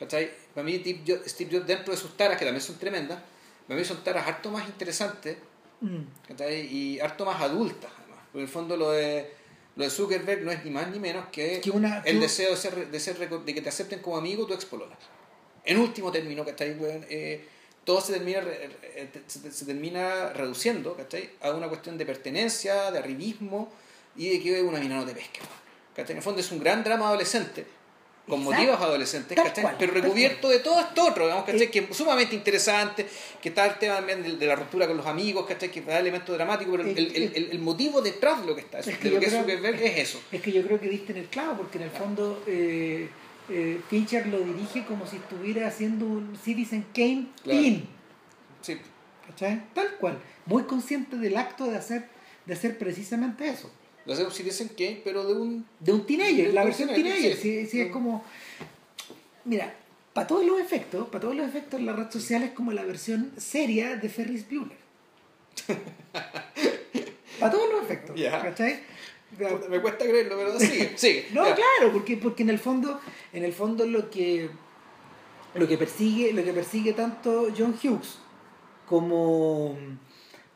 ¿Cachai? Para mí, Steve Jobs, Steve Jobs, dentro de sus taras, que también son tremendas, para mí son taras harto más interesantes Mm. ¿cachai? y harto más adultas, además. Porque en el fondo lo de, lo de Zuckerberg no es ni más ni menos que, Que una- el que- deseo de, ser, de, ser, de que te acepten como amigo tu expolola. En último término, ¿cachai? Eh, todo se termina, eh, se, termina reduciendo ¿cachai? a una cuestión de pertenencia, de arribismo y de que una mina no te weón. ¿cachai? En el fondo es un gran drama adolescente con Exacto. motivos adolescentes, ¿cachai? pero recubierto de todo esto otro, digamos, ¿cachai? Eh, que es sumamente interesante, que está el tema también de, de la ruptura con los amigos, ¿cachai? que da elemento dramático, pero el, el- el- el motivo detrás de lo que está, Es de que lo yo que es creo- Zuckerberg es eso. Es que yo creo que diste en el clavo, porque en el fondo eh, eh, Fincher lo dirige como si estuviera haciendo un Citizen Kane Claro. Sí. Tal cual. Muy consciente del acto de hacer, de hacer precisamente eso. Lo hacemos si dicen que, pero de un... De un teenager, De la un versión teenager, sí. Sí, es como. Mira, para todos los efectos, para todos los efectos, la red social es como la versión seria de Ferris Bueller. para todos los efectos. ¿Cachai? Me cuesta creerlo, pero sigue, sigue. No, claro, porque, porque en el fondo, en el fondo lo que lo que persigue, lo que persigue tanto John Hughes como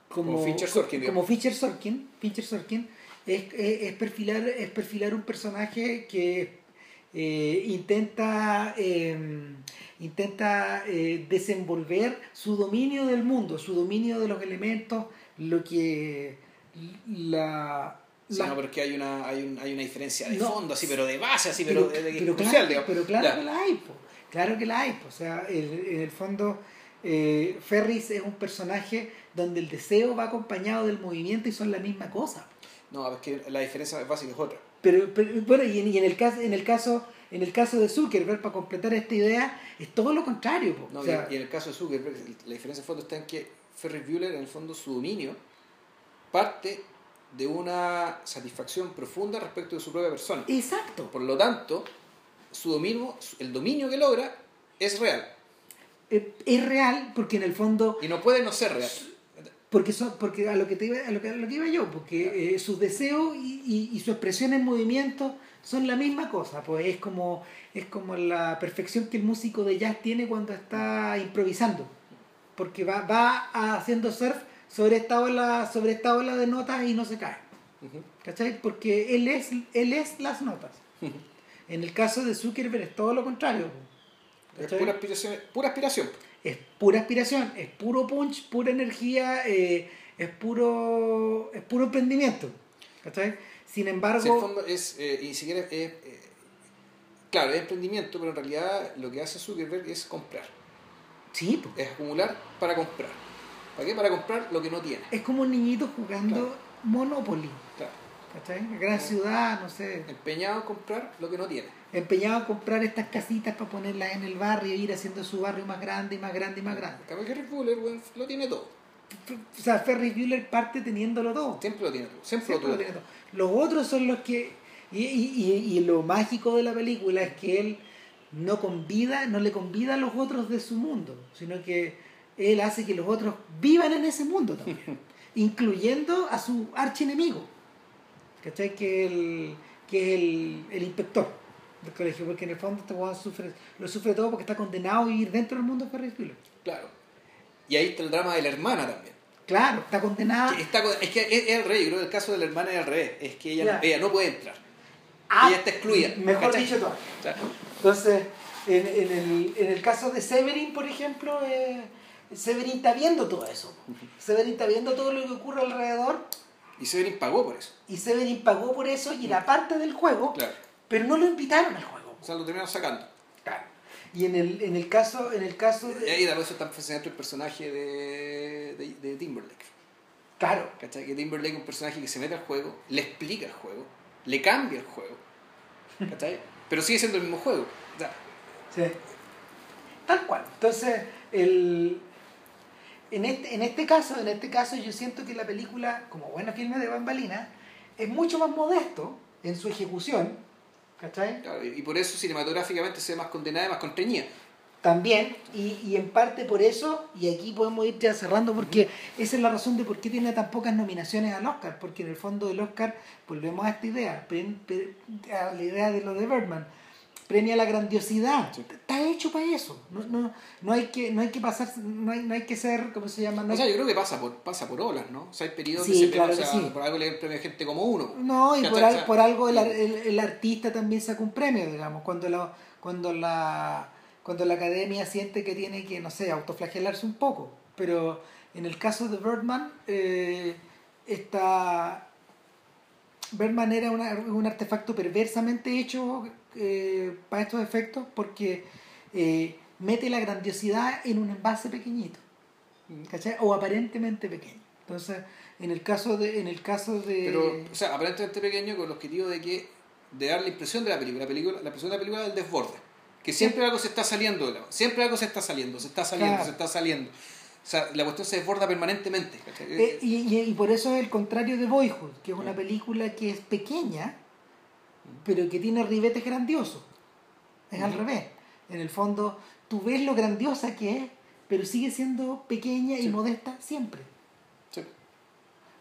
como Como Fincher Sorkin, como. Fincher Sorkin, Fincher Sorkin es, es, es perfilar es perfilar un personaje que eh, intenta eh, intenta eh, desenvolver su dominio del mundo, su dominio de los elementos, lo que la Sí, la- no, porque hay una, hay, un- hay una diferencia de No, fondo, así, pero de base, así, pero, de, de- crucial, claro, pero claro Ya. que la hay, po. claro que la hay. po. O sea, el- en el fondo, eh, Ferris es un personaje donde el deseo va acompañado del movimiento y son la misma cosa. No, es que la diferencia básica es otra. Pero, pero, bueno, y en, y en el caso, en el caso, en el caso de Zuckerberg, para completar esta idea, es todo lo contrario. No, O sea, y, en el caso de Zuckerberg, la diferencia de fondo está en que Ferris Bueller, en el fondo, su dominio parte de una satisfacción profunda respecto de su propia persona. exacto. Por lo tanto, su dominio, el dominio que logra es real Es, es real porque en el fondo y no puede no ser real. Porque, son, porque a lo que te iba, a lo que, a lo que iba yo, porque eh, sus deseos y, y- y su expresión en movimiento son la misma cosa, pues es como, es como la perfección que el músico de jazz tiene cuando está improvisando, porque va, va haciendo surf sobre esta ola, sobre esta ola de notas y no se cae, Ujú. ¿cachai? Porque él es, él es las notas. En el caso de Zuckerberg es todo lo contrario. Es pura aspiración, pura aspiración. es pura aspiración, es puro punch, pura energía, eh, es puro es puro emprendimiento. ¿cachai? Sin Si el embargo, fondo es, eh, y siquiera es, eh, claro, es emprendimiento, pero en realidad lo que hace Zuckerberg es comprar, sí, es acumular para comprar. ¿Para qué? Para comprar lo que no tiene. es como un niñito jugando Claro. Monopoly. Claro. ¿cachai? Gran ciudad, no sé, Empeñado en comprar lo que no tiene. Empeñado a comprar estas casitas para ponerlas en el barrio, ir haciendo su barrio más grande y más grande y más grande. En Harry Fuller weón, lo tiene todo. O sea, Ferris Bueller parte teniéndolo todo. Siempre lo tiene todo. Siempre, Siempre lo tiene todo. Los otros son los que. Y, y, y- y lo mágico de la película es que él no convida, no le convida a los otros de su mundo, sino que él hace que los otros vivan en ese mundo también, incluyendo a su archienemigo, ¿cachai? Que, el, que es el, el inspector del colegio, porque en el fondo este weón sufre, lo sufre todo porque está condenado a vivir dentro del mundo de Ferris Bueller. Claro. Y ahí está el drama de la hermana también. Claro, está condenada. Que está con- es que es, es al revés, yo creo que el caso de la hermana es al revés. Es que ella, ella no puede entrar. Ah, ella está excluida. Mejor ¿cachai? dicho todo. Entonces, en, en el, en el caso de Severin, por ejemplo, eh, Severin está viendo todo eso. Severin está viendo todo lo que ocurre alrededor y Severin pagó por eso. y Severin pagó por eso y era parte del juego, Claro. Pero no lo invitaron al juego. O sea, lo terminaron sacando. Y en el, en el caso, en el caso Y de, ahí por eso es tan fascinante el personaje de, de, de Timberlake. claro, ¿Cachai? Que Timberlake es un personaje que se mete al juego, le explica el juego, le cambia el juego. ¿Cachai? Pero sigue siendo el mismo juego. O sea, sí. tal cual. Entonces, el, en este, en este caso, en este caso, yo siento que la película, como buena filme de bambalina, es mucho más modesto en su ejecución, ¿cachai? claro, y por eso cinematográficamente se ve más condenada y más constreñida. También, y, y en parte por eso, y aquí podemos ir ya cerrando, porque esa es la razón de por qué tiene tan pocas nominaciones al Oscar, porque en el fondo del Oscar, volvemos a esta idea, a la idea de lo de Bergman, premia la grandiosidad, Sí. está hecho para eso, no, no, no, hay que, no hay que pasar, no hay, no hay que ser, ¿cómo se llama? No, O sea, yo creo que pasa por, pasa por olas, ¿no? O sea, hay periodos Sí, que se claro premia, o que sea, sí. por algo le dan premio a gente como uno. No, y por, O algo el, el, el artista también saca un premio, digamos, cuando la, cuando la cuando la academia siente que tiene que, no sé, autoflagelarse un poco. Pero en el caso de Birdman, eh, está... Birdman era una- un artefacto perversamente hecho eh, para estos efectos porque eh, mete la grandiosidad en un envase pequeñito. ¿cachai? O aparentemente pequeño. Entonces, en el caso de... En el caso de Pero, o sea, aparentemente pequeño con el objetivo de que de dar la impresión de la película, la película, la impresión de la película del desborde. Que siempre algo se está saliendo de la siempre algo se está saliendo, se está saliendo, Claro. se está saliendo. O sea, la cuestión se desborda permanentemente. Eh, y, y- por eso es el contrario de Boyhood, que es una Mm. película que es pequeña, pero que tiene ribetes grandiosos. Es al Ujú. revés. en el fondo, tú ves lo grandiosa que es, pero sigue siendo pequeña y modesta siempre. Sí.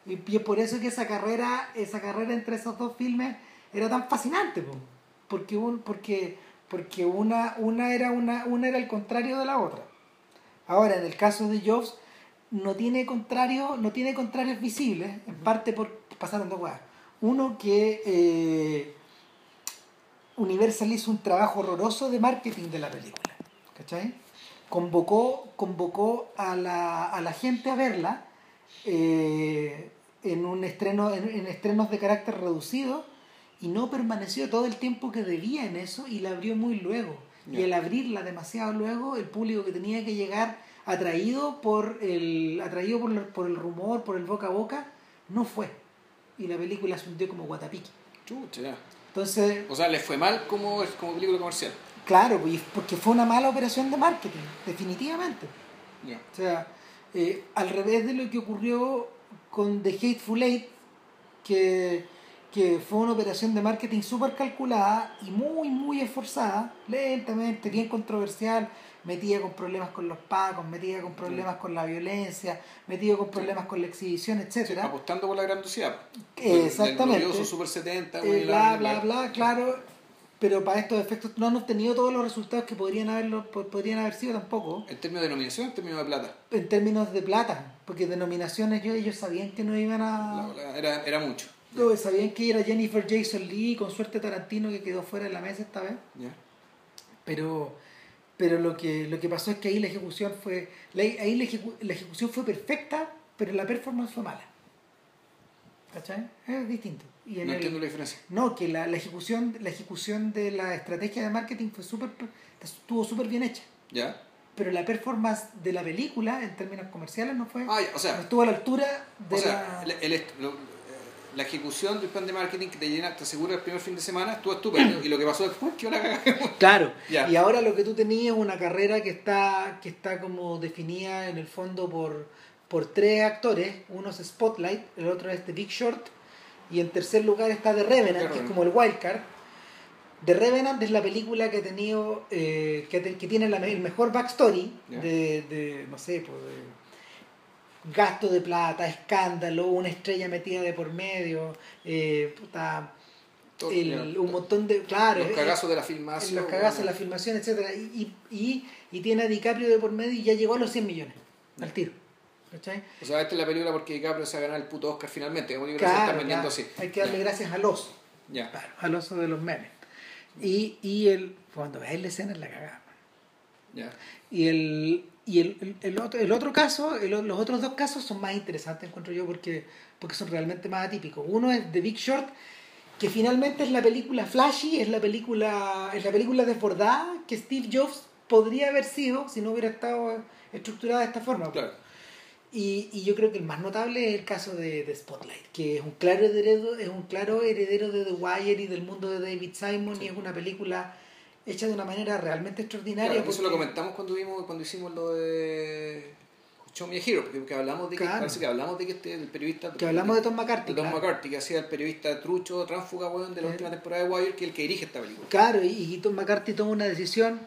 Y, y es por eso que esa carrera, esa carrera entre esos dos filmes era tan fascinante, po. porque un, porque, porque una, una era una, una era el contrario de la otra. Ahora, en el caso de Jobs, no tiene contrario, no tiene contrarios visibles, en parte por pasaron dos cosas. Uno que eh, Universal hizo un trabajo horroroso de marketing de la película. ¿Cachai? Convocó, convocó a, la, a la gente a verla eh, en un estreno, en, en estrenos de carácter reducido y no permaneció todo el tiempo que debía en eso y la abrió muy luego. Y al abrirla demasiado luego, el público que tenía que llegar atraído por el, atraído por, el- por el rumor, por el boca a boca, no fue. Y la película se hundió como guatapique. Chucha. Entonces, O sea, le fue mal como, como película comercial. claro, pues, porque fue una mala operación de marketing, definitivamente. Ya. O sea, eh, al revés de lo que ocurrió con The Hateful Eight, que, que fue una operación de marketing súper calculada y muy, muy esforzada, lentamente, bien controversial, metida con problemas con los pacos, metida con problemas con la violencia, metida con problemas con la exhibición, etcétera Apostando por la grandiosidad. Exactamente. El Super 70, Eh, bla, la- bla, la- bla, claro, pero para estos efectos no han obtenido todos los resultados que podrían, haberlo, po- podrían haber sido tampoco, En términos de denominación, en términos de plata. en términos de plata, porque denominaciones ellos, ellos sabían que no iban a... La- la- era, era mucho. No, sabían que era Jennifer Jason Lee, con suerte Tarantino que quedó fuera de la mesa esta vez, pero pero lo que lo que pasó es que ahí la ejecución fue la- ahí la, ejecu- la ejecución fue perfecta, pero la performance fue mala. ¿Cachai? Es distinto. Y en No el- entiendo la diferencia. No, que la, la ejecución la ejecución de la estrategia de marketing fue súper estuvo súper bien hecha. ¿Ya? Pero la performance de la película en términos comerciales no fue Ah, no estuvo a la altura de o sea la el- el lo- la ejecución del plan de marketing que te llena, te asegura el primer fin de semana, estuvo estupendo. y lo que pasó después, que la cagamos. Claro, y ahora lo que tú tenías es una carrera que está, que está como definida en el fondo por, por tres actores, uno es Spotlight, el otro es The Big Short, y en tercer lugar está The Revenant, que es como el wildcard. The Revenant es la película que ha tenido, eh, que, te- que tiene la el mejor backstory Ya. de, de, no sé, pues, de gasto de plata, escándalo, una estrella metida de por medio, eh, puta, el- un montón de, claro, Los eh, cagazos de la filmación. los cagazos, bueno. la filmación, etcétera y, y, y, tiene a DiCaprio de por medio y ya llegó a los 100 millones al tiro. ¿Cachai? O sea, esta es la película porque DiCaprio se va a ganar el puto Oscar finalmente. Como libro se Claro, están vendiendo así. hay que darle gracias al oso, Ya. claro, al oso de los memes. Y, y el, cuando veáis la escena es la cagada. Ya. Y el, y el, el, el otro, el otro caso, el- los otros dos casos son más interesantes, encuentro yo, porque, porque son realmente más atípicos. Uno es The Big Short, que finalmente es la película flashy, es la película, es la película desbordada que Steve Jobs podría haber sido si no hubiera estado estructurada de esta forma. Claro. Y, y yo creo que el más notable es el caso de, de Spotlight, que es un claro heredero, es un claro heredero de The Wire y del mundo de David Simon y es una película hecha de una manera realmente extraordinaria. Claro, eso lo porque- comentamos cuando vimos, cuando hicimos lo de Show Me a Hero, porque que hablamos de que Claro. parece que hablamos de que este el periodista Que hablamos de Tom McCarthy. de Tom claro. McCarthy, que hacía el periodista trucho, tránsfuga weón, de la última temporada de Wire, que es el que dirige esta película. Claro, y, y Tom McCarthy toma una decisión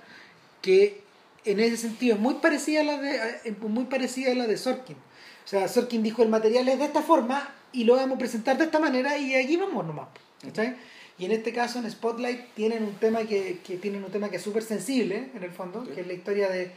que en ese sentido es muy parecida a la de, eh, muy parecida a la de Sorkin. O sea, Sorkin dijo el material es de esta forma y lo vamos a presentar de esta manera y aquí vamos nomás. ¿cachai? Y en este caso en Spotlight tienen un tema que, que tienen un tema que es súper sensible en el fondo, Sí. que es la historia de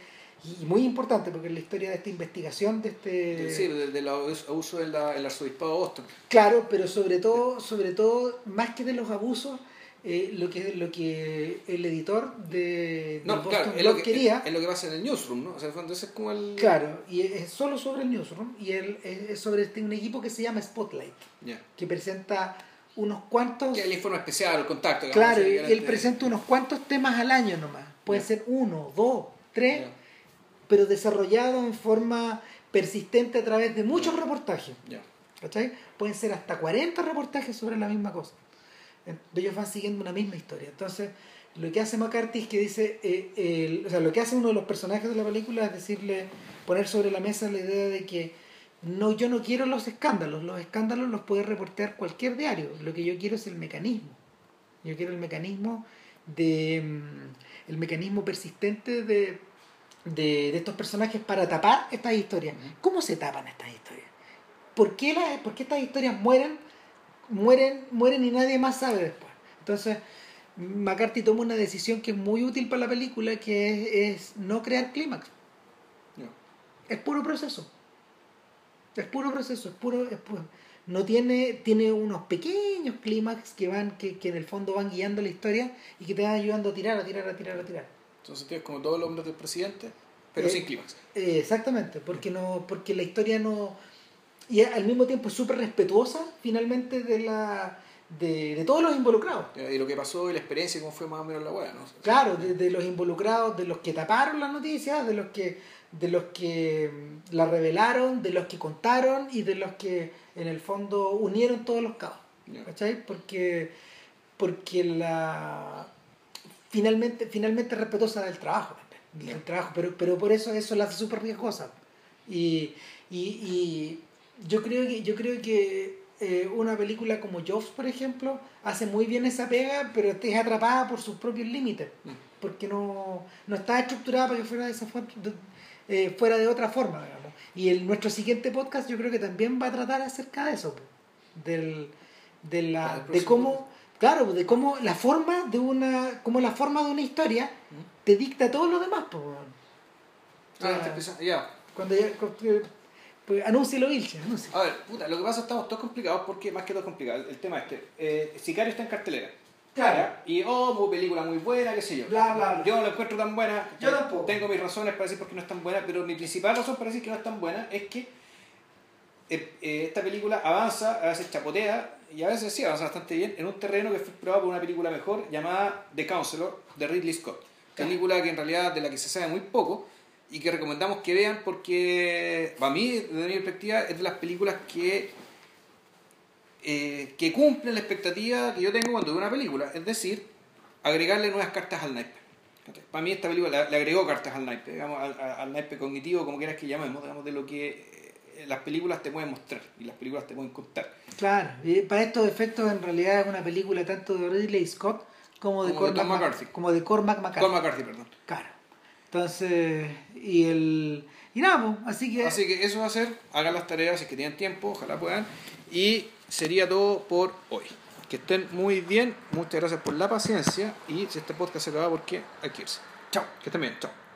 y muy importante porque es la historia de esta investigación de este Sí, del del abuso del el arzobispado de Boston. Claro, pero sobre todo, sobre todo, más que de los abusos, eh, lo que lo que el editor de, No, Boston claro, es lo, que, quería, es lo que pasa en el newsroom, ¿no? O sea, en ese es como el... claro, y es es solo sobre el newsroom y él es es sobre este, un equipo que se llama Spotlight, Ya. que presenta unos cuantos, el informe especial, el contacto. digamos, claro, él presenta unos cuantos temas al año nomás, puede Ya. ser uno, dos, tres, pero desarrollado en forma persistente a través de muchos reportajes. ¿Cachai? Pueden ser hasta 40 reportajes sobre la misma cosa. Ellos van siguiendo una misma historia. Entonces, lo que hace McCarthy es que dice, eh, o sea, lo que hace uno de los personajes de la película es decirle, poner sobre la mesa la idea de que no, yo no quiero los escándalos, los escándalos los puede reportear cualquier diario, lo que yo quiero es el mecanismo. Yo quiero el mecanismo de mm, el mecanismo persistente de, de, de estos personajes para tapar estas historias. ¿Cómo se tapan estas historias? ¿Por qué, la, por qué estas historias mueren, mueren, mueren y nadie más sabe después? Entonces, McCarthy toma una decisión que es muy útil para la película, que es, es no crear clímax. Es puro proceso. Es puro proceso, es puro, es puro- No tiene, tiene unos pequeños clímax que van, que, que en el fondo van guiando la historia y que te van ayudando a tirar, a tirar, a tirar, a tirar. Entonces tienes como todos los hombres del presidente, pero Eh, sin clímax. Eh, exactamente, porque no, porque la historia no. Y al mismo tiempo es súper respetuosa finalmente de la. De, de todos los involucrados. Ya, Y lo que pasó y la experiencia, cómo fue más o menos la ¿no? Claro, de, de los involucrados, de los que taparon las noticias, de los que, de los que la revelaron, de los que contaron y de los que en el fondo unieron todos los cabos. ¿Cachai? Porque, porque la finalmente, finalmente es respetuosa del trabajo, del trabajo, pero, pero por eso eso la hace súper riesgosa. Y, y, y yo creo que, yo creo que eh, una película como Jobs, por ejemplo, hace muy bien esa pega, pero es atrapada por sus propios límites, Mm. porque no, no está estructurada para que fuera de esa forma, de, eh, fuera de otra forma, digamos. Y el, nuestro siguiente podcast yo creo que también va a tratar acerca de eso, del, de, la, de cómo, claro, de cómo la forma de una, cómo la forma de una historia te dicta todo lo demás, sea, Ah, ya. cuando ya, pues, anúncialo, Vilche, anúncialo. A ver, puta, lo que pasa es que estamos todos complicados porque, más que todo complicado, el, el tema este. Eh, Sicario está en cartelera. Claro. Y, oh, muy película muy buena, qué sé yo. Bla, bla, bla. Yo no la encuentro tan buena. Yo tampoco. Tengo mis razones para decir por qué no es tan buena, pero mi principal razón para decir que no es tan buena es que eh, eh, esta película avanza, a veces chapotea, y a veces sí avanza bastante bien, en un terreno que fue explorado por una película mejor llamada The Counselor, de Ridley Scott. Claro. Película que en realidad de la que se sabe muy poco y que recomendamos que vean porque, para mí, desde mi perspectiva, es de las películas que eh, que cumplen la expectativa que yo tengo cuando veo una película, es decir, agregarle nuevas cartas al naipe. Para mí esta película le, agregó cartas al naipe, digamos, al, al- naipe cognitivo, como quieras que llamemos, digamos, de lo que eh, las películas te pueden mostrar y las películas te pueden contar. Claro, y para estos efectos en realidad es una película tanto de Ridley Scott como de Como Cormac, McCarthy. como de Cormac McCarthy, perdón. Claro. Entonces, y el y nada, pues, así que Así que eso va a ser, hagan las tareas si es que tienen tiempo, ojalá puedan. Y sería todo por hoy. Que estén muy bien, muchas gracias por la paciencia y si este podcast se acaba porque hay que irse. Chao, que estén bien, chao.